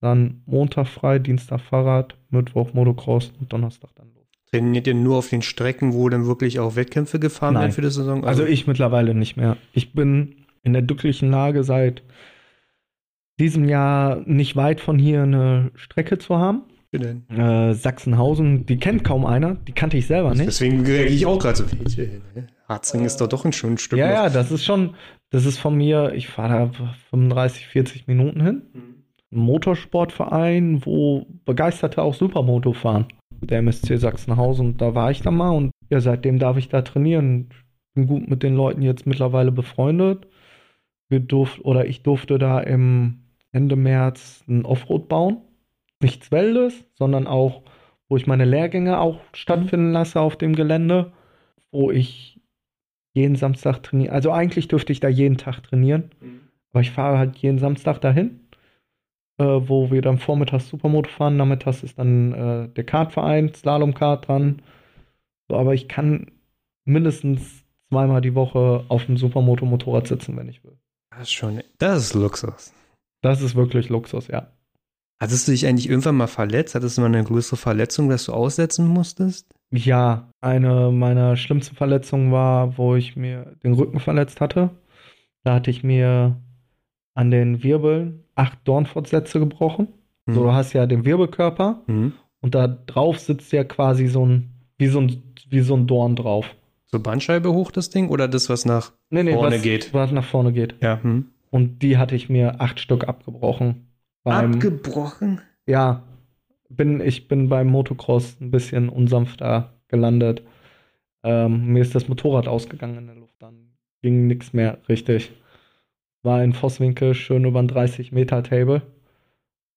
Dann Montag frei, Dienstag Fahrrad, Mittwoch Motocross und Donnerstag dann los.
Trainiert ihr nur auf den Strecken, wo dann wirklich auch Wettkämpfe gefahren
Nein.
werden für die Saison?
Also ich mittlerweile nicht mehr. Ich bin in der glücklichen Lage, seit diesem Jahr nicht weit von hier eine Strecke zu haben.
Denn?
Äh, Sachsenhausen, die kennt kaum einer, die kannte ich selber nicht.
Deswegen gehe ich auch gerade so viel. Harzring ist doch doch ein schönes Stück.
Ja,
noch.
ja, das ist schon, das ist von mir, ich fahre da 35, 40 Minuten hin. Ein Motorsportverein, wo Begeisterte auch Supermoto fahren. Der MSC Sachsenhausen, da war ich dann mal und ja, seitdem darf ich da trainieren. Bin gut mit den Leuten jetzt mittlerweile befreundet. Wir durf, oder ich durfte da im Ende März ein Offroad bauen. Nichts Wildes, sondern auch, wo ich meine Lehrgänge auch stattfinden lasse auf dem Gelände, wo ich jeden Samstag trainiere. Also eigentlich dürfte ich da jeden Tag trainieren, aber ich fahre halt jeden Samstag dahin, äh, wo wir dann vormittags Supermoto fahren, nachmittags ist dann äh, der Kartverein, Slalomkart dran. So, aber ich kann mindestens zweimal die Woche auf dem Supermoto-Motorrad sitzen, wenn ich will.
Das ist schon, das ist Luxus.
Das ist wirklich Luxus, ja.
Hattest du dich eigentlich irgendwann mal verletzt? Hattest du mal eine größere Verletzung, dass du aussetzen musstest?
Ja, eine meiner schlimmsten Verletzungen war, wo ich mir den Rücken verletzt hatte. Da hatte ich mir an den Wirbeln acht Dornfortsätze gebrochen. So, du hast ja den Wirbelkörper
Mhm.
und da drauf sitzt ja quasi so ein, wie so ein, wie so ein Dorn drauf.
So Bandscheibe hoch, das Ding? Oder das, was nach.
Nee, nee,
Vorne
was,
geht.
was nach vorne geht.
Ja, hm.
Und die hatte ich mir acht Stück abgebrochen. Beim,
Abgebrochen?
ja, bin, ich bin beim Motocross ein bisschen unsanfter gelandet. Ähm, mir ist das Motorrad ausgegangen in der Luft, dann ging nichts mehr richtig. war in Vosswinkel schön über ein 30 Meter Table.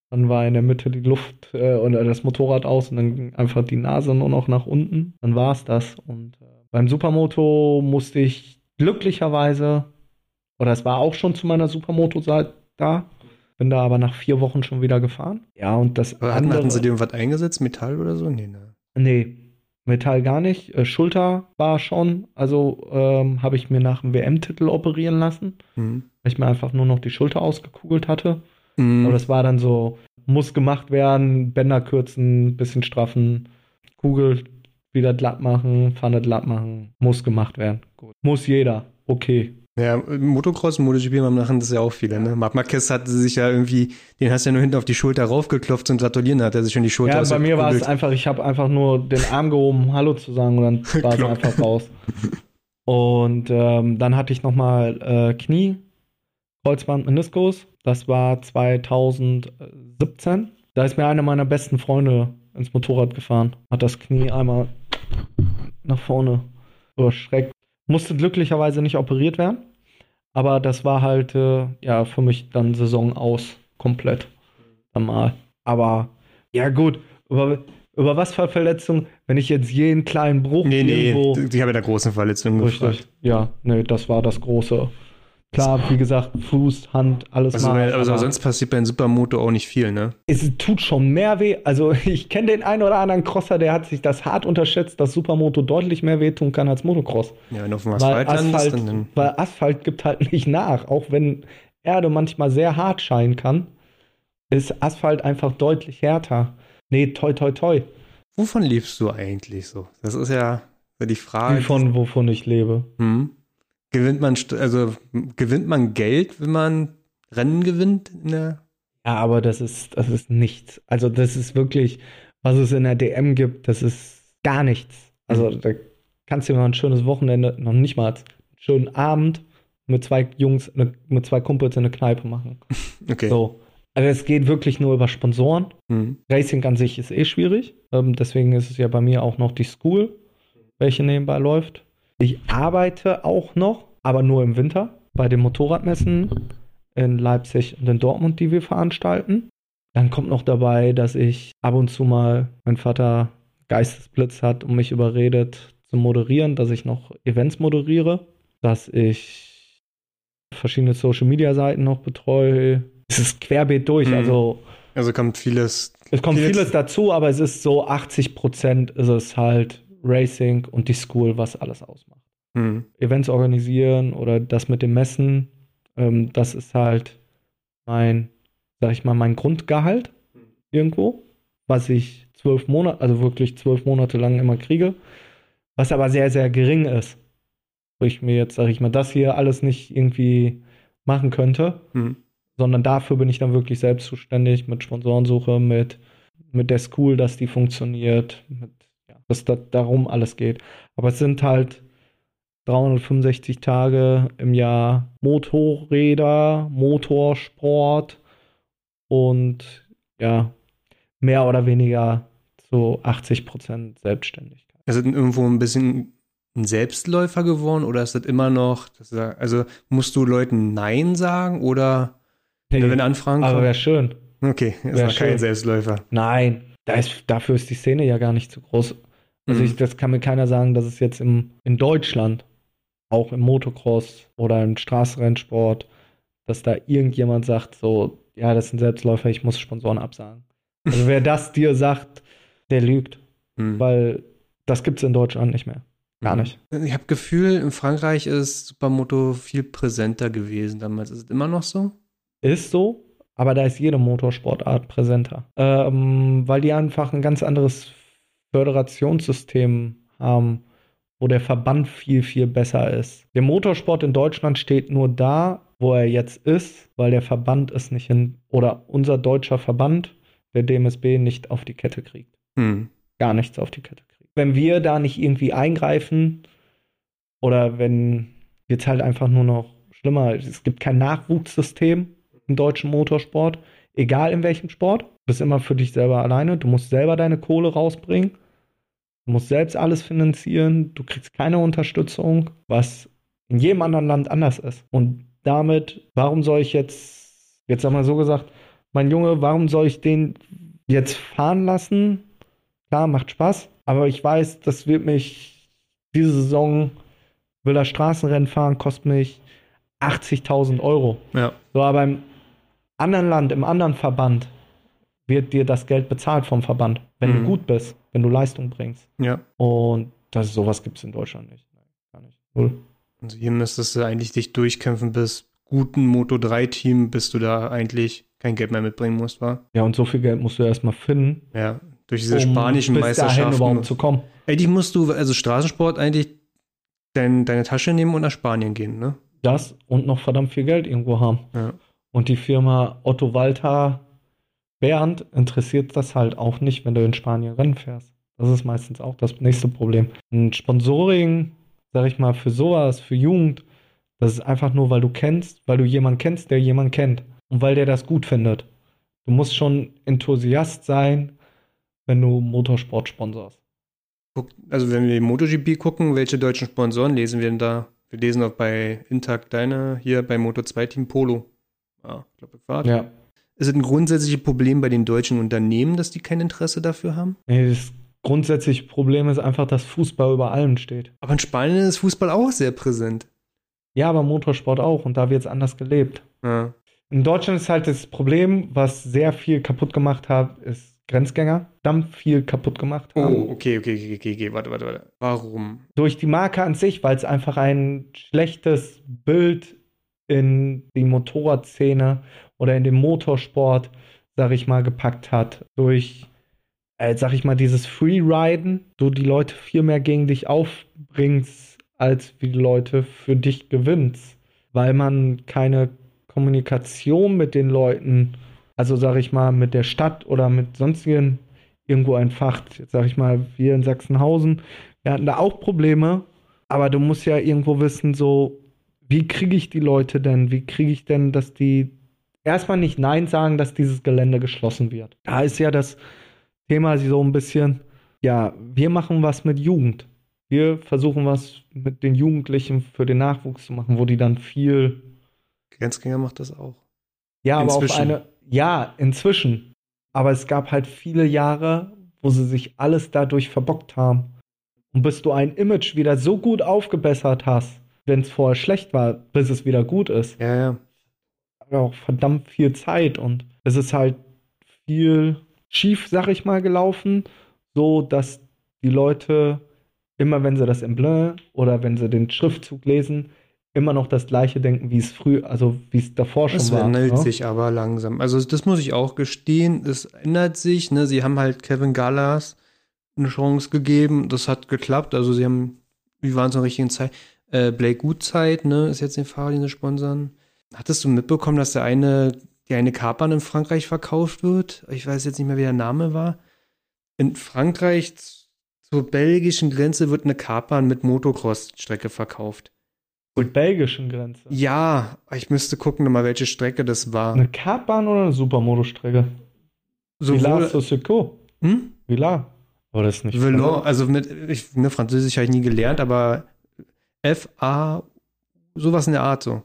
Dann war in der Mitte die Luft äh, und das Motorrad aus und dann ging einfach die Nase nur noch nach unten. Dann war es das. Und äh, beim Supermoto musste ich glücklicherweise, oder es war auch schon zu meiner Supermoto-Zeit da, bin da aber nach vier Wochen schon wieder gefahren. Ja, und das
Aber hatten, hatten sie dir was eingesetzt? Metall oder so? Nee, ne.
Nee, Metall gar nicht. Äh, Schulter war schon. Also ähm, habe ich mir nach dem WM-Titel operieren lassen,
Mhm.
weil ich mir einfach nur noch die Schulter ausgekugelt hatte.
Mhm.
Aber das war dann so, muss gemacht werden, Bänder kürzen, bisschen straffen, Kugel wieder glatt machen, Pfanne glatt machen, muss gemacht werden. Gut. Muss jeder. Okay.
Ja, Motocross und MotoGP machen das ja auch viele, ne? Marc Marquez hat sich ja irgendwie, den hast du ja nur hinten auf die Schulter raufgeklopft zum Gratulieren, hat er sich schon die Schulter
Ja, bei mir war es einfach, ich habe einfach nur den Arm gehoben, Hallo zu sagen und dann war es einfach raus. Und ähm, dann hatte ich nochmal äh, Knie, Kreuzband, Meniskus. Das war 2017. Da ist mir einer meiner besten Freunde ins Motorrad gefahren. Hat das Knie einmal nach vorne überschreckt. Musste glücklicherweise nicht operiert werden. Aber das war halt, äh, ja, für mich dann Saison aus. Komplett. Dann mal. Aber, ja, gut. Über, über was für Verletzungen, wenn ich jetzt jeden kleinen Bruch
Nee, nee,
irgendwo.
die habe ja da großen Verletzungen
Richtig.
gefragt.
Ja, nee, das war das große. Klar, wie gesagt, Fuß, Hand, alles
Also,
mal.
also
aber
sonst passiert bei einem Supermoto auch nicht viel, ne?
es tut schon mehr weh. Also ich kenne den einen oder anderen Crosser, der hat sich das hart unterschätzt, dass Supermoto deutlich mehr wehtun kann als Motocross.
Ja, wenn du auf dem
Weil
Asphalt landest,
Asphalt,
dann,
weil Asphalt gibt halt nicht nach. Auch wenn Erde manchmal sehr hart scheinen kann, ist Asphalt einfach deutlich härter. Nee, toi, toi, toi.
wovon lebst du eigentlich so? Das ist ja die Frage.
Wie von wovon ich lebe.
Hm? Gewinnt man, also gewinnt man Geld, wenn man Rennen gewinnt?
Ja, aber das ist, das ist nichts. Also, das ist wirklich, was es in der DM gibt, das ist gar nichts. Also, da kannst du dir mal ein schönes Wochenende, noch nicht mal, einen schönen Abend mit zwei Jungs, mit zwei Kumpels in eine Kneipe machen.
okay.
So. Also, es geht wirklich nur über Sponsoren.
Hm.
Racing an sich ist eh schwierig. Ähm, deswegen ist es ja bei mir auch noch die School, welche nebenbei läuft. Ich arbeite auch noch, aber nur im Winter bei den Motorradmessen in Leipzig und in Dortmund, die wir veranstalten. Dann kommt noch dabei, dass ich ab und zu mal, mein Vater Geistesblitz hat und mich überredet zu moderieren, dass ich noch Events moderiere, dass ich verschiedene Social Media Seiten noch betreue. Es ist querbeet durch,
Mhm.
also
Also kommt vieles.
es kommt
Vieles-
vieles dazu, aber es ist so 80 Prozent ist es halt Racing und die School, was alles ausmacht.
Hm.
Events organisieren oder das mit dem Messen, ähm, das ist halt mein, sag ich mal, mein Grundgehalt irgendwo, was ich zwölf Monate, also wirklich zwölf Monate lang immer kriege, was aber sehr, sehr gering ist. Wo ich mir jetzt, sag ich mal, das hier alles nicht irgendwie machen könnte
Hm.
sondern dafür bin ich dann wirklich selbst zuständig mit Sponsorensuche, mit, mit der School, dass die funktioniert, mit, ja, dass da darum alles geht. Aber es sind halt 365 Tage im Jahr Motorräder, Motorsport und ja, mehr oder weniger zu 80 Prozent Selbstständigkeit.
Ist das irgendwo ein bisschen ein Selbstläufer geworden oder ist das immer noch, du sag- also musst du Leuten Nein sagen oder wenn Anfragen
aber
kommen?
wäre schön.
Okay, ist
wär
noch kein. Selbstläufer.
Nein, da ist, dafür ist die Szene ja gar nicht zu groß. Also
Mhm.
ich, das kann mir keiner sagen, dass es jetzt im, in Deutschland, auch im Motocross oder im Straßenrennsport, dass da irgendjemand sagt, so, ja, das ein Selbstläufer, ich muss Sponsoren absagen. Also wer das dir sagt, der lügt,
Hm.
weil das gibt es in Deutschland nicht mehr. Gar
Mhm.
nicht.
Ich habe Gefühl, in Frankreich ist Supermoto viel präsenter gewesen damals. Ist es immer noch so?
Ist so, aber da ist jede Motorsportart präsenter. Ähm, weil die einfach ein ganz anderes Föderationssystem haben, wo der Verband viel, viel besser ist. Der Motorsport in Deutschland steht nur da, wo er jetzt ist, weil der Verband es nicht hin, oder unser deutscher Verband, der DMSB, nicht auf die Kette kriegt.
Hm.
Gar nichts auf die Kette kriegt. Wenn wir da nicht irgendwie eingreifen, oder wenn jetzt halt einfach nur noch schlimmer, es gibt kein Nachwuchssystem im deutschen Motorsport, egal in welchem Sport. Du bist immer für dich selber alleine. Du musst selber deine Kohle rausbringen. Du musst selbst alles finanzieren. Du kriegst keine Unterstützung, was in jedem anderen Land anders ist. Und damit, warum soll ich jetzt, jetzt sag mal so gesagt, mein Junge, warum soll ich den jetzt fahren lassen? Klar, macht Spaß, aber ich weiß, das wird mich diese Saison, will er Straßenrennen fahren, kostet mich 80.000 Euro.
Ja.
So, aber im anderen Land, im anderen Verband wird dir das Geld bezahlt vom Verband, wenn
Mhm.
du gut bist, wenn du Leistung bringst.
Ja.
Und das sowas gibt es in Deutschland nicht. Nein, gar nicht. Null.
Also hier müsstest du eigentlich dich durchkämpfen bis guten Moto 3 Team, bis du da eigentlich kein Geld mehr mitbringen musst, war.
Ja, und so viel Geld musst du erstmal finden,
Ja. Durch diese
um
spanischen
bis dahin
Meisterschaften.
überhaupt zu kommen.
Eigentlich musst du, also Straßensport, eigentlich dein, deine Tasche nehmen und nach Spanien gehen, ne?
Das und noch verdammt viel Geld irgendwo haben.
Ja.
Und die Firma Otto Walter Bernd interessiert das halt auch nicht, wenn du in Spanien Rennen fährst. Das ist meistens auch das nächste Problem. Ein Sponsoring, sag ich mal, für sowas, für Jugend, das ist einfach nur, weil du kennst, weil du jemanden kennst, der jemanden kennt und weil der das gut findet. Du musst schon Enthusiast sein, wenn du Motorsport sponsorst.
Also wenn wir MotoGP gucken, welche deutschen Sponsoren lesen wir denn da? Wir lesen auch bei Intact deine, hier bei Moto 2 Team Polo. Ah, ich glaube, Fahrt.
Ja.
Ist es ein grundsätzliches Problem bei den deutschen Unternehmen, dass die kein Interesse dafür haben?
Nee, das grundsätzliche Problem ist einfach, dass Fußball über allem steht.
Aber in Spanien ist Fußball auch sehr präsent.
Ja, aber Motorsport auch und da wird es anders gelebt.
Ja.
In Deutschland ist halt das Problem, was sehr viel kaputt gemacht hat, ist Grenzgänger. Verdammt viel kaputt gemacht haben.
Oh, okay, okay, okay, okay, okay, warte, warte, warte. Warum?
Durch die Marke an sich, weil es einfach ein schlechtes Bild in die Motorradszene oder in den Motorsport, sag ich mal, gepackt hat. Durch, äh, sag ich mal, dieses Freeriden, du die Leute viel mehr gegen dich aufbringst, als wie die Leute für dich gewinnst. Weil man keine Kommunikation mit den Leuten, also sag ich mal, mit der Stadt oder mit sonstigen irgendwo entfacht. Jetzt sag ich mal, wir in Sachsenhausen, wir hatten da auch Probleme, aber du musst ja irgendwo wissen, so, wie kriege ich die Leute denn? Wie kriege ich denn, dass die erstmal nicht Nein sagen, dass dieses Gelände geschlossen wird? Da ist ja das Thema so ein bisschen, ja, wir machen was mit Jugend. Wir versuchen was mit den Jugendlichen für den Nachwuchs zu machen, wo die dann viel
Grenzgänger macht das auch.
ja, aber auf
Inzwischen.
eine, ja, inzwischen. Aber es gab halt viele Jahre, wo sie sich alles dadurch verbockt haben. Und bis du ein Image wieder so gut aufgebessert hast, wenn es vorher schlecht war, bis es wieder gut ist,
Ja, ja.
hat auch verdammt viel Zeit und es ist halt viel schief, sag ich mal, gelaufen, so dass die Leute immer, wenn sie das Emblem oder wenn sie den Schriftzug lesen, immer noch das gleiche denken, wie es früh, also wie es davor schon
Das
war.
wandelt
ne?
sich aber langsam. Also das muss ich auch gestehen. Es ändert sich. Ne? Sie haben halt Kevin Gallas eine Chance gegeben. Das hat geklappt. Also sie haben, wie waren es in der richtigen Zeit? Äh, Blake Gutzeit, ne, ist jetzt den Fahrer, den sie sponsern. Hattest du mitbekommen, dass der eine, die eine Kapern in Frankreich verkauft wird? Ich weiß jetzt nicht mehr, wie der Name war. In Frankreich zur belgischen Grenze wird eine Kapern mit Motocross-Strecke verkauft.
Zur belgischen Grenze.
Ja, ich müsste gucken nochmal, welche Strecke das war.
Eine Kartbahn oder eine Supermotostrecke?
Sowohl,
Secours.
hm?
Villars. Aber das ist nicht.
Velon, also mit, ich, ne, Französisch habe ich nie gelernt, aber F-A, sowas in der Art so.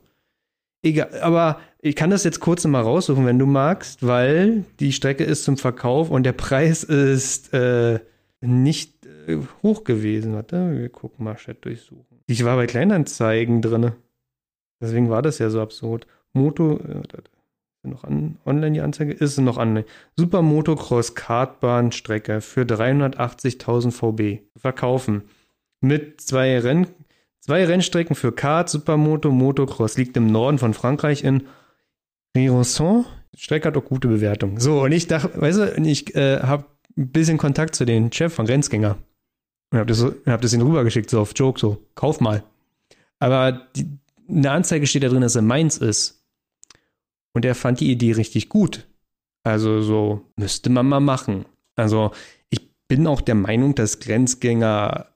Egal, aber ich kann das jetzt kurz nochmal raussuchen, wenn du magst, weil die Strecke ist zum Verkauf und der Preis ist äh, nicht äh, hoch gewesen. Warte, wir gucken mal, Chat durchsuchen. Ich war bei Kleinanzeigen drinne. Deswegen war das ja so absurd. Moto, äh, noch an, online die Anzeige? Ist noch online. Super Motocross Kartbahnstrecke für 380.000 VB verkaufen. Mit zwei Renn, zwei Rennstrecken für Kart, Supermoto, Motocross. Liegt im Norden von Frankreich in Rionson. Die Strecke hat auch gute Bewertung. So, und ich dachte, weißt du, ich äh, habe ein bisschen Kontakt zu den Chef von Grenzgänger. Und hab das, hab das ihnen rübergeschickt, so auf Joke, so, kauf mal. Aber die, in der Anzeige steht da drin, dass er meins ist. Und er fand die Idee richtig gut. Also so müsste man mal machen. Also ich bin auch der Meinung, dass Grenzgänger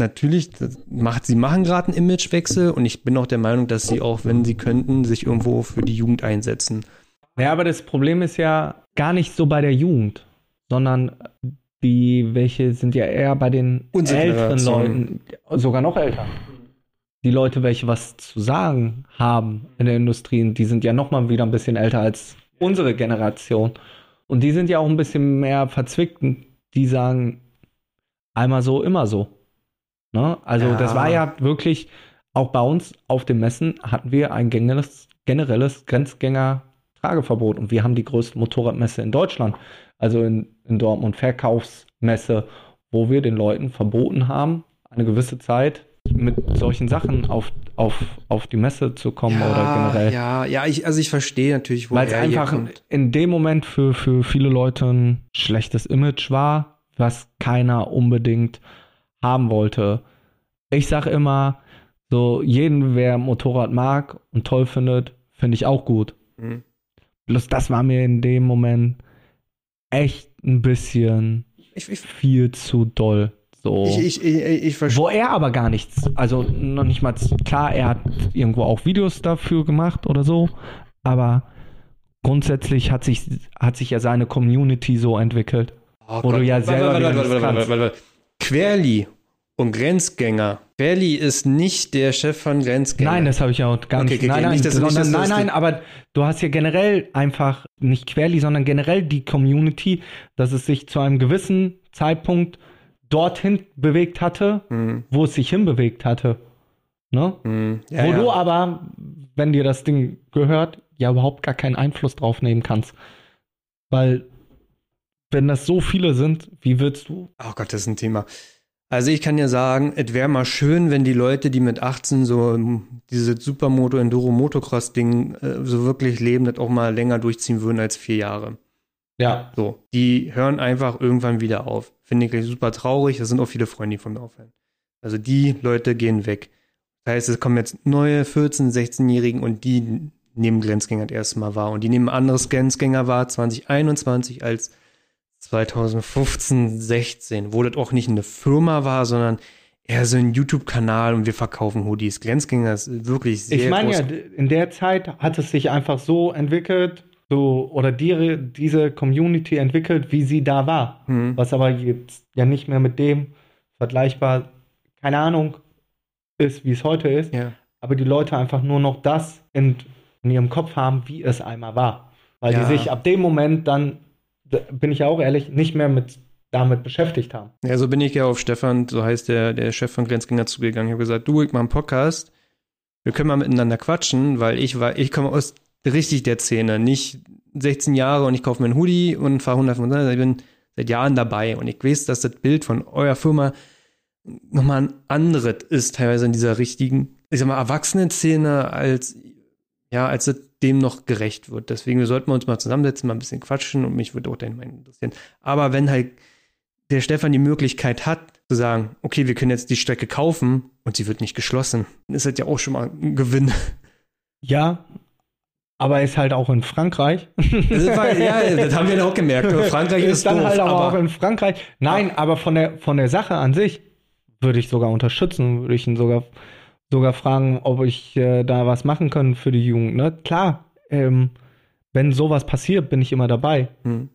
natürlich macht, sie machen gerade einen Imagewechsel und ich bin auch der Meinung, dass sie auch, wenn sie könnten, sich irgendwo für die Jugend einsetzen.
Ja, aber das Problem ist ja gar nicht so bei der Jugend, sondern die, welche sind ja eher bei den
Unsere
älteren. Leuten, sogar noch älter. die Leute, welche was zu sagen haben in der Industrie, die sind ja noch mal wieder ein bisschen älter als unsere Generation. Und die sind ja auch ein bisschen mehr verzwickt. Die sagen einmal so, immer so. Ne? Also
Ja.
das war ja wirklich, auch bei uns auf den Messen hatten wir ein generelles, generelles Grenzgänger-Trageverbot. Und wir haben die größte Motorradmesse in Deutschland, also in, in Dortmund, Verkaufsmesse, wo wir den Leuten verboten haben, eine gewisse Zeit mit solchen Sachen auf, auf, auf die Messe zu kommen oder generell.
Ja, ja, ich, also ich verstehe natürlich,
Weil es
woher
einfach in dem Moment für, für viele Leute ein schlechtes Image war, was keiner unbedingt haben wollte. Ich sage immer, so jeden, wer Motorrad mag und toll findet, finde ich auch gut.
Mhm.
Bloß das war mir in dem Moment echt ein bisschen
Ich, ich,
viel zu doll. So.
ich, ich, ich, ich verstehe.
Wo er aber gar nichts, also noch nicht mal, klar, er hat irgendwo auch Videos dafür gemacht oder so, aber grundsätzlich hat sich, hat sich ja seine Community so entwickelt.
Oh
Wo du ja
Warte,
selber
warte, warte,
nichts
warte, warte,
kannst.
warte, warte. Querli und Grenzgänger. Querli ist nicht der Chef von Grenzgänger.
Nein, das habe ich auch gar
Okay,
nicht.
okay,
nein, nein,
nicht, nicht,
sondern,
du
nein,
das-
nein, aber du hast ja generell einfach nicht Querli, sondern generell die Community, dass es sich zu einem gewissen Zeitpunkt dorthin bewegt hatte,
Hm,
wo es sich hinbewegt hatte. Ne?
hm, ja,
Wo
ja.
du aber, wenn dir das Ding gehört, ja überhaupt gar keinen Einfluss drauf nehmen kannst. Weil, wenn das so viele sind, wie willst du?
Oh Gott, das ist ein Thema. Also ich kann ja sagen, es wäre mal schön, wenn die Leute, die mit 18 so ähm, diese Supermoto, Enduro, Motocross-Ding äh, so wirklich leben, das auch mal länger durchziehen würden als vier Jahre.
Ja.
So, die hören einfach irgendwann wieder auf. Finde ich super traurig. Das sind auch viele Freunde, die von mir aufhören. Also die Leute gehen weg. Das heißt, es kommen jetzt neue 14-, 16-Jährigen und die nehmen Grenzgänger das erste Mal wahr. Und die nehmen ein anderes Grenzgänger wahr 2021 als 2015, 16, wo das auch nicht eine Firma war, sondern eher so ein YouTube-Kanal und wir verkaufen Hoodies. Grenzgänger ist wirklich sehr
Ich meine ja, in der Zeit hat es sich einfach so entwickelt, so, oder die, diese Community entwickelt, wie sie da war.
Hm.
Was aber jetzt ja nicht mehr mit dem vergleichbar, keine Ahnung, ist, wie es heute ist.
Ja.
aber die Leute einfach nur noch das in, in ihrem Kopf haben, wie es einmal war. Weil
Ja.
die sich ab dem Moment dann, da bin ich auch ehrlich, nicht mehr mit damit beschäftigt haben.
Ja, so bin ich ja auf Stefan, so heißt der, der Chef von Grenzgänger zugegangen. Ich habe gesagt, du, ich mach einen Podcast. Wir können mal miteinander quatschen, weil ich war, ich komme aus richtig der Szene. Nicht 16 Jahre und ich kaufe mir einen Hoodie und fahre 125. Ich bin seit Jahren dabei und ich weiß, dass das Bild von eurer Firma nochmal ein anderes ist, teilweise in dieser richtigen, ich sag mal, Erwachsenen-Szene, als, ja, als es dem noch gerecht wird. Deswegen sollten wir uns mal zusammensetzen, mal ein bisschen quatschen und mich würde auch deine Meinung interessieren. Aber wenn halt der Stefan die Möglichkeit hat, zu sagen, okay, wir können jetzt die Strecke kaufen und sie wird nicht geschlossen, dann ist das ja auch schon mal ein Gewinn.
Ja, aber ist halt auch in Frankreich.
Das war, ja, das haben wir ja auch gemerkt. Frankreich ist,
dann
doof,
halt aber, auch in Frankreich. Nein, aber von der, von der Sache an sich würde ich sogar unterstützen, würde ich ihn sogar, sogar fragen, ob ich äh, da was machen kann für die Jugend. Ne? Klar, ähm, wenn sowas passiert, bin ich immer dabei.
hm.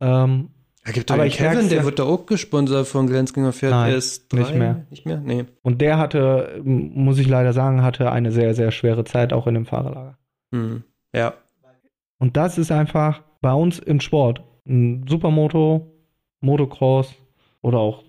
Ähm,
Da gibt
Aber
aber
ich
Kevin,
merk's
der wird da auch gesponsert von Grenzgänger Pferd.
Nein,
der ist
nicht mehr.
Nicht mehr? Nee.
Und der hatte, muss ich leider sagen, hatte eine sehr, sehr schwere Zeit auch in dem Fahrerlager.
Hm. Ja.
Und das ist einfach bei uns im Sport. Ein Supermoto, Motocross oder auch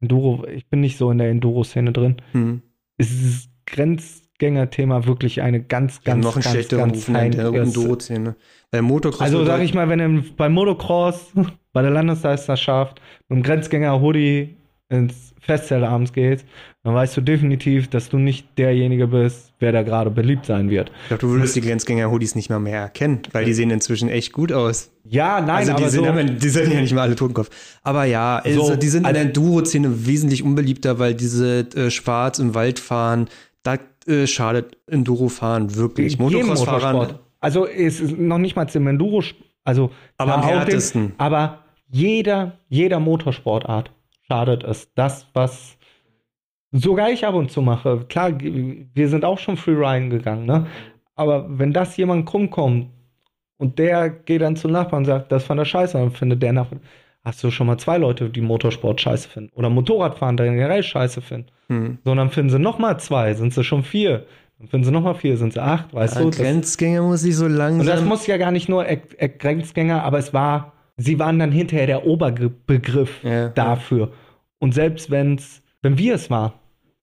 Enduro. Ich bin nicht so in der Enduro-Szene drin.
Hm.
Ist dieses Grenzgänger-Thema wirklich eine ganz, ganz,
noch
ganz,
schlechteren
ganz
Ruf in der. Bei Motocross
Also sag
halt-
ich mal, wenn du bei Motocross, bei der Landesmeisterschaft mit dem Grenzgänger-Hoodie ins Festzelt abends gehst, dann weißt du definitiv, dass du nicht derjenige bist, wer da gerade beliebt sein wird.
Ich glaube, du würdest die Grenzgänger-Hoodies nicht mal mehr erkennen, weil die sehen inzwischen echt gut aus.
Ja, nein,
also die
aber
sind,
so,
aber die sind ja nicht mal alle Totenkopf. Aber ja, also
So,
die sind in
also-
der Enduro-Szene wesentlich unbeliebter, weil diese äh, schwarz im Wald fahren, da äh, schadet Enduro-Fahren wirklich. Motocross-Fahrern.
Also es ist noch nicht mal im Enduro, also
aber am
auch den-
härtesten.
aber jeder, jeder Motorsportart schadet es. Das, was sogar ich ab und zu mache. Klar, wir sind auch schon Freeriden gegangen, ne? Aber wenn das jemand krumm kommt und der geht dann zum Nachbarn und sagt, das fand er scheiße, dann findet der Nachbar, hast du schon mal zwei Leute, die Motorsport scheiße finden. Oder Motorradfahren generell scheiße finden.
Hm.
So, dann finden sie nochmal zwei, sind sie schon vier. Dann finden sie nochmal vier, sind sie acht, weißt
Ja,
du?
Grenzgänger muss ich so langsam.
und das muss ja gar nicht nur Eck- Eck- Grenzgänger, aber es war, sie waren dann hinterher der Oberbegriff
Ja,
dafür. Und selbst wenn's, wenn wir es waren,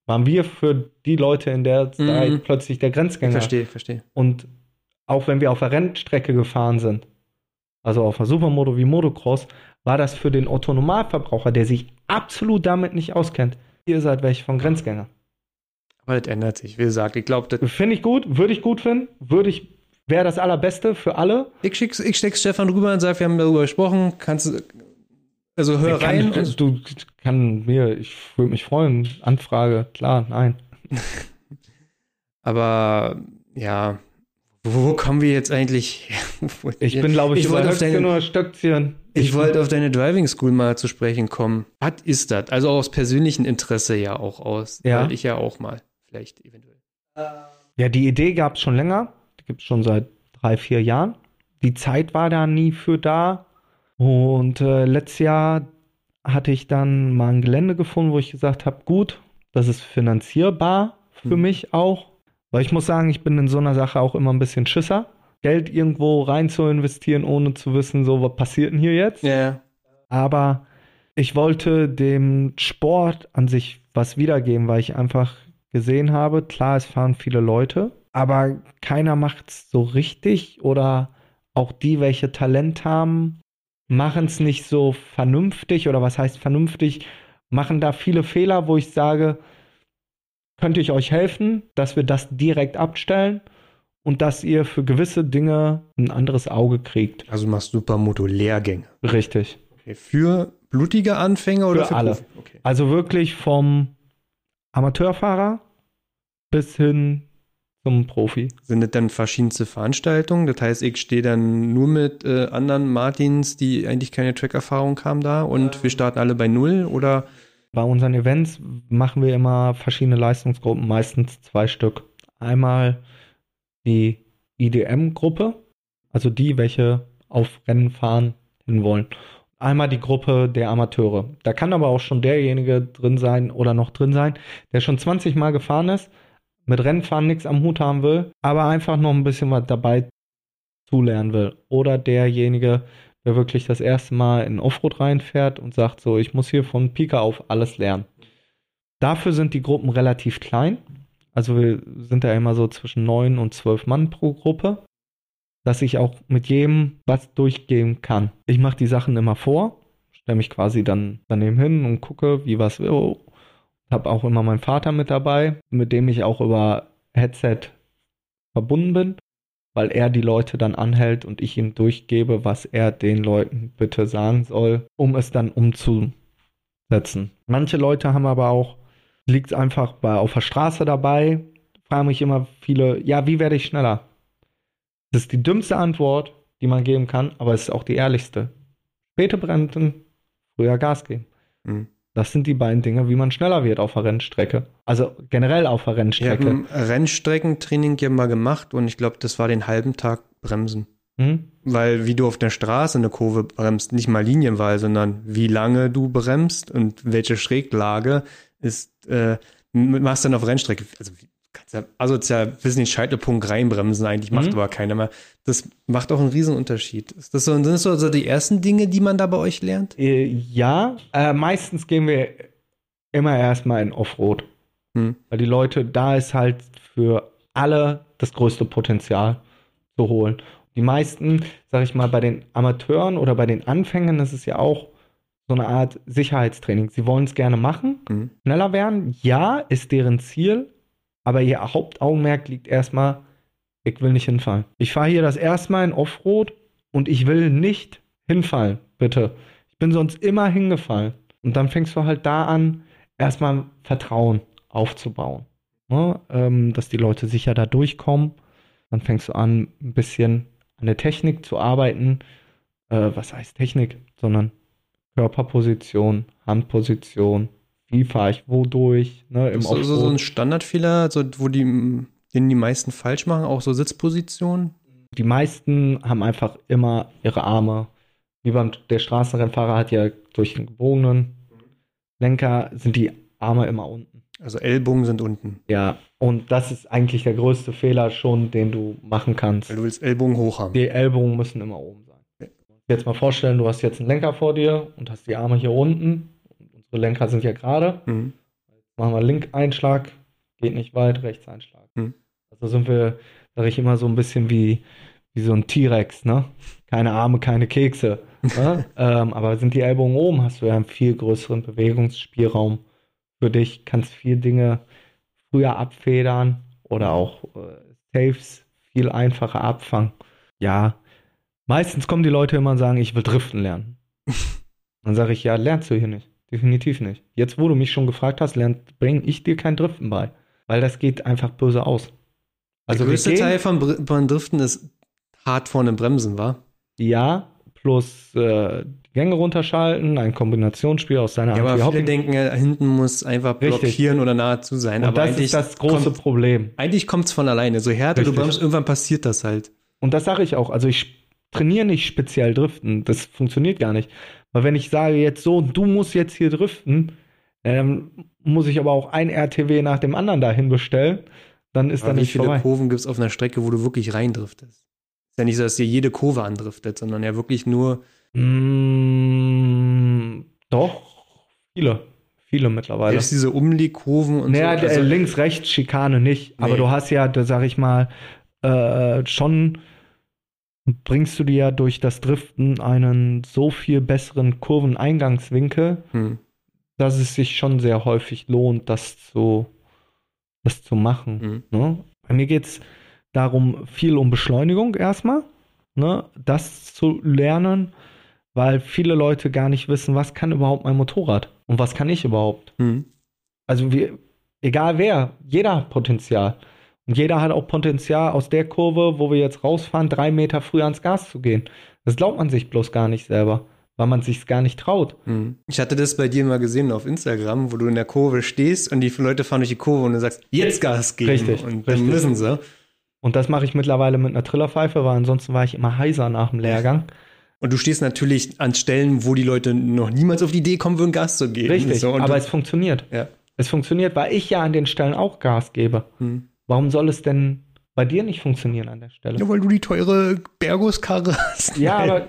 waren wir für die Leute in der Zeit
Mhm.
plötzlich der Grenzgänger.
verstehe, verstehe.
Und auch wenn wir auf der Rennstrecke gefahren sind, also auf der Supermoto wie Motocross, war das für den Autonomalverbraucher, der sich absolut damit nicht auskennt, ihr seid welche von Grenzgänger.
Aber das ändert sich. Wie gesagt, ich glaube,
Finde ich gut, würde ich gut finden, würde ich, wäre das allerbeste für alle.
ich, schick's, ich steck's Stefan rüber und sag, wir haben darüber gesprochen. Kannst du. Also hör
Kann-
rein.
du, du kann mir, ich würde mich freuen. Anfrage, klar, nein.
Aber ja, wo, kommen wir jetzt eigentlich her?
Ich bin, glaube ich,
ich
über
wollte auf
Höchstgen
deine,
oder Stöckchen.
ich wollte auf deine Driving School mal zu sprechen kommen. Was ist das? Also aus persönlichem Interesse ja auch aus.
Ja.
Weil ich ja auch mal vielleicht eventuell.
Ja, die Idee gab es schon länger. Gibt es schon seit drei, vier Jahren. Die Zeit war da nie für da. Und äh, letztes Jahr hatte ich dann mal ein Gelände gefunden, wo ich gesagt habe, gut, das ist finanzierbar für
Hm.
mich auch. Weil ich muss sagen, ich bin in so einer Sache auch immer ein bisschen Schisser. Geld irgendwo rein zu investieren, ohne zu wissen, so was passiert denn hier jetzt.
Ja.
Aber ich wollte dem Sport an sich was wiedergeben, weil ich einfach gesehen habe, klar, es fahren viele Leute, aber keiner macht es so richtig oder auch die, welche Talent haben, machen es nicht so vernünftig oder was heißt vernünftig, machen da viele Fehler, wo ich sage, könnte ich euch helfen, dass wir das direkt abstellen und dass ihr für gewisse Dinge ein anderes Auge kriegt.
Also du machst Supermoto-Lehrgänge.
Richtig.
Okay. Für blutige Anfänger oder
Für
für
alle.
Okay.
Also wirklich vom Amateurfahrer bis hin zum Profi.
Sind das dann verschiedenste Veranstaltungen? Das heißt, ich stehe dann nur mit äh, anderen Martins, die eigentlich keine Track-Erfahrung haben da und wir starten alle bei Null oder
Bei unseren Events machen wir immer verschiedene Leistungsgruppen, meistens zwei Stück. Einmal die IDM-Gruppe, also die, welche auf Rennen fahren hin wollen. Einmal die Gruppe der Amateure. Da kann aber auch schon derjenige drin sein oder noch drin sein, der schon 20 Mal gefahren ist, mit Rennfahren nichts am Hut haben will, aber einfach noch ein bisschen was dabei zulernen will. Oder derjenige, der wirklich das erste Mal in Offroad reinfährt und sagt so, ich muss hier von Pika auf alles lernen. Dafür sind die Gruppen relativ klein. Also wir sind da immer so zwischen neun und zwölf Mann pro Gruppe, dass ich auch mit jedem was durchgehen kann. Ich mache die Sachen immer vor, stelle mich quasi dann daneben hin und gucke, wie was will. Habe auch immer meinen Vater mit dabei, mit dem ich auch über Headset verbunden bin, weil er die Leute dann anhält und ich ihm durchgebe, was er den Leuten bitte sagen soll, um es dann umzusetzen. Manche Leute haben aber auch, liegt einfach bei, auf der Straße dabei, fragen mich immer viele, ja, wie werde ich schneller? Das ist die dümmste Antwort, die man geben kann, aber es ist auch die ehrlichste. Späte bremsen, früher Gas geben.
Hm.
Das sind die beiden Dinge, wie man schneller wird auf der Rennstrecke. Also generell auf der
Ich habe
Rennstrecke.
ein Rennstreckentraining ja mal gemacht und ich glaube, das war den halben Tag Bremsen.
Hm?
Weil wie du auf der Straße eine Kurve bremst, nicht mal Linienwahl, sondern wie lange du bremst und welche Schräglage ist, äh, machst dann auf Rennstrecke. Also, wie- kannst ja asozial bis in den Scheitelpunkt reinbremsen, eigentlich macht
Mhm.
aber keiner mehr. Das macht auch einen Riesenunterschied. Ist das so, sind das so also die ersten Dinge, die man da bei euch lernt?
Äh, ja, äh, meistens gehen wir immer erstmal in Offroad.
Hm.
Weil die Leute, da ist halt für alle das größte Potenzial zu holen. Die meisten, sag ich mal, bei den Amateuren oder bei den Anfängern ist es ja auch so eine Art Sicherheitstraining. Sie wollen es gerne machen,
Mhm.
schneller werden. Ja, ist deren Ziel, aber ihr Hauptaugenmerk liegt erstmal, ich will nicht hinfallen. Ich fahre hier das erste Mal in Offroad und ich will nicht hinfallen, bitte. Ich bin sonst immer hingefallen. Und dann fängst du halt da an, erstmal Vertrauen aufzubauen. Ne? Ähm, dass die Leute sicher da durchkommen. Dann fängst du an, ein bisschen an der Technik zu arbeiten. Äh, was heißt Technik? Sondern Körperposition, Handposition, wie fahre ich wodurch, ne, im
so, so, so ein. Standardfehler, so, wo die, den die meisten falsch machen, auch so Sitzpositionen.
Die meisten haben einfach immer ihre Arme wie beim der Straßenrennfahrer hat ja durch den gebogenen Lenker sind die Arme immer unten.
Also Ellbogen sind unten.
Ja, und das ist eigentlich der größte Fehler schon, den du machen kannst.
Weil du willst Ellbogen hoch haben.
Die Ellbogen müssen immer oben sein.
Okay.
Jetzt mal vorstellen, du hast jetzt einen Lenker vor dir und hast die Arme hier unten. Unsere Lenker sind ja gerade.
Mhm.
Machen wir Link-Einschlag, geht nicht weit, Rechts-Einschlag.
Hm.
Also sind wir, sage ich immer, so ein bisschen wie, wie so ein T-Rex, ne? Keine Arme, keine Kekse. ne? ähm, aber sind die Ellbogen oben, hast du ja einen viel größeren Bewegungsspielraum für dich, kannst viel Dinge früher abfedern oder auch äh, Saves viel einfacher abfangen. Ja, meistens kommen die Leute immer und sagen, ich will driften lernen. Dann sage ich, ja, lernst du hier nicht. Definitiv nicht. Jetzt, wo du mich schon gefragt hast, bringe ich dir kein Driften bei. Weil das geht einfach böse aus.
Also der größte Teil von, von Driften ist hart vorne bremsen, war?
Ja, plus äh, die Gänge runterschalten, ein Kombinationsspiel aus deiner
Ja, aber viele denken, hinten muss einfach
Richtig.
blockieren oder nahezu sein.
Und
aber
das
eigentlich
ist das große
kommt,
Problem.
eigentlich kommt es von alleine. So härter du
Richtig.
bremst, irgendwann passiert das halt.
Und das sage ich auch. Also ich trainiere nicht speziell Driften. Das funktioniert gar nicht. Weil wenn ich sage jetzt so, du musst jetzt hier driften, dann muss ich aber auch ein RTW nach dem anderen dahin bestellen. Dann ist
Aber
da
wie
nicht
viele
vorbei.
Kurven gibt es auf einer Strecke, wo du wirklich reindriftest? Ist ja nicht so, dass dir jede Kurve andriftet, sondern ja wirklich nur
Mm, doch, viele. Viele mittlerweile.
selbst diese Umlegkurven und
Naja,
so.
der links-rechts-Schikane nicht. Aber
Nee.
du hast ja, da sag ich mal, äh, schon bringst du dir ja durch das Driften einen so viel besseren Kurveneingangswinkel,
hm.
dass es sich schon sehr häufig lohnt, das zu, das zu machen.
Hm.
Ne? Bei mir geht es darum, viel um Beschleunigung erstmal, ne? das zu lernen, weil viele Leute gar nicht wissen, was kann überhaupt mein Motorrad und was kann ich überhaupt.
Hm.
Also wir, egal wer, jeder hat Potenzial. Und jeder hat auch Potenzial aus der Kurve, wo wir jetzt rausfahren, drei Meter früher ans Gas zu gehen. Das glaubt man sich bloß gar nicht selber, weil man sich gar nicht traut.
Hm. Ich hatte das bei dir mal gesehen auf Instagram, wo du in der Kurve stehst und die Leute fahren durch die Kurve und du sagst, jetzt Gas geben.
Richtig,
Und dann
richtig.
müssen sie.
Und das mache ich mittlerweile mit einer Trillerpfeife, weil ansonsten war ich immer heiser nach dem Lehrgang.
Und du stehst natürlich an Stellen, wo die Leute noch niemals auf die Idee kommen würden, Gas zu geben.
Richtig,
So,
aber es funktioniert.
ja.
Es funktioniert, weil ich ja an den Stellen auch Gas gebe.
Hm.
Warum soll es denn bei dir nicht funktionieren an der Stelle?
ja, weil du die teure Berguskarre hast.
Ja, aber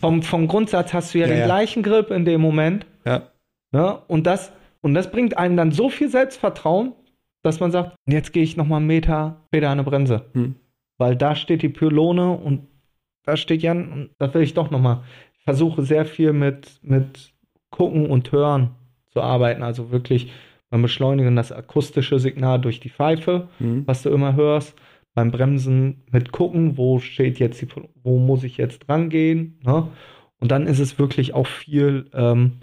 vom, vom Grundsatz hast du ja,
Ja,
den
ja.
gleichen Grip in dem Moment.
Ja.
Ne? Und, das, und das bringt einem dann so viel Selbstvertrauen, dass man sagt, jetzt gehe ich noch mal einen Meter später an eine Bremse.
Hm.
Weil da steht die Pylone und da steht Jan und das will ich doch noch mal. Ich versuche sehr viel mit, mit Gucken und Hören zu arbeiten. Also wirklich beim Beschleunigen das akustische Signal durch die Pfeife,
Hm.
was du immer hörst. Beim Bremsen mit gucken, wo steht jetzt die, wo muss ich jetzt dran gehen. Ne? Und dann ist es wirklich auch viel ähm,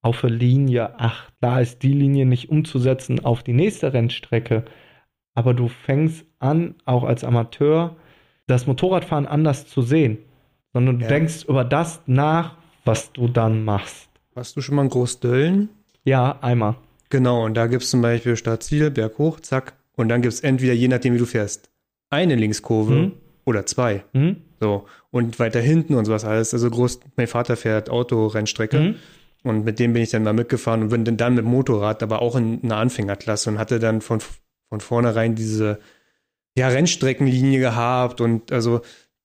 auf der Linie. Ach, da ist die Linie nicht umzusetzen auf die nächste Rennstrecke. Aber du fängst an, auch als Amateur, das Motorradfahren anders zu sehen. Sondern du
Ja.
denkst über das nach, was du dann machst.
Hast du schon mal einen Großdöllen?
Ja, einmal.
Genau, und da gibt es zum Beispiel Startziel, Berg hoch, zack. Und dann gibt es entweder, je nachdem wie du fährst, eine Linkskurve
Mhm.
oder zwei.
Hm?
So. Und weiter hinten und sowas alles. Also groß, mein Vater fährt Autorennstrecke.
Mhm.
Und mit dem bin ich dann mal mitgefahren und bin dann, dann mit Motorrad, aber auch in einer Anfängerklasse und hatte dann von, von vornherein diese ja, Rennstreckenlinie gehabt. Und also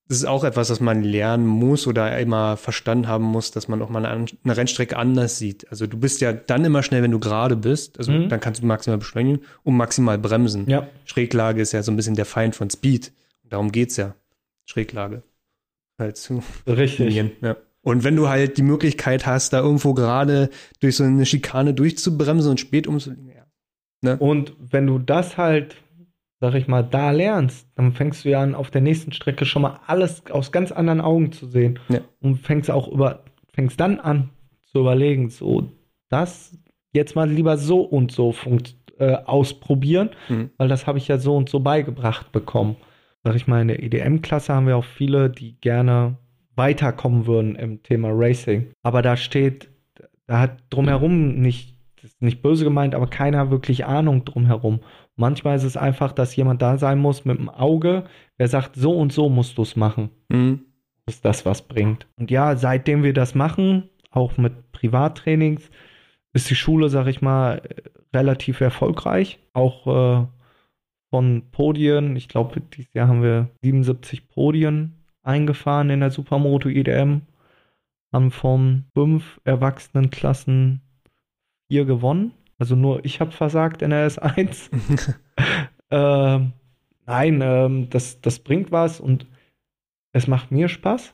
das ist auch etwas, was man lernen muss oder immer verstanden haben muss, dass man auch mal eine, eine Rennstrecke anders sieht. Also du bist ja dann immer schnell, wenn du gerade bist. Also
Mhm.
dann kannst du maximal beschleunigen und maximal bremsen.
Ja.
Schräglage ist ja so ein bisschen der Feind von Speed. Darum geht's ja. Schräglage. Halt zu
Richtig.
Ja. Und wenn du halt die Möglichkeit hast, da irgendwo gerade durch so eine Schikane durchzubremsen und spät umzulegen, ja.
Und wenn du das halt, sag ich mal, da lernst, dann fängst du ja an, auf der nächsten Strecke schon mal alles aus ganz anderen Augen zu sehen.
Ja.
Und fängst auch über, fängst dann an zu überlegen, so, das jetzt mal lieber so und so äh, ausprobieren,
Mhm.
weil das habe ich ja so und so beigebracht bekommen. Sag ich mal, in der EDM-Klasse haben wir auch viele, die gerne weiterkommen würden im Thema Racing. Aber da steht, da hat drumherum nicht, das ist nicht böse gemeint, aber keiner wirklich Ahnung drumherum. Manchmal ist es einfach, dass jemand da sein muss mit dem Auge, der sagt, so und so musst du es machen.
Mhm.
ist das, was bringt. Und ja, seitdem wir das machen, auch mit Privattrainings, ist die Schule, sag ich mal, relativ erfolgreich. Auch äh, von Podien. Ich glaube, dieses Jahr haben wir 77 Podien eingefahren in der Supermoto IDM. Haben von fünf Erwachsenenklassen vier gewonnen. Also nur ich habe versagt in der S1. ähm, nein, ähm, das, das bringt was und es macht mir Spaß.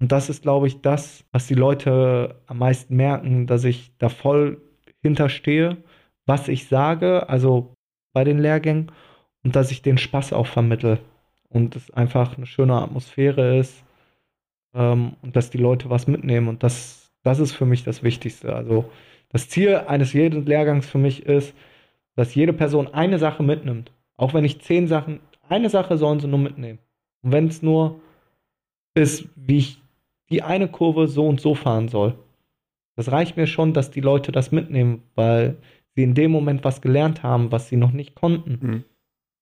Und das ist, glaube ich, das, was die Leute am meisten merken, dass ich da voll hinterstehe, was ich sage, also bei den Lehrgängen, und dass ich den Spaß auch vermittel. Und es einfach eine schöne Atmosphäre ist ähm, und dass die Leute was mitnehmen. Und das, das ist für mich das Wichtigste. Also das Ziel eines jeden Lehrgangs für mich ist, dass jede Person eine Sache mitnimmt. Auch wenn ich zehn Sachen, eine Sache sollen sie nur mitnehmen. Und wenn es nur ist, wie ich die eine Kurve so und so fahren soll. Das reicht mir schon, dass die Leute das mitnehmen, weil sie in dem Moment was gelernt haben, was sie noch nicht konnten. Mhm.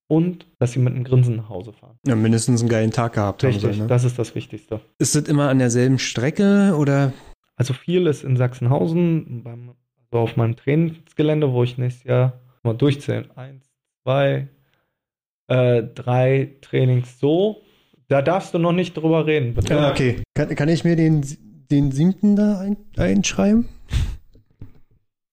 Und dass sie mit einem Grinsen nach Hause fahren.
Ja, mindestens einen geilen Tag gehabt
Richtig,
haben.
Richtig, ne? das ist das Wichtigste.
Ist das immer an derselben Strecke oder?
Also viel ist in Sachsenhausen, beim, also auf meinem Trainingsgelände, wo ich nächstes Jahr mal durchzählen. Eins, zwei, äh, drei Trainings so. Da darfst du noch nicht drüber reden.
Bitte. Ja, okay. Kann, kann ich mir den, den siebten da ein, einschreiben?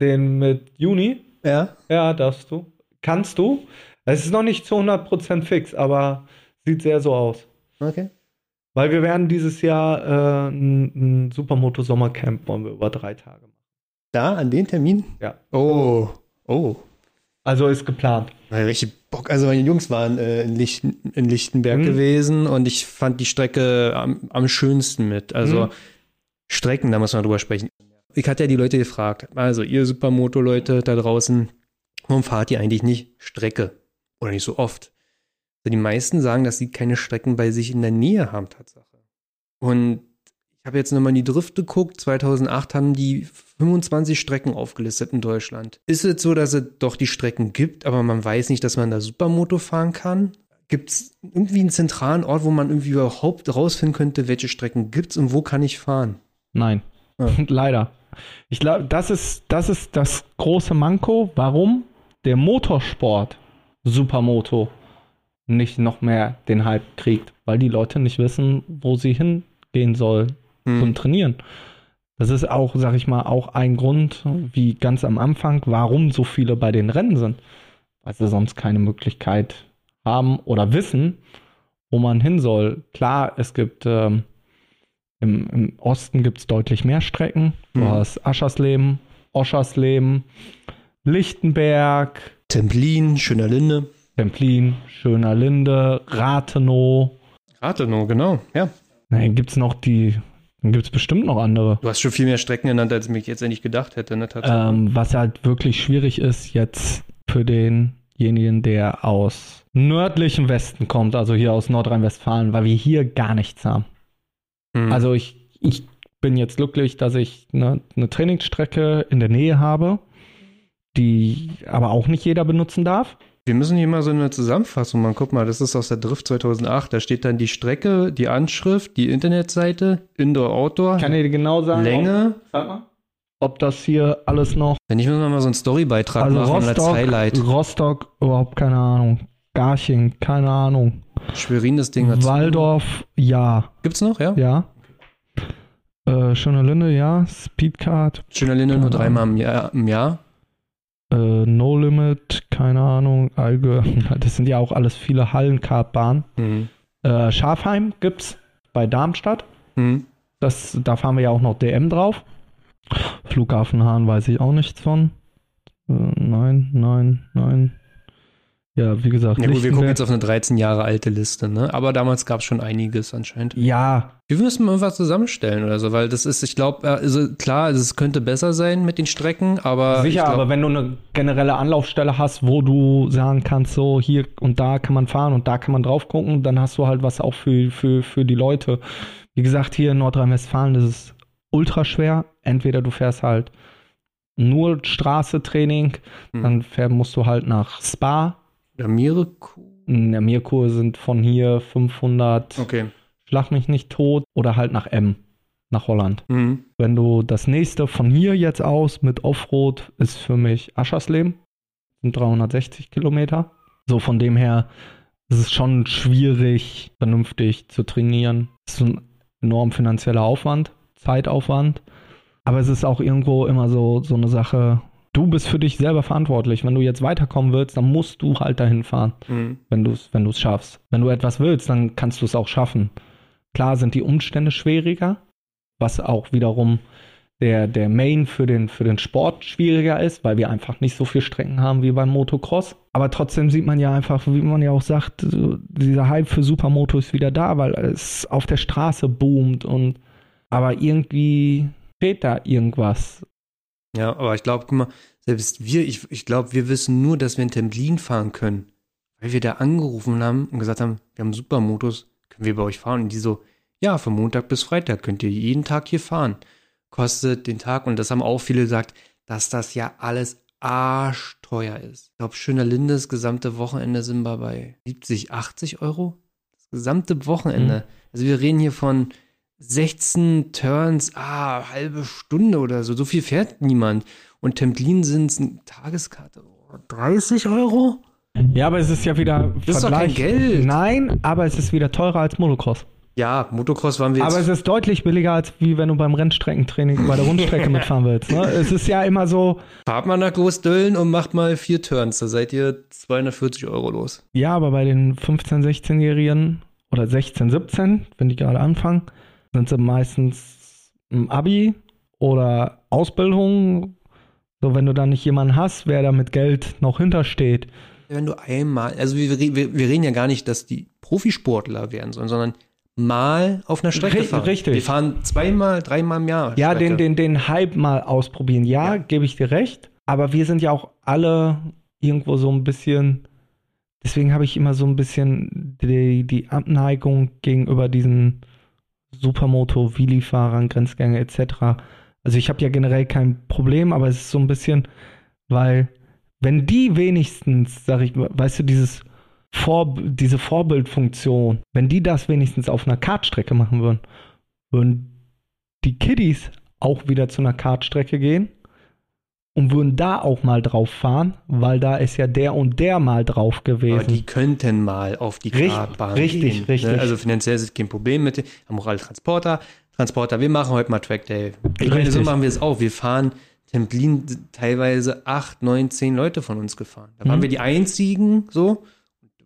Den mit Juni?
Ja.
Ja, darfst du. Kannst du. Es ist noch nicht zu 100% fix, aber sieht sehr so aus.
Okay.
Weil wir werden dieses Jahr äh, ein, ein Supermoto Sommercamp wollen wir über drei Tage machen.
Da, an den Termin?
Ja.
Oh. Oh.
Also ist geplant.
Ja, richtig Bock. Also meine Jungs waren äh, in, Lichten, in Lichtenberg mhm. gewesen und ich fand die Strecke am, am schönsten mit. Also mhm. Strecken, da muss man drüber sprechen. Ich hatte ja die Leute gefragt, also ihr Supermoto-Leute da draußen, warum fahrt ihr eigentlich nicht Strecke? Oder nicht so oft? Also die meisten sagen, dass sie keine Strecken bei sich in der Nähe haben, Tatsache. Und ich habe jetzt nochmal in die Drift geguckt. 2008 haben die 25 Strecken aufgelistet in Deutschland. Ist es so, dass es doch die Strecken gibt, aber man weiß nicht, dass man da Supermoto fahren kann? Gibt es irgendwie einen zentralen Ort, wo man irgendwie überhaupt rausfinden könnte, welche Strecken gibt es und wo kann ich fahren?
Nein. Ja. Leider. Ich glaube, das ist, das ist das große Manko, warum der Motorsport Supermoto nicht noch mehr den Hype kriegt, weil die Leute nicht wissen, wo sie hingehen sollen hm. zum Trainieren. Das ist auch, sag ich mal, auch ein Grund, wie ganz am Anfang, warum so viele bei den Rennen sind. Weil sie sonst keine Möglichkeit haben oder wissen, wo man hin soll. Klar, es gibt ähm, im, im, Osten gibt es deutlich mehr Strecken. Du mhm. hast Aschersleben, Oschersleben, Lichtenberg,
Templin, Schöner Linde.
Templin, Schöner Linde, Rathenow.
Rathenow, genau, ja.
Dann gibt es noch die, dann gibt es bestimmt noch andere.
Du hast schon viel mehr Strecken genannt, als ich jetzt eigentlich gedacht hätte. Ne,
ähm, was halt wirklich schwierig ist jetzt für denjenigen, der aus nördlichen Westen kommt, also hier aus Nordrhein-Westfalen, weil wir hier gar nichts haben. Hm. Also ich, ich bin jetzt glücklich, dass ich eine, eine Trainingsstrecke in der Nähe habe, die aber auch nicht jeder benutzen darf.
Wir müssen hier mal so eine Zusammenfassung machen. Guck mal, das ist aus der Drift 2008. Da steht dann die Strecke, die Anschrift, die Internetseite, Indoor, Outdoor.
Kann dir genau sagen?
Länge.
Ob, sag mal. Ob das hier alles noch.
Wenn ich muss mal so einen Storybeitrag
also
machen
Rostock, als Highlight. Rostock, überhaupt keine Ahnung. Garching, keine Ahnung.
Schwerin, das Ding
hat Waldorf, ja.
Gibt's noch, ja?
Ja. Äh, Schöner Linde, ja. Speedcard.
Schöner Linde nur dreimal im Jahr. Im Jahr.
Äh, no Limit, keine Ahnung, Alge, das sind ja auch alles viele Hallenkartbahnen. Mhm. Äh, Schafheim gibt's bei Darmstadt. Mhm. Das, da fahren wir ja auch noch DM drauf. Flughafen Hahn weiß ich auch nichts von. Äh, nein, nein, nein. Ja, wie gesagt.
Ja, gut, wir gucken jetzt auf eine 13 Jahre alte Liste, ne? Aber damals gab es schon einiges anscheinend.
Ja.
Wir müssen mal irgendwas zusammenstellen oder so, weil das ist, ich glaube, also klar, es könnte besser sein mit den Strecken, aber.
Sicher, glaub, aber wenn du eine generelle Anlaufstelle hast, wo du sagen kannst, so hier und da kann man fahren und da kann man drauf gucken, dann hast du halt was auch für, für, für die Leute. Wie gesagt, hier in Nordrhein-Westfalen ist es ultra schwer. Entweder du fährst halt nur Straße-Training, hm. dann fähr, musst du halt nach Spa
ja, Mirko?
Ja, Mirko sind von hier 500
okay.
Schlag mich nicht tot oder halt nach M, nach Holland.
Mhm.
Wenn du das nächste von hier jetzt aus mit Offroad ist für mich Aschersleben, sind 360 Kilometer. So von dem her ist es schon schwierig, vernünftig zu trainieren. Es ist ein enorm finanzieller Aufwand, Zeitaufwand. Aber es ist auch irgendwo immer so, so eine Sache, du bist für dich selber verantwortlich. Wenn du jetzt weiterkommen willst, dann musst du halt dahin fahren,
Mhm.
wenn du es wenn du's schaffst. Wenn du etwas willst, dann kannst du es auch schaffen. Klar sind die Umstände schwieriger, was auch wiederum der, der Main für den, für den Sport schwieriger ist, weil wir einfach nicht so viel Strecken haben wie beim Motocross. Aber trotzdem sieht man ja einfach, wie man ja auch sagt, dieser Hype für Supermoto ist wieder da, weil es auf der Straße boomt und aber irgendwie fehlt da irgendwas.
Ja, aber ich glaube, guck mal, selbst wir, ich, ich glaube, wir wissen nur, dass wir in Templin fahren können, weil wir da angerufen haben und gesagt haben, wir haben Supermotos, können wir bei euch fahren? Und die so, ja, von Montag bis Freitag könnt ihr jeden Tag hier fahren. Kostet den Tag, und das haben auch viele gesagt, dass das ja alles arschteuer ist. Ich glaube, Schöner Lindes gesamte Wochenende sind wir bei 70, 80 Euro. Das gesamte Wochenende. Also wir reden hier von 16 Turns, ah, halbe Stunde oder so. So viel fährt niemand. Und Templin sind es eine Tageskarte. Oh, 30 Euro?
Ja, aber es ist ja wieder
Das ist doch kein Geld.
Nein, aber es ist wieder teurer als Motocross.
Ja, Motocross waren wir jetzt.
Aber es ist deutlich billiger, als wie wenn du beim Rennstreckentraining bei der Rundstrecke mitfahren willst. Ne? Es ist ja immer so,
fahrt mal nach Großdöllen und macht mal vier Turns. Da seid ihr 240 Euro los.
ja, aber bei den 15-, 16-Jährigen oder 16-, 17, wenn die gerade anfangen, sind sie meistens im Abi oder Ausbildung. So, wenn du da nicht jemanden hast, wer da mit Geld noch hintersteht.
Wenn du einmal, also wir, wir, wir reden ja gar nicht, dass die Profisportler werden sollen, sondern mal auf einer Strecke fahren.
richtig.
Wir fahren zweimal, dreimal im Jahr.
Ja,
Strecke.
den, den, den Hype mal ausprobieren. Ja,
Ja.
gebe ich dir recht. Aber wir sind ja auch alle irgendwo so ein bisschen. Deswegen habe ich immer so ein bisschen die, die Abneigung gegenüber diesen Supermoto, Wheelie-Fahrern, Grenzgänge etc. Also ich habe ja generell kein Problem, aber es ist so ein bisschen, weil wenn die wenigstens, sag ich, weißt du, dieses Vor diese Vorbildfunktion, wenn die das wenigstens auf einer Kartstrecke machen würden, würden die Kiddies auch wieder zu einer Kartstrecke gehen und würden da auch mal drauf fahren, weil da ist ja der und der mal drauf
Aber
gewesen.
die könnten mal auf die Kartbahn
richtig,
gehen.
richtig.
Ne? Also finanziell ist kein Problem mit auch alle Transporter. Transporter, wir machen heute mal Track Day. Ich meine,
Richtig.
so machen wir es auch. Wir fahren Templin teilweise acht, neun, zehn Leute von uns gefahren. Da waren
Mhm.
wir die einzigen, so.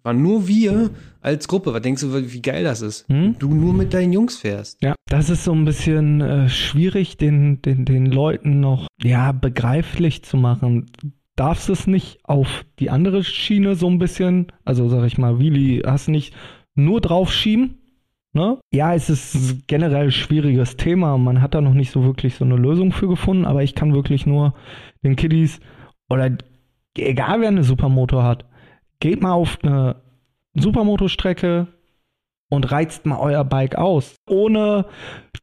Waren nur wir als Gruppe. Was denkst du, wie geil das ist?
Mhm.
Du nur mit deinen Jungs fährst.
Ja, das ist so ein bisschen äh, schwierig, den, den, den Leuten noch ja, begreiflich zu machen. Darfst es nicht auf die andere Schiene so ein bisschen, also sag ich mal, Willi, hast nicht nur draufschieben? Ne? Ja, es ist generell ein schwieriges Thema. Man hat da noch nicht so wirklich so eine Lösung für gefunden, aber ich kann wirklich nur den Kiddies oder egal wer eine Supermoto hat, geht mal auf eine Supermoto-Strecke, und reizt mal euer Bike aus. Ohne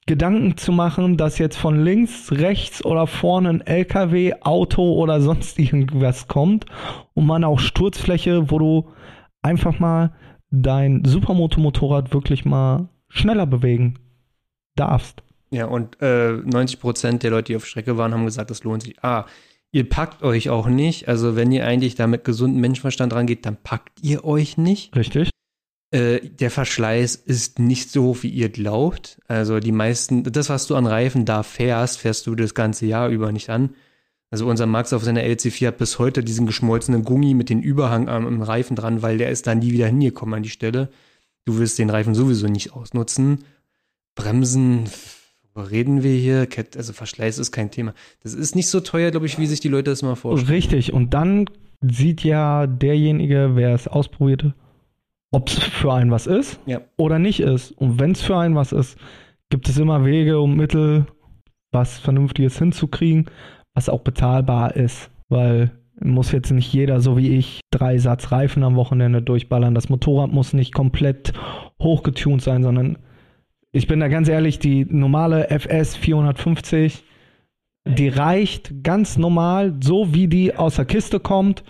Gedanken zu machen, dass jetzt von links, rechts oder vorne ein LKW, Auto oder sonst irgendwas kommt und man auch Sturzfläche, wo du einfach mal dein Supermoto-Motorrad wirklich mal schneller bewegen darfst.
Ja, und äh, 90 Prozent der Leute, die auf Strecke waren, haben gesagt, das lohnt sich. Ah, ihr packt euch auch nicht. Also wenn ihr eigentlich da mit gesundem Menschenverstand rangeht, dann packt ihr euch nicht.
Richtig?
Äh, der Verschleiß ist nicht so hoch, wie ihr glaubt. Also die meisten, das, was du an Reifen da fährst, fährst du das ganze Jahr über nicht an. Also unser Max auf seiner LC4 hat bis heute diesen geschmolzenen Gummi mit dem Überhang am, am Reifen dran, weil der ist da nie wieder hingekommen an die Stelle. Du wirst den Reifen sowieso nicht ausnutzen. Bremsen, worüber reden wir hier? Also Verschleiß ist kein Thema. Das ist nicht so teuer, glaube ich, wie sich die Leute das mal vorstellen.
Richtig. Und dann sieht ja derjenige, wer es ausprobierte, ob es für einen was ist
Ja.
oder nicht ist. Und wenn es für einen was ist, gibt es immer Wege und Mittel, was Vernünftiges hinzukriegen, was auch bezahlbar ist. Weil muss jetzt nicht jeder, so wie ich, drei Satz Reifen am Wochenende durchballern. Das Motorrad muss nicht komplett hochgetunt sein, sondern ich bin da ganz ehrlich, die normale FS 450, die reicht ganz normal, so wie die aus der Kiste kommt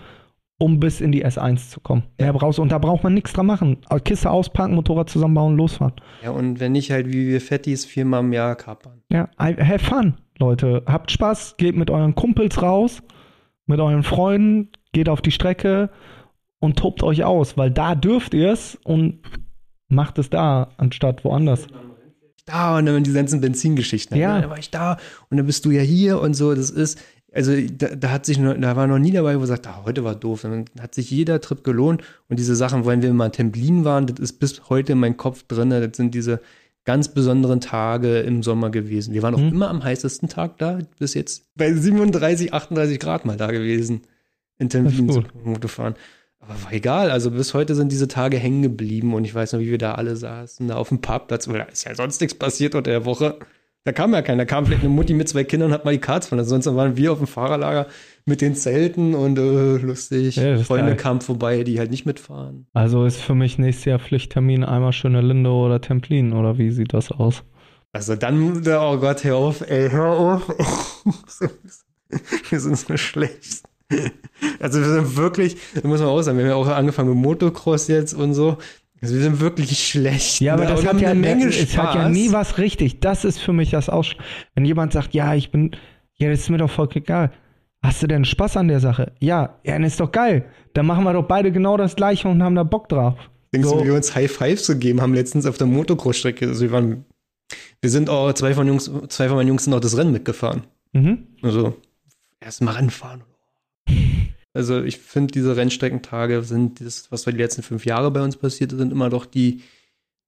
um bis in die S1 zu kommen.
Ja.
Mehr brauchst. Und da braucht man nichts dran machen. Kiste auspacken, Motorrad zusammenbauen, losfahren.
Ja, und wenn nicht halt wie wir Fettis viermal im Jahr kapern.
Ja, I- have fun, Leute. Habt Spaß, geht mit euren Kumpels raus, mit euren Freunden, geht auf die Strecke und tobt euch aus, weil da dürft ihr es und macht es da, anstatt woanders.
Da und dann diese ganzen Benzingeschichten.
Ja.
Da war ich da und dann bist du ja hier und so. Das ist, also da, da hat sich noch, da war noch nie dabei, wo sagt, ah, heute war doof. Und dann hat sich jeder Trip gelohnt. Und diese Sachen, wenn wir mal in Templin waren, das ist bis heute in meinem Kopf drin. Das sind diese ganz besonderen Tage im Sommer gewesen. Wir waren auch
Mhm.
immer am heißesten Tag da, bis jetzt bei 37, 38 Grad mal da gewesen. In Templin
Das
zu
ist
Motofahren. Aber war egal, also bis heute sind diese Tage hängen geblieben und ich weiß noch, wie wir da alle saßen, da auf dem Parkplatz, weil da ist ja sonst nichts passiert unter der Woche. Da kam ja keiner, da kam vielleicht eine Mutti mit zwei Kindern und hat mal die Karts von, ansonsten waren wir auf dem Fahrerlager mit den Zelten und äh, lustig.
Ja,
Freunde kamen vorbei, die halt nicht mitfahren.
Also ist für mich nächstes Jahr Pflichttermin einmal schöne Linde oder Templin oder wie sieht das aus?
Also dann, oh Gott, hör auf, ey, hör auf. wir sind so schlecht. Also wir sind wirklich, das muss man auch sagen, wir haben ja auch angefangen mit Motocross jetzt und so. Also wir sind wirklich schlecht.
Ja, aber
ne?
das hat ja,
eine Menge
es hat ja
Spaß.
nie was richtig. Das ist für mich das Aus. Wenn jemand sagt, ja, ich bin, ja, das ist mir doch voll egal. Hast du denn Spaß an der Sache? Ja, ja, dann ist doch geil. Dann machen wir doch beide genau das Gleiche und haben da Bock drauf.
Denkst
So.
du, wie wir uns High Fives gegeben haben letztens auf der Motocross-Strecke? Also wir waren, wir sind auch, zwei von Jungs, zwei von meinen Jungs sind auch das Rennen mitgefahren.
Mhm.
Also, erst mal Rennen fahren. Also, ich finde, diese Rennstreckentage sind das, was wir die letzten fünf Jahre bei uns passiert ist, sind immer doch die,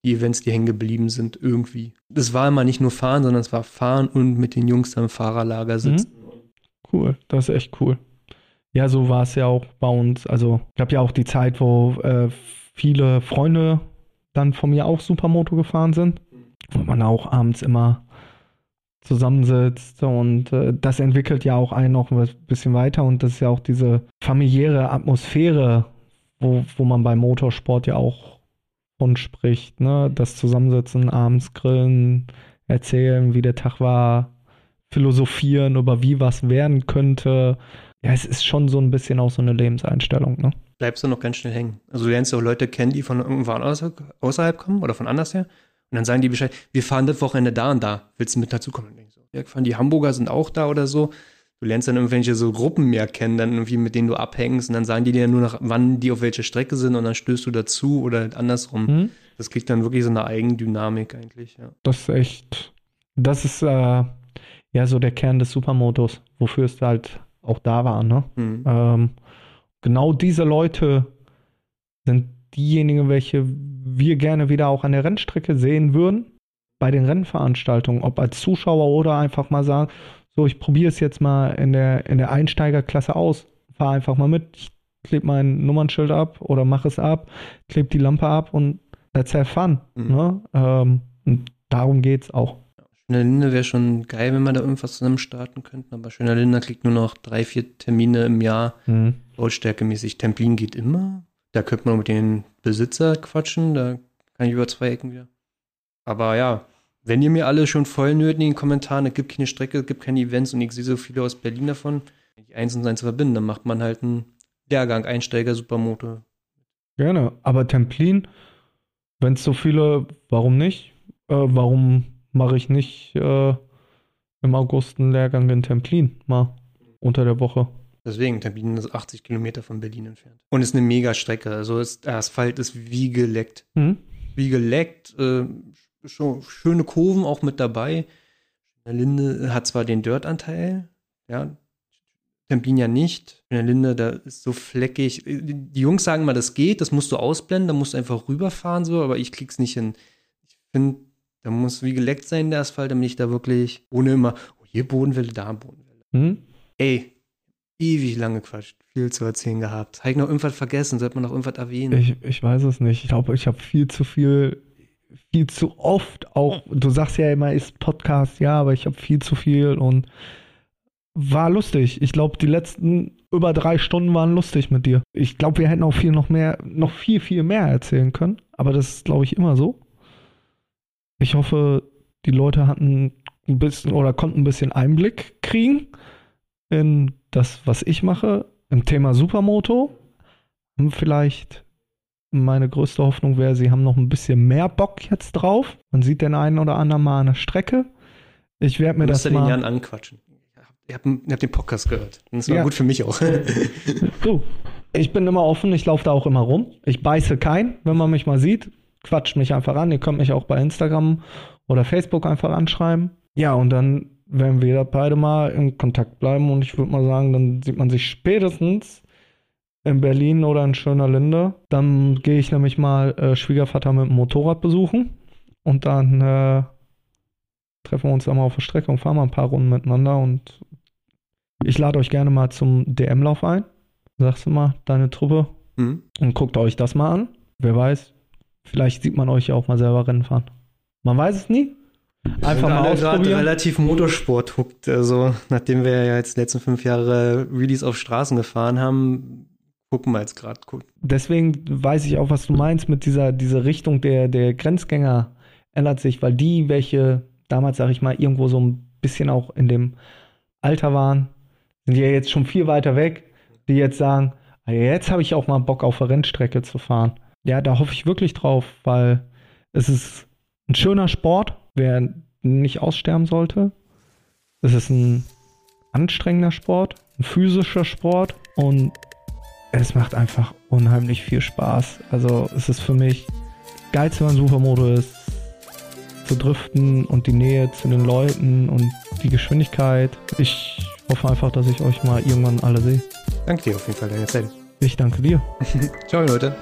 die Events, die hängen geblieben sind, irgendwie. Das war immer nicht nur fahren, sondern es war fahren und mit den Jungs da im Fahrerlager sitzen.
Cool, das ist echt cool. Ja, so war es ja auch bei uns. Also, gab ja auch die Zeit, wo äh, viele Freunde dann von mir auch Supermoto gefahren sind, wo man auch abends immer zusammensitzt und äh, das entwickelt ja auch einen noch ein bisschen weiter und das ist ja auch diese familiäre Atmosphäre, wo, wo man beim Motorsport ja auch von spricht, ne? Das Zusammensitzen, abends grillen, erzählen, wie der Tag war, philosophieren über wie was werden könnte. Ja, es ist schon so ein bisschen auch so eine Lebenseinstellung, ne?
Bleibst du noch ganz schnell hängen. Also, du lernst auch Leute kennen, die von irgendwo außer- außerhalb kommen oder von anders her. Und dann sagen die Bescheid, wir fahren das Wochenende da und da. Willst du mit dazukommen? Und ich so, ja, fahren die Hamburger sind auch da oder so. Du lernst dann irgendwelche so Gruppen mehr kennen, dann irgendwie mit denen du abhängst und dann sagen die dir nur noch, wann die auf welche Strecke sind und dann stößt du dazu oder andersrum.
Hm?
Das kriegt dann wirklich so eine Eigendynamik eigentlich, ja.
Das ist echt, das ist äh, ja so der Kern des Supermotos, wofür es halt auch da war, ne?
Hm.
Ähm, genau diese Leute sind diejenigen, welche wir gerne wieder auch an der Rennstrecke sehen würden, bei den Rennveranstaltungen, ob als Zuschauer oder einfach mal sagen, so, ich probiere es jetzt mal in der, in der Einsteigerklasse aus, fahr einfach mal mit, ich klebe mein Nummernschild ab oder mache es ab, klebe die Lampe ab und let's have fun.
Mhm.
Ne? Ähm, und darum geht's auch.
Schöner Linde wäre schon geil, wenn wir da irgendwas zusammen starten könnten, aber Schöner Linde kriegt nur noch drei, vier Termine im Jahr.
Mhm.
Lautstärkemäßig. Templin geht immer. Da könnte man mit den Besitzer quatschen. Da kann ich über zwei Ecken wieder. Aber ja, wenn ihr mir alle schon voll nöten in den Kommentaren, es gibt keine Strecke, es gibt keine Events und ich sehe so viele aus Berlin davon, die eins und eins verbinden, dann macht man halt einen Lehrgang, Einsteiger, Supermoto.
Gerne. Aber Templin, wenn es so viele, warum nicht? Äh, warum mache ich nicht äh, im August einen Lehrgang in Templin mal unter der Woche?
Deswegen, Templin ist 80 Kilometer von Berlin entfernt. Und ist eine Mega-Strecke. Also ist, der Asphalt ist wie geleckt.
Hm?
Wie geleckt. Äh, schon schöne Kurven auch mit dabei. Linde hat zwar den Dirt-Anteil, ja. Templin ja nicht. In der Linde, da ist so fleckig. Die Jungs sagen mal, das geht, das musst du ausblenden, da musst du einfach rüberfahren, so, aber ich krieg's nicht hin. Ich finde, da muss wie geleckt sein, der Asphalt, damit ich da wirklich ohne immer, oh, hier Bodenwelle, da Bodenwelle.
Hm?
Ey, ewig lange Quatsch, viel zu erzählen gehabt. Habe ich noch irgendwas vergessen? Sollte man noch irgendwas erwähnen?
Ich, ich weiß es nicht. Ich glaube, ich habe viel zu viel, viel zu oft auch, du sagst ja immer, ist Podcast, ja, aber ich habe viel zu viel und war lustig. Ich glaube, die letzten über drei Stunden waren lustig mit dir. Ich glaube, wir hätten auch viel noch mehr, noch viel, viel mehr erzählen können. Aber das ist, glaube ich, immer so. Ich hoffe, die Leute hatten ein bisschen oder konnten ein bisschen Einblick kriegen in das, was ich mache, im Thema Supermoto. haben vielleicht meine größte Hoffnung wäre, sie haben noch ein bisschen mehr Bock jetzt drauf. Man sieht den einen oder anderen mal an der Strecke. Ich werde mir das mal.
den Jan anquatschen. Ihr habt, ihr habt den Podcast gehört. Das war
Ja.
gut für mich auch.
Du, ich bin immer offen, ich laufe da auch immer rum. Ich beiße kein, wenn man mich mal sieht. Quatscht mich einfach an. Ihr könnt mich auch bei Instagram oder Facebook einfach anschreiben. Ja, und dann werden wir beide mal in Kontakt bleiben und ich würde mal sagen, dann sieht man sich spätestens in Berlin oder in Schöner Linde. Dann gehe ich nämlich mal äh, Schwiegervater mit dem Motorrad besuchen und dann äh, treffen wir uns dann mal auf der Strecke und fahren mal ein paar Runden miteinander und ich lade euch gerne mal zum DM-Lauf ein. Sagst du mal, deine Truppe
Mhm.
und guckt euch das mal an. Wer weiß, vielleicht sieht man euch ja auch mal selber Rennen fahren. Man weiß es nie. Einfach
Wenn
mal ausprobieren.
relativ Motorsport huckt. Also, nachdem wir ja jetzt die letzten fünf Jahre Release auf Straßen gefahren haben, gucken wir jetzt gerade.
Deswegen weiß ich auch, was du meinst mit dieser, dieser Richtung der, der Grenzgänger ändert sich, weil die, welche damals, sag ich mal, irgendwo so ein bisschen auch in dem Alter waren, sind ja jetzt schon viel weiter weg, die jetzt sagen, "Ah, jetzt habe ich auch mal Bock auf eine Rennstrecke zu fahren. Ja, da hoffe ich wirklich drauf, weil es ist ein schöner Sport, wer nicht aussterben sollte. Es ist ein anstrengender Sport, ein physischer Sport und es macht einfach unheimlich viel Spaß. Also es ist für mich geil, wenn man Supermoto ist, zu driften und die Nähe zu den Leuten und die Geschwindigkeit. Ich hoffe einfach, dass ich euch mal irgendwann alle sehe.
Danke dir auf jeden Fall, deine Zeit.
Ich danke dir.
Ciao, Leute.